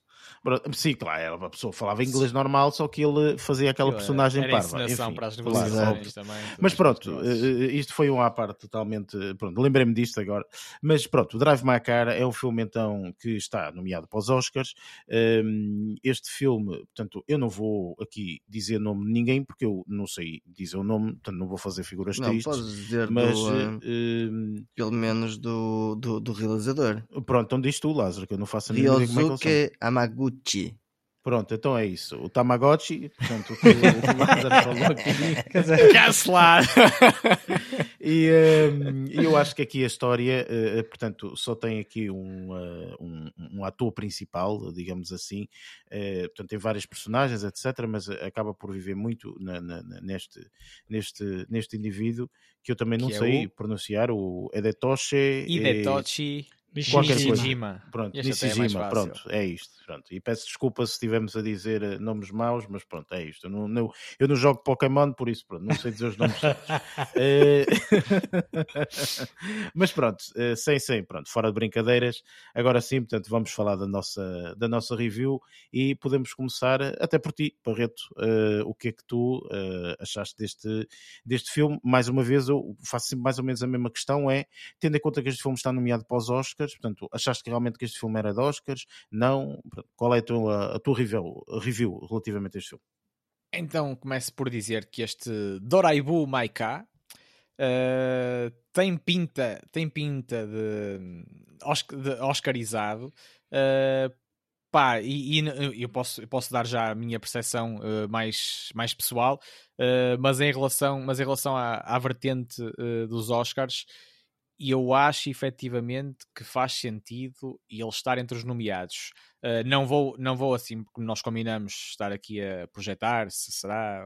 Sim, claro, a pessoa falava inglês normal, só que ele fazia aquela personagem era parva. Enfim, para as negociações também. Mas pronto, isto foi um à parte totalmente. Pronto, lembrei-me disto agora. Mas pronto, o Drive My Car é um filme então que está nomeado para os Oscars. Este filme, portanto, eu não vou aqui dizer o nome de ninguém porque eu não sei dizer o nome, portanto, não vou fazer figuras não, tristes. Podes dizer mas do, uh, pelo menos do, do, do, realizador. Pronto, então diz tu, Lázaro, que eu não faço a mínima ideia como é que ele Amaguchi. Pronto, então é isso. O Tamagotchi, portanto, o que o Lázaro falou aqui. Cancelar! e um, eu acho que aqui a história, uh, portanto, só tem aqui um, uh, um, um, ator principal, digamos assim. Uh, portanto, tem várias personagens, etc., mas acaba por viver muito na, na, neste, neste, neste indivíduo que eu também não que sei é o... pronunciar, o Edetoshi. Idetoshi. E qualquer coisa. Pronto, Nishijima, é pronto, é isto. Pronto. E peço desculpa se estivermos a dizer eh, nomes maus, mas pronto, é isto. Eu não, não, eu não jogo Pokémon, por isso pronto, não sei dizer os nomes eh, mas pronto, eh, sem, sem, pronto, fora de brincadeiras. Agora sim, portanto, vamos falar da nossa, da nossa review e podemos começar até por ti, Barreto. Uh, o que é que tu uh, achaste deste, deste filme? Mais uma vez, eu faço mais ou menos a mesma questão: é tendo em conta que este filme está nomeado para os Oscars Oscars, portanto, achaste que realmente que este filme era de Oscars? Não? Qual é a tua, a tua review, review relativamente a este filme? Então, começo por dizer que este Doraibu Maika uh, tem pinta, tem pinta de, de oscarizado. Uh, pá, e, e, eu, posso, eu posso dar já a minha percepção uh, mais, mais pessoal, mas em relação, mas em relação à, à vertente dos Oscars, e eu acho efetivamente que faz sentido ele estar entre os nomeados. Uh, não, vou, não vou assim, porque nós combinamos estar aqui a projetar se será.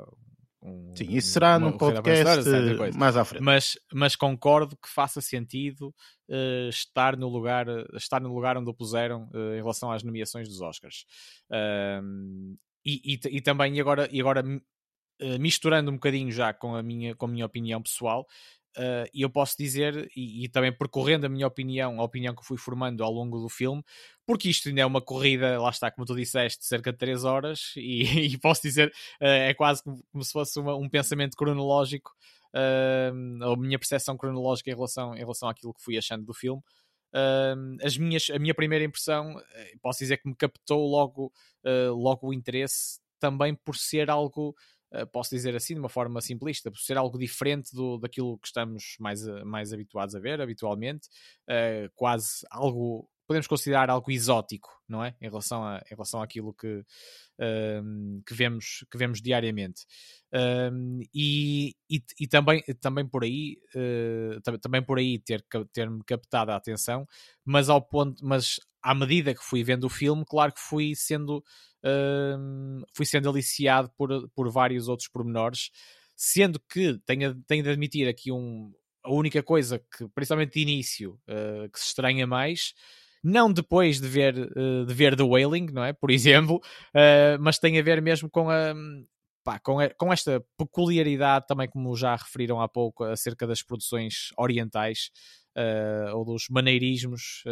Um, Sim, isso será num podcast mais à frente. Mas, mas concordo que faça sentido uh, estar, no lugar, estar no lugar onde o puseram uh, em relação às nomeações dos Oscars. E, e, e, também, e agora, e agora misturando um bocadinho já com a minha, com a minha opinião pessoal, e eu posso dizer, e, e, também percorrendo a minha opinião, a opinião que fui formando ao longo do filme, porque isto ainda é uma corrida, lá está, como tu disseste, cerca de 3 horas, e, e posso dizer, uh, é quase como se fosse uma, um pensamento cronológico, uh, a minha percepção cronológica em relação, em relação àquilo que fui achando do filme. as minhas, a minha primeira impressão, posso dizer que me captou logo, logo o interesse, também por ser algo uh, posso dizer assim, de uma forma simplista, por ser algo diferente do, daquilo que estamos mais, mais habituados a ver habitualmente, uh, quase algo podemos considerar algo exótico, não é? Em relação, a, em relação àquilo que, um, que, vemos, que vemos diariamente. Um, e, e, e, também, também por aí, uh, também por aí ter, ter-me captado a atenção, mas ao ponto, mas à medida que fui vendo o filme, claro que fui sendo, uh, fui sendo aliciado por, por vários outros pormenores, sendo que tenho, tenho de admitir aqui um, a única coisa que, principalmente de início, uh, que se estranha mais, não depois de ver, uh, de ver The Wailing, não é? Por exemplo, uh, mas tem a ver mesmo com a, pá, com, a, com esta peculiaridade também, como já referiram há pouco, acerca das produções orientais uh, ou dos maneirismos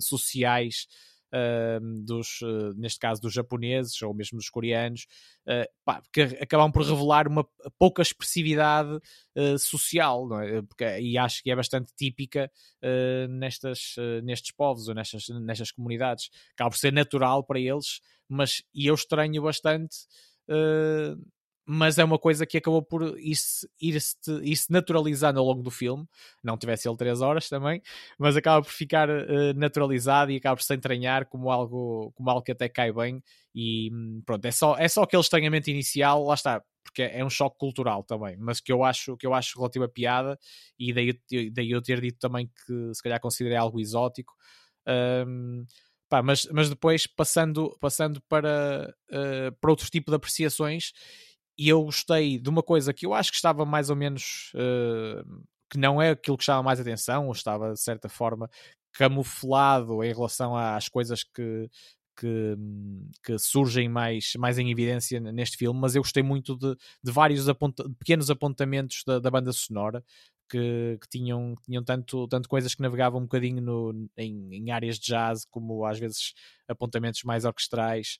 sociais uh, dos, uh, neste caso dos japoneses ou mesmo dos coreanos, uh, pá, que acabam por revelar uma pouca expressividade uh, social, é? Porque, e acho que é bastante típica nestas, nestes povos ou nestas, nestas comunidades. Acaba por ser natural para eles, mas e eu estranho bastante mas é uma coisa que acabou por ir-se ir naturalizando ao longo do filme. Não tivesse ele 3 horas também, mas acaba por ficar uh, naturalizado e acaba por se entranhar como algo, como algo que até cai bem. E hum, pronto, é só, é só aquele estranhamento inicial, lá está, porque é um choque cultural também, mas que eu acho, que eu acho relativa piada, e daí, daí eu ter dito também que se calhar considerei algo exótico. Um, pá, mas, mas depois passando, passando para, uh, para outro tipo de apreciações e eu gostei de uma coisa que eu acho que estava mais ou menos uh, que não é aquilo que chama mais atenção, ou estava de certa forma camuflado em relação às coisas que, que, que, surgem mais, mais em evidência neste filme, mas eu gostei muito de, de vários aponta pequenos apontamentos da, da banda sonora que, que, tinham, tinham tanto, tanto coisas que navegavam um bocadinho no, em, em áreas de jazz, como às vezes apontamentos mais orquestrais,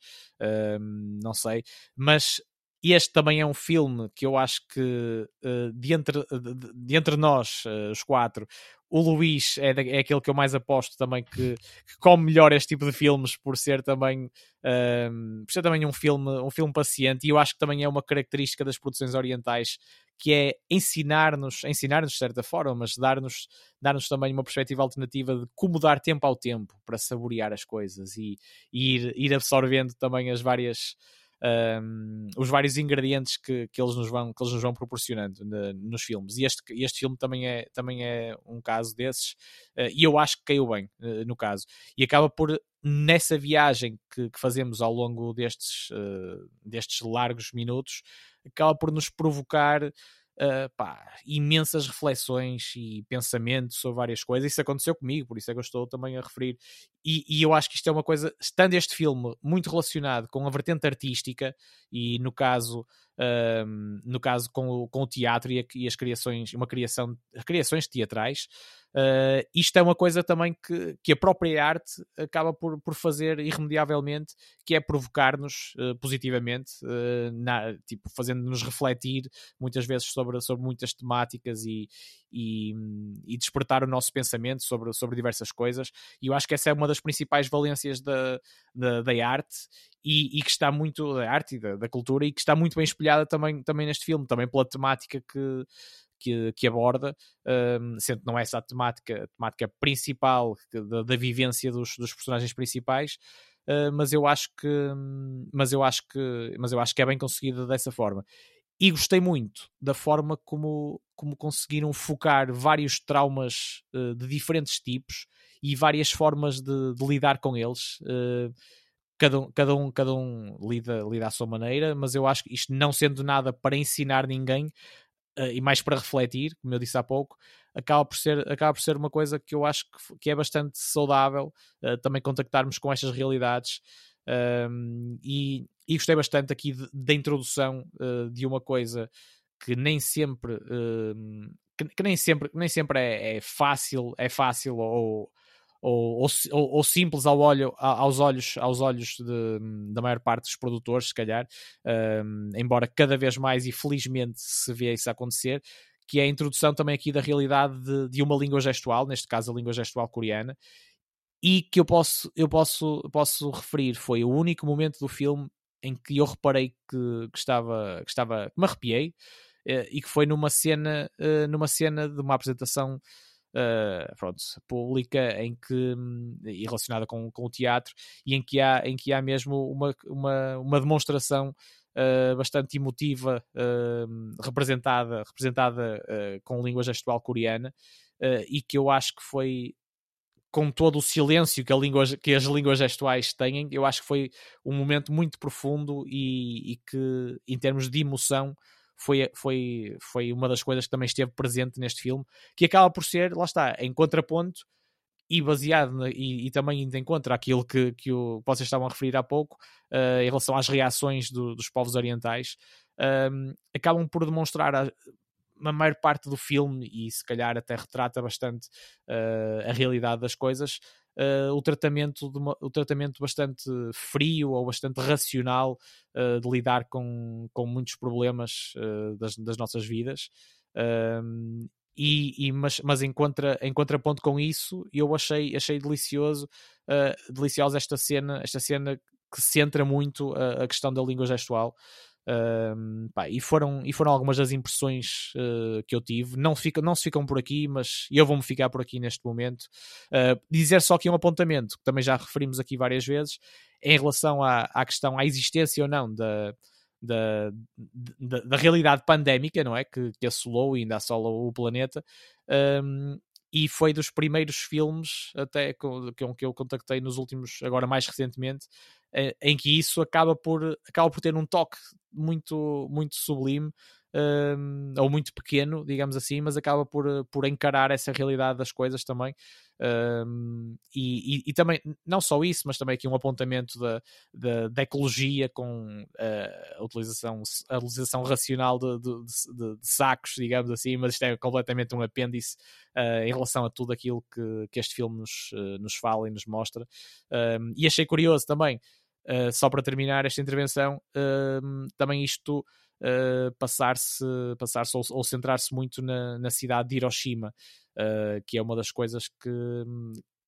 um, não sei, mas e este também é um filme que eu acho que uh, de, entre, de, de, entre nós, uh, os quatro, o Luís é, é aquele que eu mais aposto também que, que come melhor este tipo de filmes por ser também uh, por ser também um filme, um filme paciente. E eu acho que também é uma característica das produções orientais que é ensinar-nos, ensinar-nos de certa forma, mas dar-nos dar também uma perspectiva alternativa de como dar tempo ao tempo para saborear as coisas e, e ir, ir absorvendo também as várias um, os vários ingredientes que, que, eles nos vão, que eles nos vão proporcionando nos filmes. E este, este filme também é, também é um caso desses, uh, e eu acho que caiu bem uh, no caso. E acaba por, nessa viagem que, que fazemos ao longo destes, uh, destes largos minutos, acaba por nos provocar uh, pá, imensas reflexões e pensamentos sobre várias coisas. Isso aconteceu comigo, por isso é que eu estou também a referir. E, e, eu acho que isto é uma coisa, estando este filme muito relacionado com a vertente artística, e no caso um, no caso com o, com o teatro e, a, e, as criações, uma criação, criações teatrais. Uh, isto é uma coisa também que, que a própria arte acaba por, por fazer irremediavelmente, que é provocar-nos uh, positivamente, uh, na, tipo, fazendo-nos refletir muitas vezes sobre, sobre muitas temáticas e, e, e, despertar o nosso pensamento sobre, sobre diversas coisas. E eu acho que essa é uma das principais valências da, da, da arte e, e, que está muito da arte e da, da, cultura e que está muito bem espelhada também, também neste filme, também pela temática que, que, que aborda, um, sendo que não é essa a temática, a temática principal da, da vivência dos, dos personagens principais. Uh, mas eu acho que mas eu acho que mas eu acho que é bem conseguida dessa forma e gostei muito da forma como, como conseguiram focar vários traumas uh, de diferentes tipos e várias formas de, de lidar com eles. Uh, cada um, cada um, cada um lida, lida à sua maneira, mas eu acho que isto não sendo nada para ensinar ninguém uh, e mais para refletir, como eu disse há pouco, acaba por ser, acaba por ser uma coisa que eu acho que, que é bastante saudável uh, também contactarmos com estas realidades. Um, e, e, gostei bastante aqui da introdução uh, de uma coisa que nem sempre que, que, nem sempre nem sempre é, é fácil é fácil ou ou, ou, ou, simples ao olho, aos olhos, aos olhos de, da maior parte dos produtores, se calhar, um, embora cada vez mais e felizmente se vê isso acontecer, que é a introdução também aqui da realidade de, de uma língua gestual, neste caso a língua gestual coreana, e que eu posso, eu posso, posso referir, foi o único momento do filme em que eu reparei que, que estava, que estava, que me arrepiei, uh, e que foi numa cena, uh, numa cena de uma apresentação uh, pronto, pública em que, hum, e relacionada com, com o teatro, e em que há, em que há mesmo uma, uma, uma demonstração Uh, bastante emotiva, uh, representada, representada uh, com língua gestual coreana, e que eu acho que foi com todo o silêncio que, língua, que, as línguas gestuais têm, eu acho que foi um momento muito profundo e, e que, em termos de emoção, foi, foi, foi uma das coisas que também esteve presente neste filme, que acaba por ser, lá está, em contraponto e baseado na, e, e, também indo em contra aquilo que, que, o, vocês estavam a referir há pouco, uh, em relação às reações do, dos povos orientais, uh, acabam por demonstrar a, a maior parte do filme, e se calhar até retrata bastante uh, a realidade das coisas, uh, o, tratamento uma, o tratamento bastante frio ou bastante racional uh, de lidar com, com muitos problemas das, das nossas vidas. E, e, mas, mas em, contra, em contraponto com isso, eu achei, achei delicioso, uh, deliciosa esta cena, esta cena que centra muito a, a questão da língua gestual. Uh, pá, e, foram, e foram algumas das impressões uh, que eu tive. Não, fica, não se ficam por aqui, mas eu vou-me ficar por aqui neste momento. Uh, dizer só que um apontamento, que também já referimos aqui várias vezes, em relação à, à questão, à existência ou não da, da, da, da realidade pandémica, não é? Que, que assolou e ainda assola o planeta. Um, e foi dos primeiros filmes até com, com que eu contactei nos últimos, agora mais recentemente, em que isso acaba por, acaba por ter um toque muito, muito sublime um, ou muito pequeno, digamos assim, mas acaba por, por encarar essa realidade das coisas também. Um, e, e, e, também, não só isso, mas também aqui um apontamento da, da, da ecologia com uh, a, utilização, a utilização racional de, de, de, de, sacos, digamos assim, mas isto é completamente um apêndice uh, em relação a tudo aquilo que, que este filme nos, nos fala e nos mostra. Um, e achei curioso também. Uh, só para terminar esta intervenção, uh, também isto uh, passar-se passar ou, ou centrar-se muito na, na, cidade de Hiroshima, que é uma das coisas que,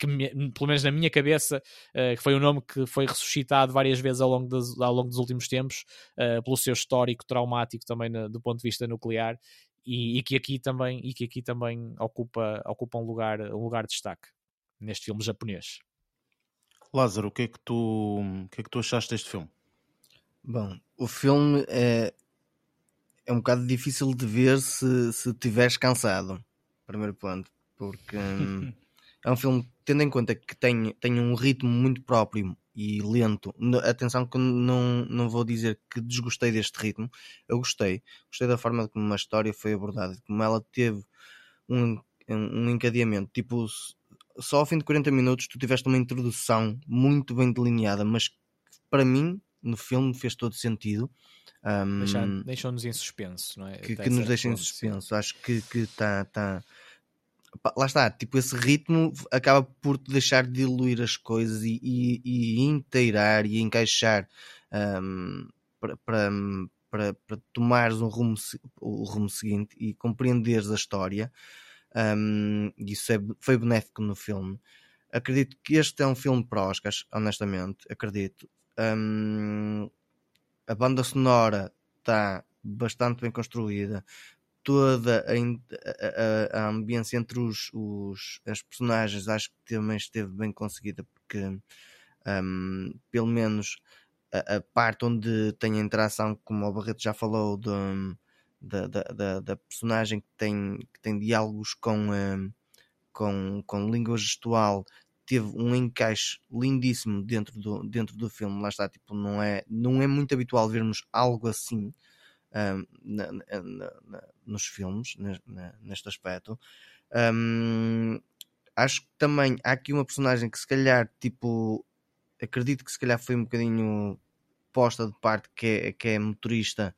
que pelo menos na minha cabeça, uh, foi um nome que foi ressuscitado várias vezes ao longo, ao longo dos últimos tempos, uh, pelo seu histórico traumático também na, do ponto de vista nuclear, e, e, que aqui também, e que aqui também ocupa, ocupa um, lugar, um lugar de destaque neste filme japonês. Lázaro, o que é que tu, o que é que tu achaste deste filme? Bom, o filme é, é um bocado difícil de ver se, se estiveres cansado. Primeiro ponto. Porque hum, é um filme, tendo em conta que tem, tem um ritmo muito próprio e lento. Atenção que não, não vou dizer que desgostei deste ritmo. Eu gostei. Gostei da forma como uma história foi abordada, como ela teve um, um encadeamento. Tipo, só ao fim de 40 minutos tu tiveste uma introdução muito bem delineada, mas para mim no filme fez todo sentido. Um, Deixou-nos em suspenso, não é? Que, que nos deixa em suspenso. Acho que está. Tá... Lá está, tipo, esse ritmo acaba por te deixar diluir as coisas e, e, e inteirar e encaixar um, para, para, para, para tomares um rumo, o rumo seguinte e compreenderes a história. Um, isso é, foi benéfico no filme. Acredito que este é um filme para Oscars, honestamente, acredito. Um, a banda sonora está bastante bem construída. Toda a, a, a ambiência entre os, os, as personagens acho que também esteve bem conseguida porque um, pelo menos a, parte onde tem a interação, como o Barreto já falou, de, da, da, da, personagem que tem, que tem diálogos com, um, com, com língua gestual teve um encaixe lindíssimo dentro do, dentro do filme. Lá está, tipo, não é, não é muito habitual vermos algo assim um, na, na, na, nos filmes, neste aspecto. Um, acho que também há aqui uma personagem que se calhar, tipo, acredito que se calhar foi um bocadinho posta de parte, que é, que é motorista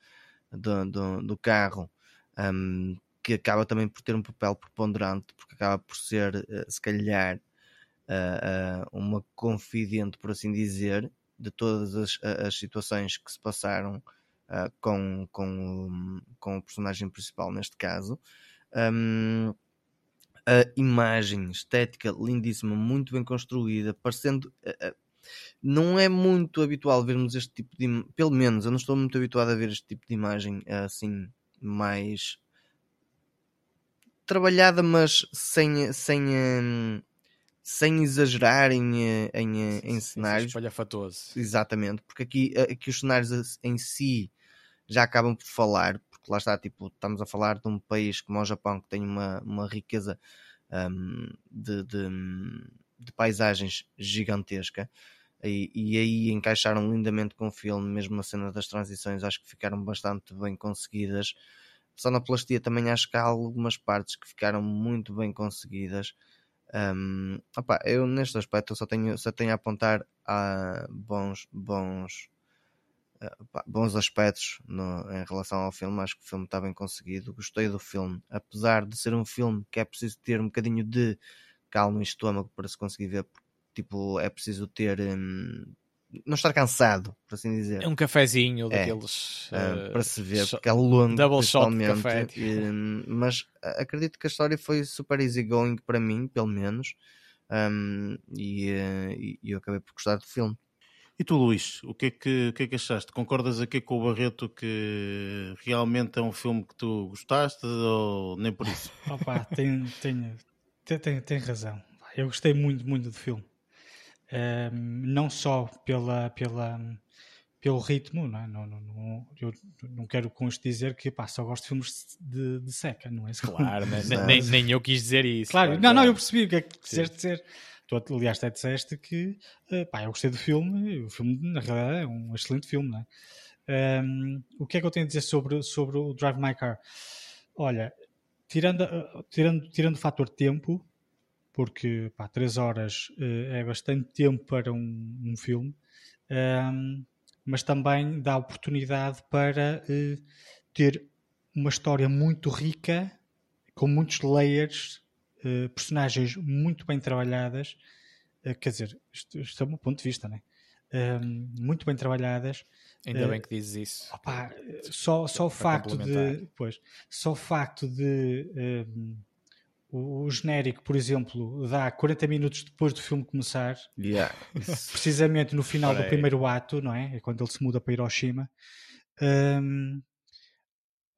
do, do, do carro. Um, que acaba também por ter um papel preponderante, porque acaba por ser, eh, se calhar, uh, uma confidente, por assim dizer, de todas as, as situações que se passaram com, com, com o personagem principal neste caso. Um, a imagem estética lindíssima, muito bem construída, parecendo. Não é muito habitual vermos este tipo de. Pelo menos eu não estou muito habituado a ver este tipo de imagem assim, mais trabalhada, mas sem, sem, hum, sem exagerar em, eh, em, eh, em cenários. Espalhafatoso. Exatamente, porque aqui, eh, aqui os cenários em si já acabam por falar, porque lá está, tipo, estamos a falar de um país como o Japão que tem uma, uma riqueza um, de, de, de, paisagens gigantesca. E, e, aí encaixaram lindamente com o filme, mesmo a cena das transições, acho que ficaram bastante bem conseguidas. Sonoplastia também acho que há algumas partes que ficaram muito bem conseguidas. Um, opa, eu neste aspecto só tenho, só tenho a apontar a bons, bons, uh, bons aspectos no, em relação ao filme. Acho que o filme está bem conseguido. Gostei do filme, apesar de ser um filme que é preciso ter um bocadinho de calma e estômago para se conseguir ver. Tipo, é preciso ter um, não estar cansado, por assim dizer. É um cafezinho é, daqueles uh, para se ver, porque é longo. Double shot de café. E, mas acredito que a história foi super easygoing para mim, pelo menos. Um, e, uh, e, eu acabei por gostar do filme. E tu, Luís, o que, é que, o que é que achaste? Concordas aqui com o Barreto que realmente é um filme que tu gostaste ou nem por isso? Opa, tem, tem, tem, tem razão. Eu gostei muito, muito do filme não só pela, pela, pelo ritmo, não, é? não, não, não, eu não quero com isto dizer que pá, só gosto de filmes de, de seca, não é? Claro, nem, nem, eu quis dizer isso. Claro, não, não, eu percebi o que é que quiseste dizer. Tu, aliás, até disseste que uh, pá, eu gostei do filme, o filme na realidade é um excelente filme, não é? Um, o que é que eu tenho a dizer sobre, sobre o Drive My Car? Olha, tirando, uh, tirando, tirando o fator tempo, porque pá, 3 horas uh, é bastante tempo para um, um filme, mas também dá oportunidade para uh, ter uma história muito rica, com muitos layers, personagens muito bem trabalhadas, quer dizer, isto, isto, é o meu ponto de vista, né? Um, muito bem trabalhadas. Ainda bem que dizes isso. Opa, só, só o facto de. Pois, só o facto de o, genérico, por exemplo, dá 40 minutos depois do filme começar, yeah. precisamente no final do primeiro ato, não é? É quando ele se muda para Hiroshima. Um,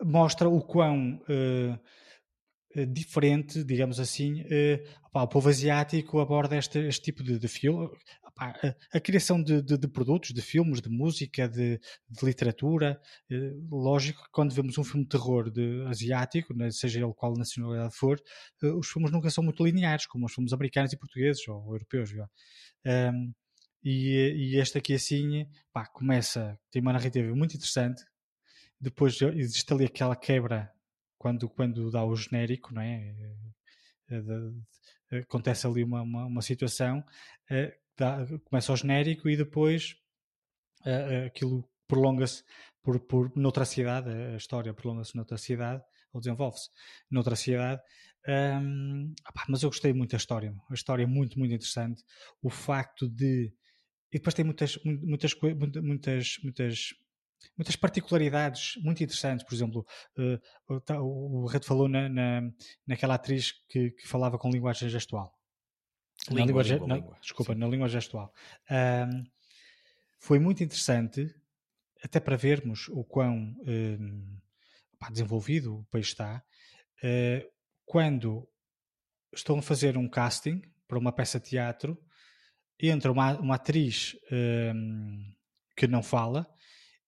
mostra o quão uh, diferente, digamos assim, uh, opa, o povo asiático aborda este, este tipo de, de filme a, a, criação de, de, de, produtos, de filmes, de música, de, de literatura. Eh, lógico que quando vemos um filme de terror asiático, né, seja ele qual nacionalidade for, eh, os filmes nunca são muito lineares, como os filmes americanos e portugueses ou europeus. Um, e, e, este aqui assim pá, começa, tem uma narrativa muito interessante. Depois existe ali aquela quebra quando, quando dá o genérico, não é? Eh, acontece ali uma, uma, uma situação dá, começa o genérico e depois uh, aquilo prolonga-se por, por noutra cidade, a história prolonga-se noutra cidade, ou desenvolve-se noutra cidade. Um, mas eu gostei muito da história, a história é muito, muito interessante. O facto de. E depois tem muitas, muitas, muitas, muitas, muitas particularidades muito interessantes. Por exemplo, uh, o, o Red falou na, na, naquela atriz que, que falava com linguagem gestual na língua, língua, na, língua. Desculpa, Sim. na língua gestual. Um, foi muito interessante, até para vermos o quão um, pá, desenvolvido o país está, uh, quando estão a fazer um casting para uma peça de teatro, entra uma, uma atriz um, que não fala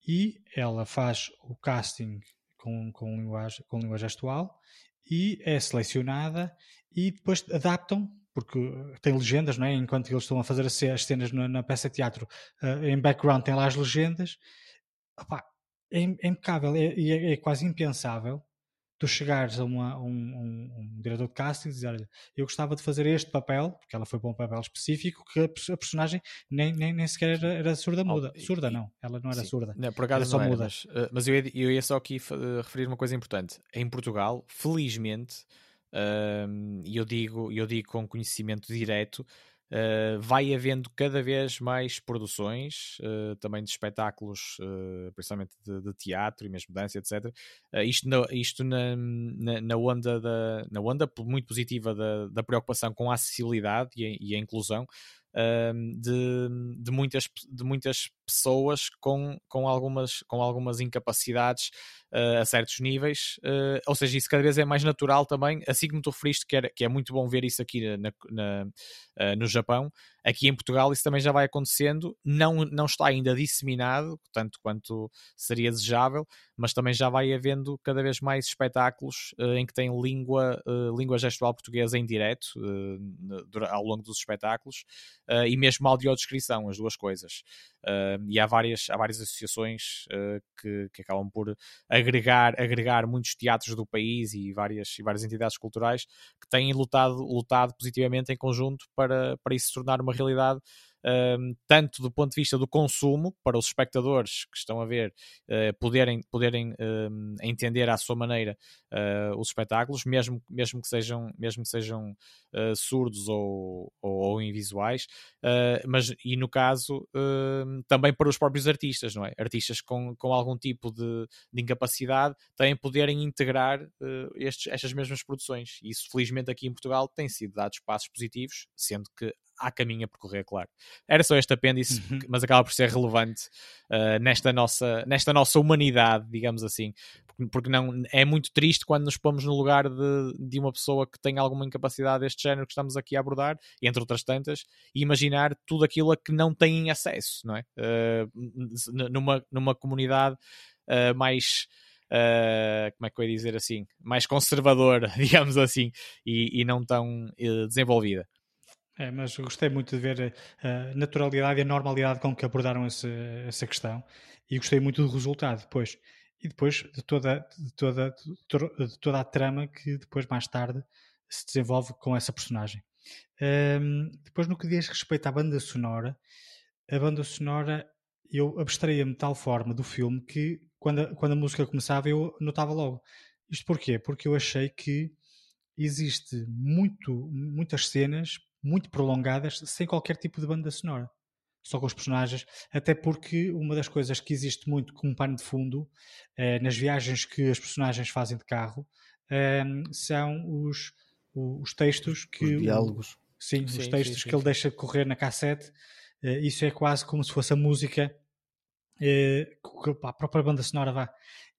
e ela faz o casting com, com, linguagem, com língua gestual e é selecionada e depois adaptam porque tem legendas, não é? enquanto eles estão a fazer as cenas na, na peça de teatro, uh, em background tem lá as legendas. Opa, é, é, impecável, é, é, é, quase impensável tu chegares a, uma, um, um, um, diretor de casting e dizer: Olha, eu gostava de fazer este papel, porque ela foi para um papel específico, que a, a personagem nem, nem, nem sequer era, era surda muda. Oh, surda, e, não, ela não era sim. surda. Não, por acaso era só muda. Mas, uh, mas eu, ia, eu ia só aqui uh, referir uma coisa importante. Em Portugal, felizmente e eu digo, eu digo com conhecimento direto, uh, vai havendo cada vez mais produções, uh, também de espetáculos, uh, principalmente de, de, teatro e mesmo dança, etc. isto na, isto na, na, na, onda da, na onda muito positiva da, da preocupação com a acessibilidade e a, e a inclusão. de, de, muitas, de muitas pessoas com, com, algumas, com algumas incapacidades uh, a certos níveis, uh, ou seja, isso cada vez é mais natural também, assim como tu referiste que, era, que é muito bom ver isso aqui na, na, uh, no Japão, aqui em Portugal isso também já vai acontecendo, não, não está ainda disseminado, tanto quanto seria desejável, mas também já vai havendo cada vez mais espetáculos em que tem língua, língua gestual portuguesa em direto ao longo dos espetáculos e mesmo audiodescrição, as duas coisas. E há várias, há várias associações que, que acabam por agregar, agregar muitos teatros do país e várias, e várias entidades culturais que têm lutado, lutado positivamente em conjunto para, para isso se tornar uma realidade um, tanto do ponto de vista do consumo, para os espectadores que estão a ver uh, poderem, poderem um, entender à sua maneira uh, os espetáculos, mesmo, mesmo que sejam, mesmo que sejam uh, surdos ou, ou, ou invisuais, mas e no caso também para os próprios artistas, não é? Artistas com, com algum tipo de, de incapacidade também poderem integrar estes, estas mesmas produções. E isso, felizmente, aqui em Portugal tem sido dados passos positivos, sendo que há caminho a percorrer, claro. Era só este apêndice, uhum. mas acaba por ser relevante uh, nesta, nossa, nesta nossa humanidade, digamos assim. Porque, porque, não é muito triste quando nos pomos no lugar de, de uma pessoa que tem alguma incapacidade deste género que estamos aqui a abordar, entre outras tantas, e imaginar tudo aquilo a que não têm acesso, não é? Uh, numa, numa comunidade uh, mais. Uh, como é que eu ia dizer assim, mais conservadora, digamos assim, e, e não tão uh, desenvolvida. É, mas gostei muito de ver a naturalidade e a normalidade com que abordaram esse, essa questão e gostei muito do resultado depois. E depois de toda, de, toda, de toda a trama que depois, mais tarde, se desenvolve com essa personagem. Um, depois, no que diz respeito à banda sonora, a banda sonora eu abstraía-me de tal forma do filme que quando a, quando a música começava eu notava logo. Isto porquê? Porque eu achei que existe muito, muitas cenas muito prolongadas, sem qualquer tipo de banda sonora. Só com os personagens, até porque uma das coisas que existe muito como pano de fundo eh, nas viagens que as personagens fazem de carro eh, são os, os textos que. Os diálogos. O, sim, sim, os textos sim, sim, que ele deixa correr na cassete. Eh, isso é quase como se fosse a música a própria banda sonora vá.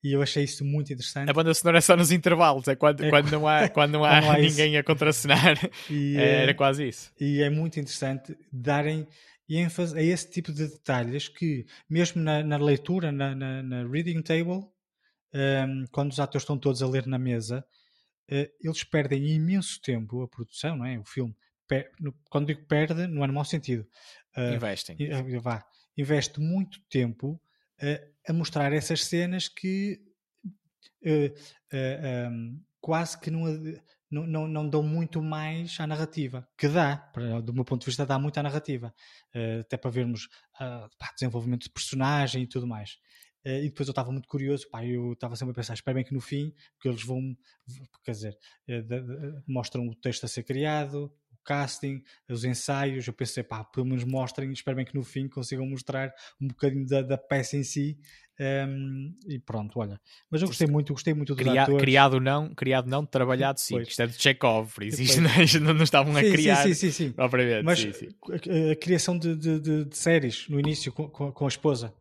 E eu achei isso muito interessante. A banda sonora é só nos intervalos, é quando, é, quando não há, quando não há, não há ninguém isso. a contracenar. E, é, era quase isso. E é muito interessante darem ênfase a esse tipo de detalhes que, mesmo na, na leitura, na, na, na, reading table, um, ehm, quando os atores estão todos a ler na mesa, uh, eles perdem imenso tempo, a produção, não é? O filme. Per, quando digo perde, não é no mau sentido. Uh, Investem. Uh, vá, investe muito tempo a mostrar essas cenas que uh, uh, um, quase que não, não, não, dão muito mais à narrativa, que dá, para, do meu ponto de vista, dá muito à narrativa, uh, até para vermos pá, desenvolvimento de personagem e tudo mais. e depois eu estava muito curioso, pá, eu estava sempre a pensar, espero bem que no fim, porque eles vão, quer dizer, de, de, mostram o texto a ser criado, casting, os ensaios, eu pensei, pá, pelo menos mostrem, espero bem que no fim consigam mostrar um bocadinho da, da peça em si. Um, e pronto, olha. Mas eu gostei muito, gostei muito do Cria, Criado não, criado não, trabalhado sim. Isto é de Chekhov, por isso isto não, não, estavam a criar. Sim, sim, sim. sim. Mas sim, sim. A, a, criação de, de, de, de, séries no início com, com, com a esposa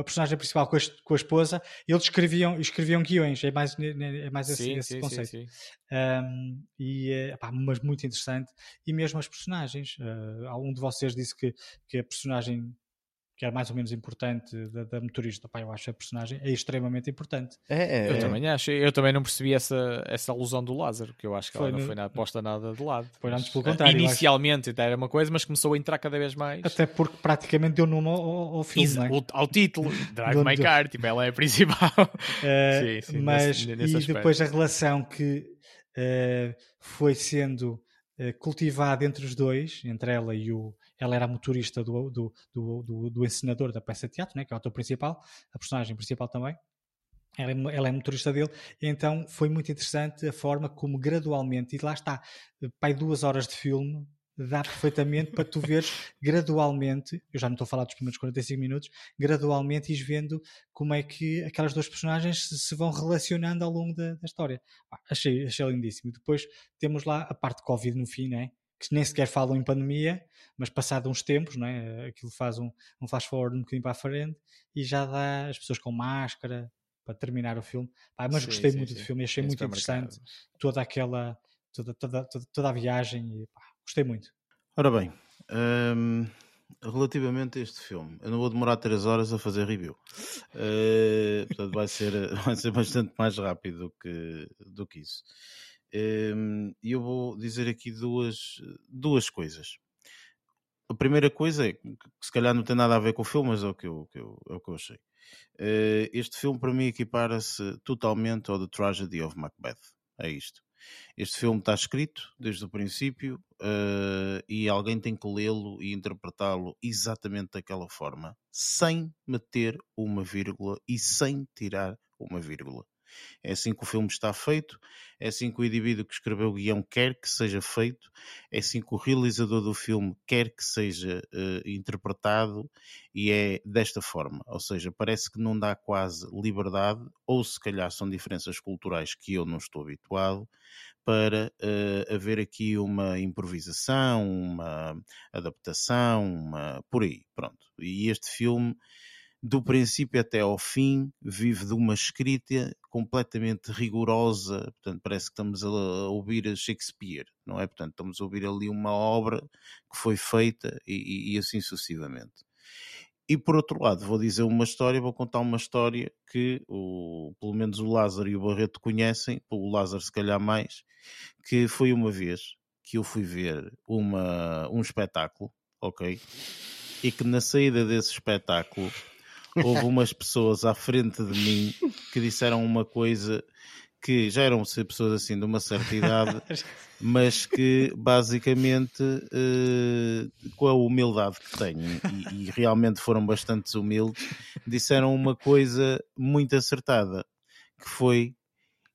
a personagem principal com a, com a esposa, eles escreviam, escreviam guiões, é mais, é mais esse, sim, esse sim, conceito. Sim, um, e é mas muito interessante. E mesmo as personagens, uh, algum de vocês disse que, que a personagem que era mais ou menos importante da, da motorista. Pá, eu acho a personagem é extremamente importante. É, é, eu é. também acho. Eu também não percebi essa, essa alusão do Lázaro, que eu acho que foi ela não no... foi nada, posta nada de lado. Foi antes pelo contrário. Inicialmente acho... era uma coisa, mas começou a entrar cada vez mais. Até porque praticamente deu nome ao, ao filme. é? ao título, Drive My Car, tipo, ela é a principal. Uh, sim, sim, mas nesse, nesse e depois a relação que uh, foi sendo cultivada entre os dois, entre ela e o ela era a motorista do, do, do, do, do encenador da peça de teatro, né, que é o autor principal, a personagem principal também. Ela é, ela é motorista dele, então foi muito interessante a forma como gradualmente, e lá está, pai duas horas de filme, dá perfeitamente para tu veres gradualmente, eu já não estou a falar dos primeiros 45 minutos, gradualmente ires vendo como é que aquelas duas personagens se, se vão relacionando ao longo da, da história. Ah, achei, achei lindíssimo. Depois temos lá a parte de Covid no fim, né? que nem sequer falam em pandemia, mas passado uns tempos, não é? aquilo faz um, um flash forward um bocadinho para a frente e já dá as pessoas com máscara para terminar o filme. Pá, mas sim, gostei sim, muito sim. do filme achei muito interessante toda aquela toda, toda, toda, toda, a viagem e pá, gostei muito. Ora bem, hum, relativamente a este filme, eu não vou demorar 3 horas a fazer review. Uh, portanto, vai ser, vai ser bastante mais rápido do que, do que isso. Hum, e eu vou dizer aqui duas, duas coisas. A primeira coisa é que se calhar não tem nada a ver com o filme, mas é o que eu, que eu, é o que eu achei. Uh, este filme para mim equipara-se totalmente ao The Tragedy of Macbeth. É isto. Este filme está escrito desde o princípio uh, e alguém tem que lê-lo e interpretá-lo exatamente daquela forma, sem meter uma vírgula e sem tirar uma vírgula. É assim que o filme está feito, é assim que o indivíduo que escreveu o guião quer que seja feito, é assim que o realizador do filme quer que seja uh, interpretado e é desta forma. Ou seja, parece que não dá quase liberdade, ou se calhar são diferenças culturais que eu não estou habituado, para uh, haver aqui uma improvisação, uma adaptação, uma por aí, pronto. E este filme do princípio até ao fim, vive de uma escrita completamente rigorosa, portanto, parece que estamos a ouvir a Shakespeare, não é? Portanto, estamos a ouvir ali uma obra que foi feita e, e assim sucessivamente. E por outro lado, vou dizer uma história, vou contar uma história que o, pelo menos o Lázaro e o Barreto conhecem, o Lázaro se calhar mais, que foi uma vez que eu fui ver uma, um espetáculo, ok? E que na saída desse espetáculo houve umas pessoas à frente de mim que disseram uma coisa que já eram ser pessoas assim de uma certa idade, mas que basicamente uh, com a humildade que tenho e, e, realmente foram bastante humildes, disseram uma coisa muito acertada, que foi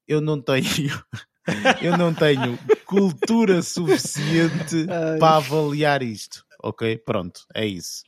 eu não tenho eu não tenho cultura suficiente para avaliar isto ok? Pronto, é isso.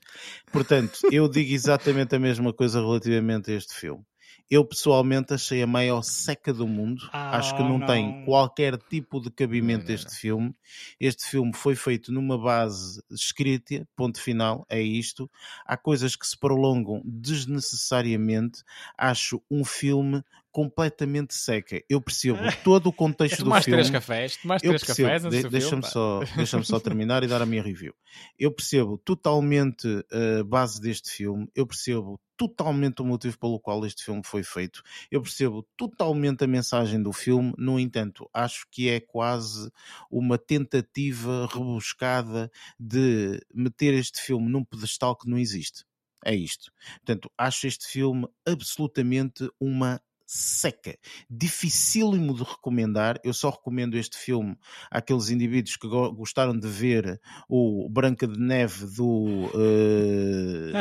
Portanto, eu digo exatamente a mesma coisa relativamente a este filme. Eu pessoalmente achei a maior seca do mundo. Ah, Acho que não, não, tem qualquer tipo de cabimento não, este filme. Este filme foi feito numa base escrita, ponto final, é isto. Há coisas que se prolongam desnecessariamente. Acho um filme completamente seca. Eu percebo todo o contexto do filme. três cafés, mais três percebo, cafés de, Deixa-me só, deixa só terminar e dar a minha review. Eu percebo totalmente a base deste filme, eu percebo totalmente o motivo pelo qual este filme foi feito, eu percebo totalmente a mensagem do filme, no entanto, acho que é quase uma tentativa rebuscada de meter este filme num pedestal que não existe. É isto. Portanto, acho este filme absolutamente uma seca, dificílimo de recomendar. Eu só recomendo este filme àqueles indivíduos que gostaram de ver o Branca de Neve do, uh,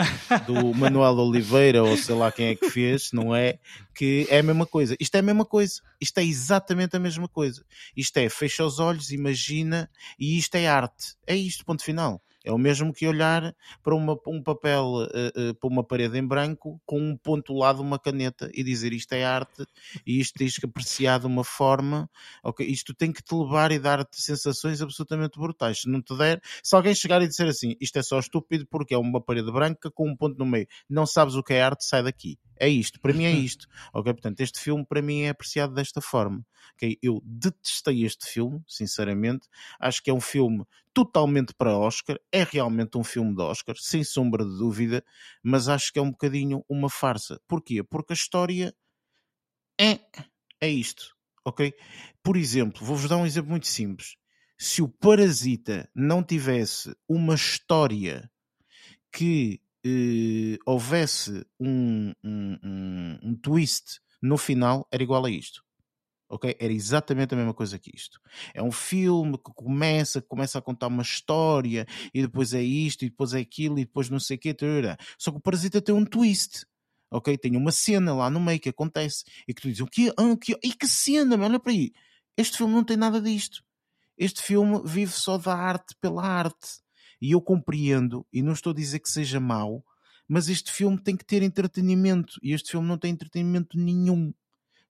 do Manuel Oliveira, ou sei lá quem é que fez, não é? Que é a mesma coisa. Isto é a mesma coisa. Isto é exatamente a mesma coisa. Isto é, fecha os olhos, imagina, e isto é arte. É isto, ponto final. É o mesmo que olhar para uma, um papel, uh, uh, para uma parede em branco, com um ponto lado, uma caneta, e dizer isto é arte, e isto tens que apreciar de uma forma, ok? Isto tem que te levar e dar-te sensações absolutamente brutais. Se não te der, se alguém chegar e dizer assim, isto é só estúpido porque é uma parede branca com um ponto no meio, não sabes o que é arte, sai daqui. É isto, para mim é isto. Ok, portanto, este filme para mim é apreciado desta forma. Ok, eu detestei este filme, sinceramente. Acho que é um filme totalmente para Oscar. É realmente um filme de Oscar, sem sombra de dúvida, mas acho que é um bocadinho uma farsa. Porquê? Porque a história é, é isto. Ok? Por exemplo, vou-vos dar um exemplo muito simples. Se o Parasita não tivesse uma história que eh, houvesse um, um, um, um, twist no final, era igual a isto. Ok? Era exatamente a mesma coisa que isto. É um filme que começa, começa a contar uma história e depois é isto e depois é aquilo e depois não sei o quê. Tarará. Só que o Parasita tem um twist. Ok? Tem uma cena lá no meio que acontece e que tu dizes: o que? Ah, o que? E que cena, olha para aí. Este filme não tem nada disto. Este filme vive só da arte pela arte. E eu compreendo, e não estou a dizer que seja mau, mas este filme tem que ter entretenimento. E este filme não tem entretenimento nenhum.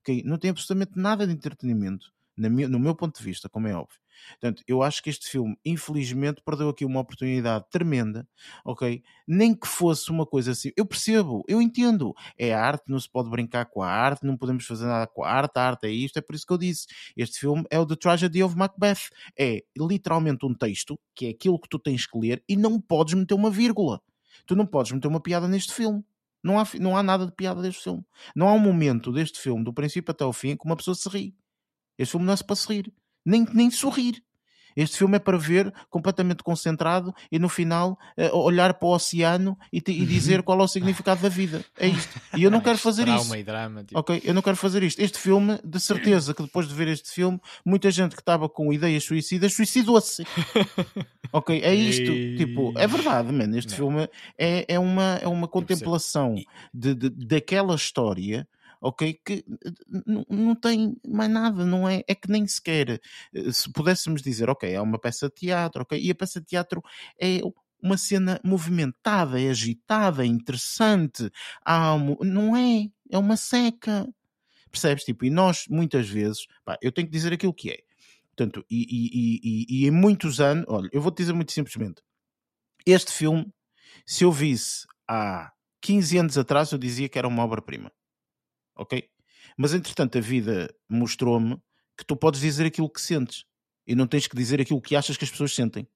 Okay? Não tem absolutamente nada de entretenimento. no meu ponto de vista, como é óbvio. Portanto, eu acho que este filme, infelizmente, perdeu aqui uma oportunidade tremenda, ok? Nem que fosse uma coisa assim. Eu percebo, eu entendo. É arte, não se pode brincar com a arte, não podemos fazer nada com a arte, a arte é isto, é por isso que eu disse. Este filme é o The Tragedy of Macbeth. É literalmente um texto, que é aquilo que tu tens que ler, e não podes meter uma vírgula. Tu não podes meter uma piada neste filme. Não há, não há nada de piada deste filme. Não há um momento deste filme, do princípio até o fim, que uma pessoa se ri. Este filme não é para se rir nem, nem sorrir. Este filme é para ver completamente concentrado e no final uh, olhar para o oceano e, e, dizer qual é o significado da vida. É isto. E eu não quero fazer isso. E drama, tipo. Ok, eu não quero fazer isto. Este filme, de certeza que depois de ver este filme, muita gente que estava com ideias suicidas suicidou-se. ok, é isto. E... Tipo, é verdade, mano. Este não. filme é, é, uma, é uma contemplação de, de, daquela história ok? Que não tem mais nada, não é? É que nem sequer eh, se pudéssemos dizer, ok, é uma peça de teatro, ok? E a peça de teatro é uma cena movimentada, é agitada, é interessante, há não é? É uma seca. Percebes? Tipo, e nós muitas vezes, pá, eu tenho que dizer aquilo que é. Portanto, e, e, e, e em muitos anos, olha, eu vou te dizer muito simplesmente: este filme, se eu visse há 15 anos atrás, eu dizia que era uma obra-prima ok? Mas entretanto a vida mostrou-me que tu podes dizer aquilo que sentes e não tens que dizer aquilo que achas que as pessoas sentem.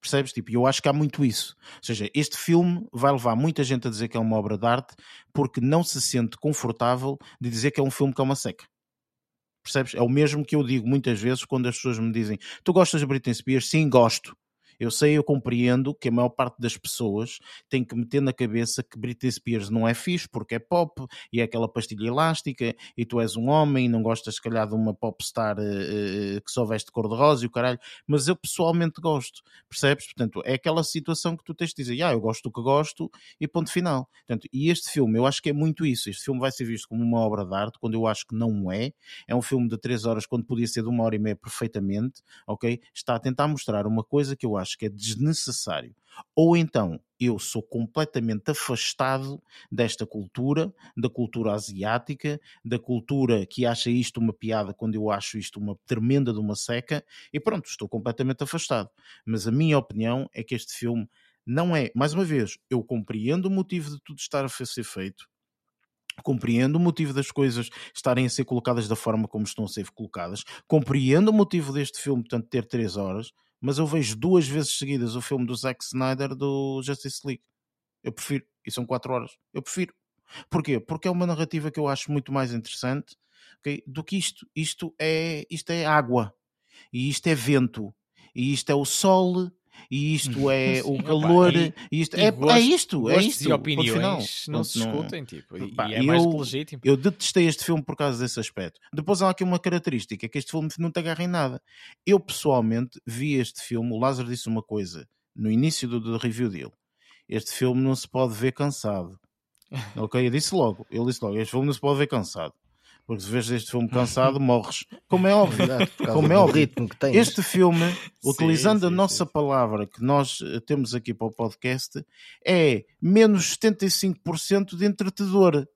Percebes? Tipo, eu acho que há muito isso. Ou seja, este filme vai levar muita gente a dizer que é uma obra de arte porque não se sente confortável de dizer que é um filme que é uma seca. Percebes? É o mesmo que eu digo muitas vezes quando as pessoas me dizem: Tu gostas de Britney Spears? Sim, gosto. Eu sei, eu compreendo que a maior parte das pessoas tem que meter na cabeça que Britney Spears não é fixe porque é pop e é aquela pastilha elástica e tu és um homem e não gostas, se calhar, de uma popstar uh, que só veste cor-de-rosa e o caralho. Mas eu pessoalmente gosto, percebes? Portanto, é aquela situação que tu tens de dizer, ah, eu gosto do que gosto e ponto final. Portanto, e este filme, eu acho que é muito isso. Este filme vai ser visto como uma obra de arte, quando eu acho que não é. É um filme de três horas, quando podia ser de uma hora e meia perfeitamente, ok? Está a tentar mostrar uma coisa que eu acho acho que é desnecessário. Ou então eu sou completamente afastado desta cultura, da cultura asiática, da cultura que acha isto uma piada quando eu acho isto uma tremenda de uma seca, e pronto, estou completamente afastado. Mas a minha opinião é que este filme não é, mais uma vez, eu compreendo o motivo de tudo estar a ser feito, Compreendo o motivo das coisas estarem a ser colocadas da forma como estão a ser colocadas. Compreendo o motivo deste filme, portanto, ter três horas mas eu vejo duas vezes seguidas o filme do Zack Snyder do Justice League. Eu prefiro, e são quatro horas. Eu prefiro. Porquê? Porque é uma narrativa que eu acho muito mais interessante okay, do que isto. Isto é, isto é água, e isto é vento, e isto é o sol, e isto é Sim, o calor, opa, e, isto, e é, gosto, é isto, é isto. E opiniões não se discutem, tipo, e, e é eu, mais legítimo. Eu detestei este filme por causa desse aspecto. Depois há aqui uma característica, que este filme não te agarra em nada. Eu, pessoalmente, vi este filme, o Lázaro disse uma coisa, no início do, do review dele. Este filme não se pode ver cansado. ok? Eu disse logo, ele disse logo, este filme não se pode ver cansado porque se vês este filme cansado, morres. Como é óbvio, como é óbvio. Ritmo que tens. Este filme, utilizando sim, sim, a nossa sim. palavra que nós eh, temos aqui para o podcast, é menos 75% de entretedor.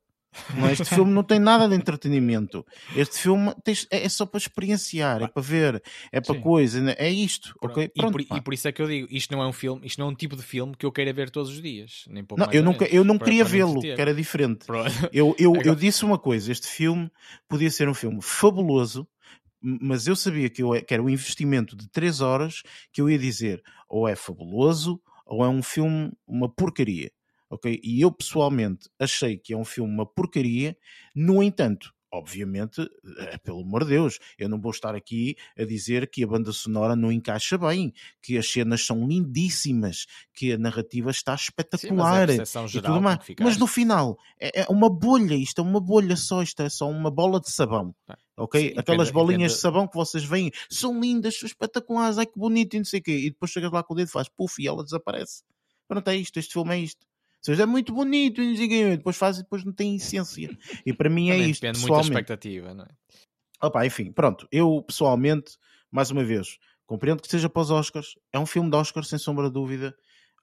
Não, este filme não tem nada de entretenimento. Este filme é, é só para experienciar, é para ver, é para Sim. coisa, né? é isto. Okay? E, por, e, por, isso é que eu digo: isto não é um filme, isto não é um tipo de filme que eu queira ver todos os dias. Nem pouco não, eu, nunca, eu não para, queria vê-lo, que era diferente. Eu, eu, eu disse uma coisa: este filme podia ser um filme fabuloso, mas eu sabia que, eu, que era um investimento de 3 horas que eu ia dizer ou é fabuloso ou é um filme, uma porcaria ok? E eu pessoalmente achei que é um filme uma porcaria, no entanto, obviamente, é, pelo amor de Deus, eu não vou estar aqui a dizer que a banda sonora não encaixa bem, que as cenas são lindíssimas, que a narrativa está espetacular. Sim, mas, é geral, mas no final é, é, uma bolha, isto é uma bolha só, isto é só uma bola de sabão. Ok? Sim, Aquelas bolinhas de sabão que vocês veem são lindas, são espetaculares, ai que bonito e não sei o quê. E depois chegas lá com o dedo, faz puff e ela desaparece. Pronto, é isto, este filme é isto seja, é muito bonito e depois faz e depois não tem essência. E para mim é isto. Depende muito da expectativa, não é? Opa, enfim, pronto. Eu pessoalmente, mais uma vez, compreendo que seja para os Oscars. É um filme de Oscars, sem sombra de dúvida.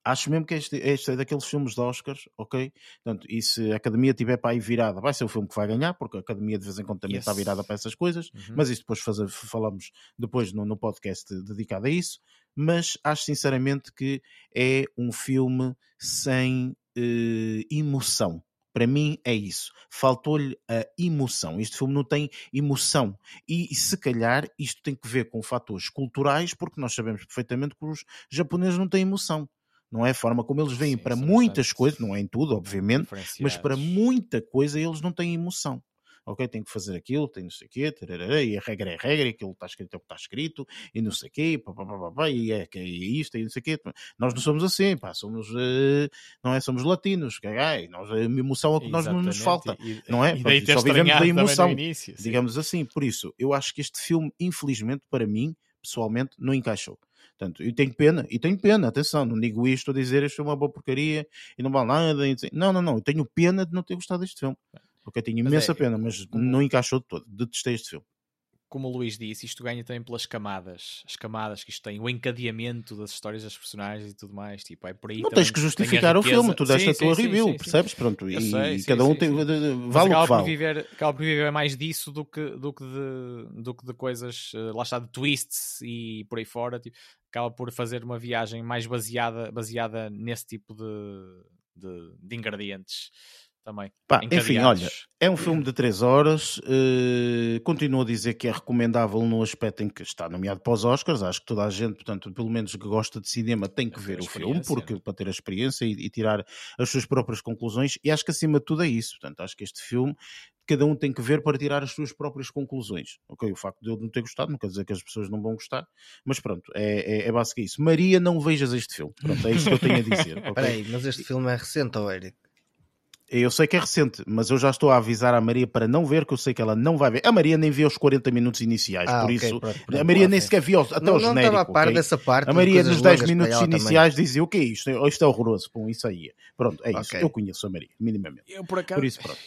acho mesmo que este, este é daqueles filmes de Oscars, ok? Portanto, e se a academia tiver para aí virada, vai ser o filme que vai ganhar, porque a academia de vez em quando também yes. está virada para essas coisas, uhum. mas isso depois fazer, falamos depois no, no podcast dedicado a isso. Mas acho sinceramente que é um filme sem uh, emoção para mim é isso. Faltou-lhe a emoção. Este filme não tem emoção. E, e, se calhar isto tem que ver com fatores culturais, porque nós sabemos perfeitamente que os japoneses não têm emoção. Não é a forma como eles veem para muitas coisas, não é em tudo, obviamente, mas para muita coisa eles não têm emoção ok, tenho que fazer aquilo, tenho não sei o quê, tarará, e a regra é a regra, e aquilo está escrito é o que está escrito, e não sei o quê, pá, pá, pá, pá, e é, que é isto, e não sei o quê. Nós não somos assim, pá, somos, uh, não é, somos latinos, que é, nós, a emoção é o que nós nos falta, e, não é? E só vivemos da emoção, início, digamos assim. Por isso, eu acho que este filme, infelizmente, para mim, pessoalmente, não encaixou. Portanto, eu tenho pena, e tenho pena, atenção, não digo isto a dizer isto é uma boa porcaria e não vale nada. Não, não, não, eu tenho pena de não ter gostado deste filme. Porque eu tinha imensa é, pena, mas como, não encaixou de todo. Detestei este filme. Como o Luís disse, isto ganha também pelas camadas. As camadas que isto tem, o encadeamento das histórias das personagens e tudo mais. Tipo, é por aí não tens que justificar o filme, tu deste a tua sim, review, sim, percebes? Pronto, e sei, cada um tem. Vale o que vale. Viver, acaba por viver mais disso do que, do que, de, do que de coisas, eh, lá está, de twists e por aí fora. Tipo, acaba por fazer uma viagem mais baseada, baseada nesse tipo de, de, de ingredientes também. Pá, enfim, olha, é um filme de 3 horas. Uh, continuo a dizer que é recomendável no aspecto em que está nomeado para os Oscars. Acho que toda a gente, portanto, pelo menos que gosta de cinema, tem que ver o filme porque, para ter a experiência e, e, tirar as suas próprias conclusões. E acho que acima de tudo é isso. Portanto, acho que este filme cada um tem que ver para tirar as suas próprias conclusões. Ok, o facto de eu não ter gostado não quer dizer que as pessoas não vão gostar, mas pronto, é, é, é basicamente isso. Maria, não vejas este filme. Pronto, é isso que eu tenho a dizer. Espera okay? aí, mas este filme é recente, ou Eric? Eu sei que é recente, mas eu já estou a avisar a Maria para não ver, que eu sei que ela não vai ver. A Maria nem viu os 40 minutos iniciais, ah, por okay, isso. Pronto, pronto, a Maria nem sequer viu até não, o genérico. Não estava a par okay? dessa parte. A Maria nos 10 minutos iniciais também. dizia: O que é isto? Isto é horroroso. Bom, isso aí. Pronto, é isso. Okay. Eu conheço a Maria, minimamente. Eu, por, acaso, por isso, pronto.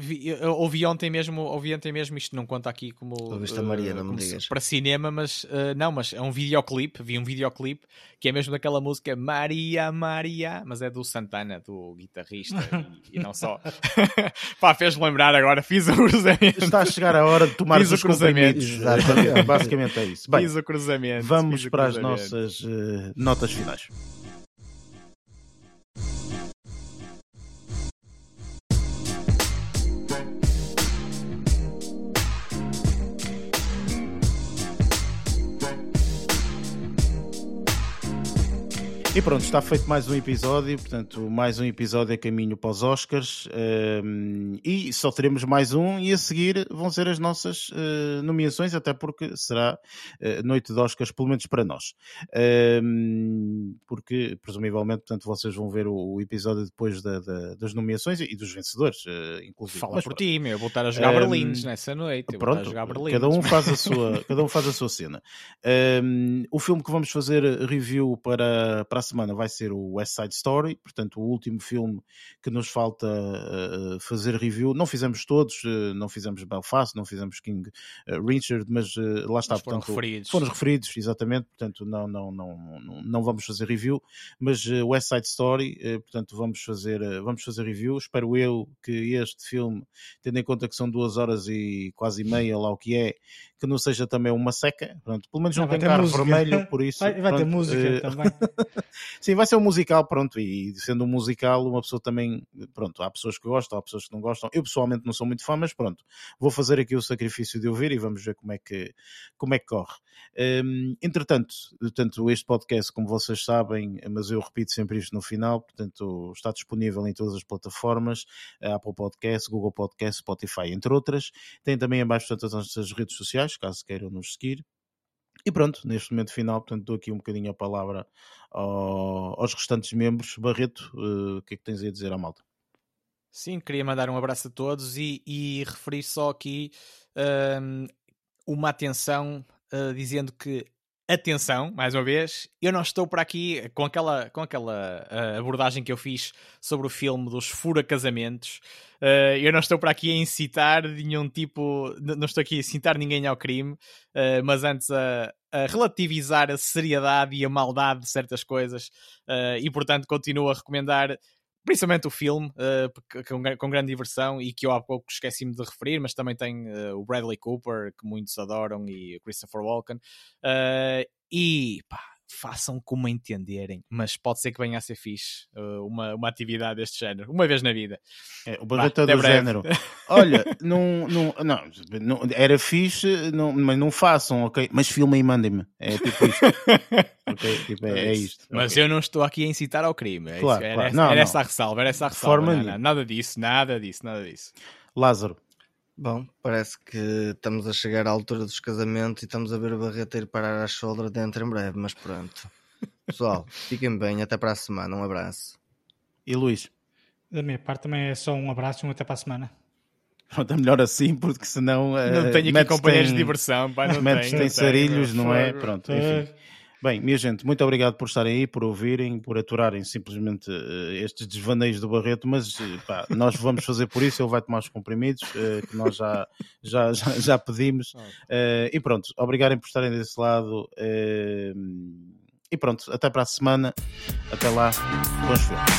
Vi, ouvi ontem mesmo, ouvi ontem mesmo, isto não conta aqui como, uh, Maria, não me digas. para cinema, mas uh, não, mas é um videoclipe, vi um videoclipe que é mesmo daquela música Maria, Maria, mas é do Santana, do guitarrista e, e, não só. Pá, fez-me lembrar agora, fiz o cruzamento. Está a chegar a hora de tomar os cruzamentos. Basicamente é isso. Bem, fiz o cruzamento. Vamos para as nossas uh, notas finais. E pronto, está feito mais um episódio, portanto, mais um episódio a caminho para os Oscars um, e só teremos mais um e a seguir vão ser as nossas uh, nomeações, até porque será uh, noite de Oscars, pelo menos para nós. Um, porque, presumivelmente, portanto, vocês vão ver o, o episódio depois da, da, das nomeações e dos vencedores, uh, inclusive. Fala Mas, por ti, meu, vou estar a jogar um, Berlins nessa noite. Pronto, cada um faz a sua, cada um faz a sua cena. o filme que vamos fazer review para, para a semana vai ser o West Side Story, portanto, o último filme que nos falta uh, fazer review. Não fizemos todos, uh, não fizemos Belfast, não fizemos King uh, Richard, mas lá está, mas foram portanto, referidos. foram referidos, exatamente, portanto, não, não, não, não, não vamos fazer review, mas West Side Story, portanto, vamos fazer, vamos fazer review. Espero eu que este filme, tendo em conta que são duas horas e quase meia lá o que é, que não seja também uma seca, pronto, pelo menos não, não tem carro música. vermelho, por isso. Vai, vai pronto, ter música também. Sim, vai ser um musical, pronto, e sendo um musical, uma pessoa também, pronto, há pessoas que gostam, há pessoas que não gostam. Eu pessoalmente não sou muito fã, mas pronto, vou fazer aqui o sacrifício de ouvir e vamos ver como é que, como é que corre. Um, entretanto, portanto, este podcast, como vocês sabem, mas eu repito sempre isto no final, portanto, está disponível em todas as plataformas, Apple Podcast, Google Podcast, Spotify, entre outras. Tem também abaixo, portanto, as nossas redes sociais, caso queiram nos seguir. E pronto, neste momento final, portanto, dou aqui um bocadinho a palavra ao, aos restantes membros. Barreto, uh, o que é que tens a dizer à malta? Sim, queria mandar um abraço a todos e, e referir só aqui uh, uma atenção uh, dizendo que atenção, mais uma vez, eu não estou por aqui com aquela, com aquela uh, abordagem que eu fiz sobre o filme dos fura-casamentos. Uh, eu não estou por aqui a incitar nenhum tipo, não estou aqui a incitar ninguém ao crime, uh, mas antes a, a relativizar a seriedade e a maldade de certas coisas e, portanto, continuo a recomendar principalmente o filme, uh, com, com, grande diversão e que eu há pouco esqueci-me de referir, mas também tem uh, o Bradley Cooper, que muitos adoram, e o Christopher Walken. Uh, e pá, façam como entenderem, mas pode ser que venha a ser fixe uh, uma, uma atividade deste género, uma vez na vida. É, o Barreto é do género. Olha, não, não, não, era fixe, não, mas não façam, ok? Mas filmem e mandem-me. É tipo isto. okay? tipo, é, é, isto. Mas okay. eu não estou aqui a incitar ao crime. É claro, isso, claro. Era, não, era não. essa a ressalva, era essa a ressalva. Não, nada disso, nada disso, nada disso. Lázaro. Bom, parece que estamos a chegar à altura dos casamentos e estamos a ver o Barreto ir parar à shoulder dentro em breve, mas pronto. Pessoal, fiquem bem, até para a semana, um abraço. E Luís? Da minha parte também é só um abraço e um até para a semana. Pronto, é melhor assim, porque senão. Não uh, tenho aqui companheiros de diversão, pá, não metes tem sarilhos, não é? Pronto, enfim. Bem, minha gente, muito obrigado por estarem aí, por ouvirem, por aturarem simplesmente uh, estes desvaneios do Barreto, mas uh, pá, nós vamos fazer por isso, ele vai tomar os comprimidos uh, que nós já, já, já, já pedimos. e pronto, obrigarem por estarem desse lado. e pronto, até para a semana. Até lá, bons filmes.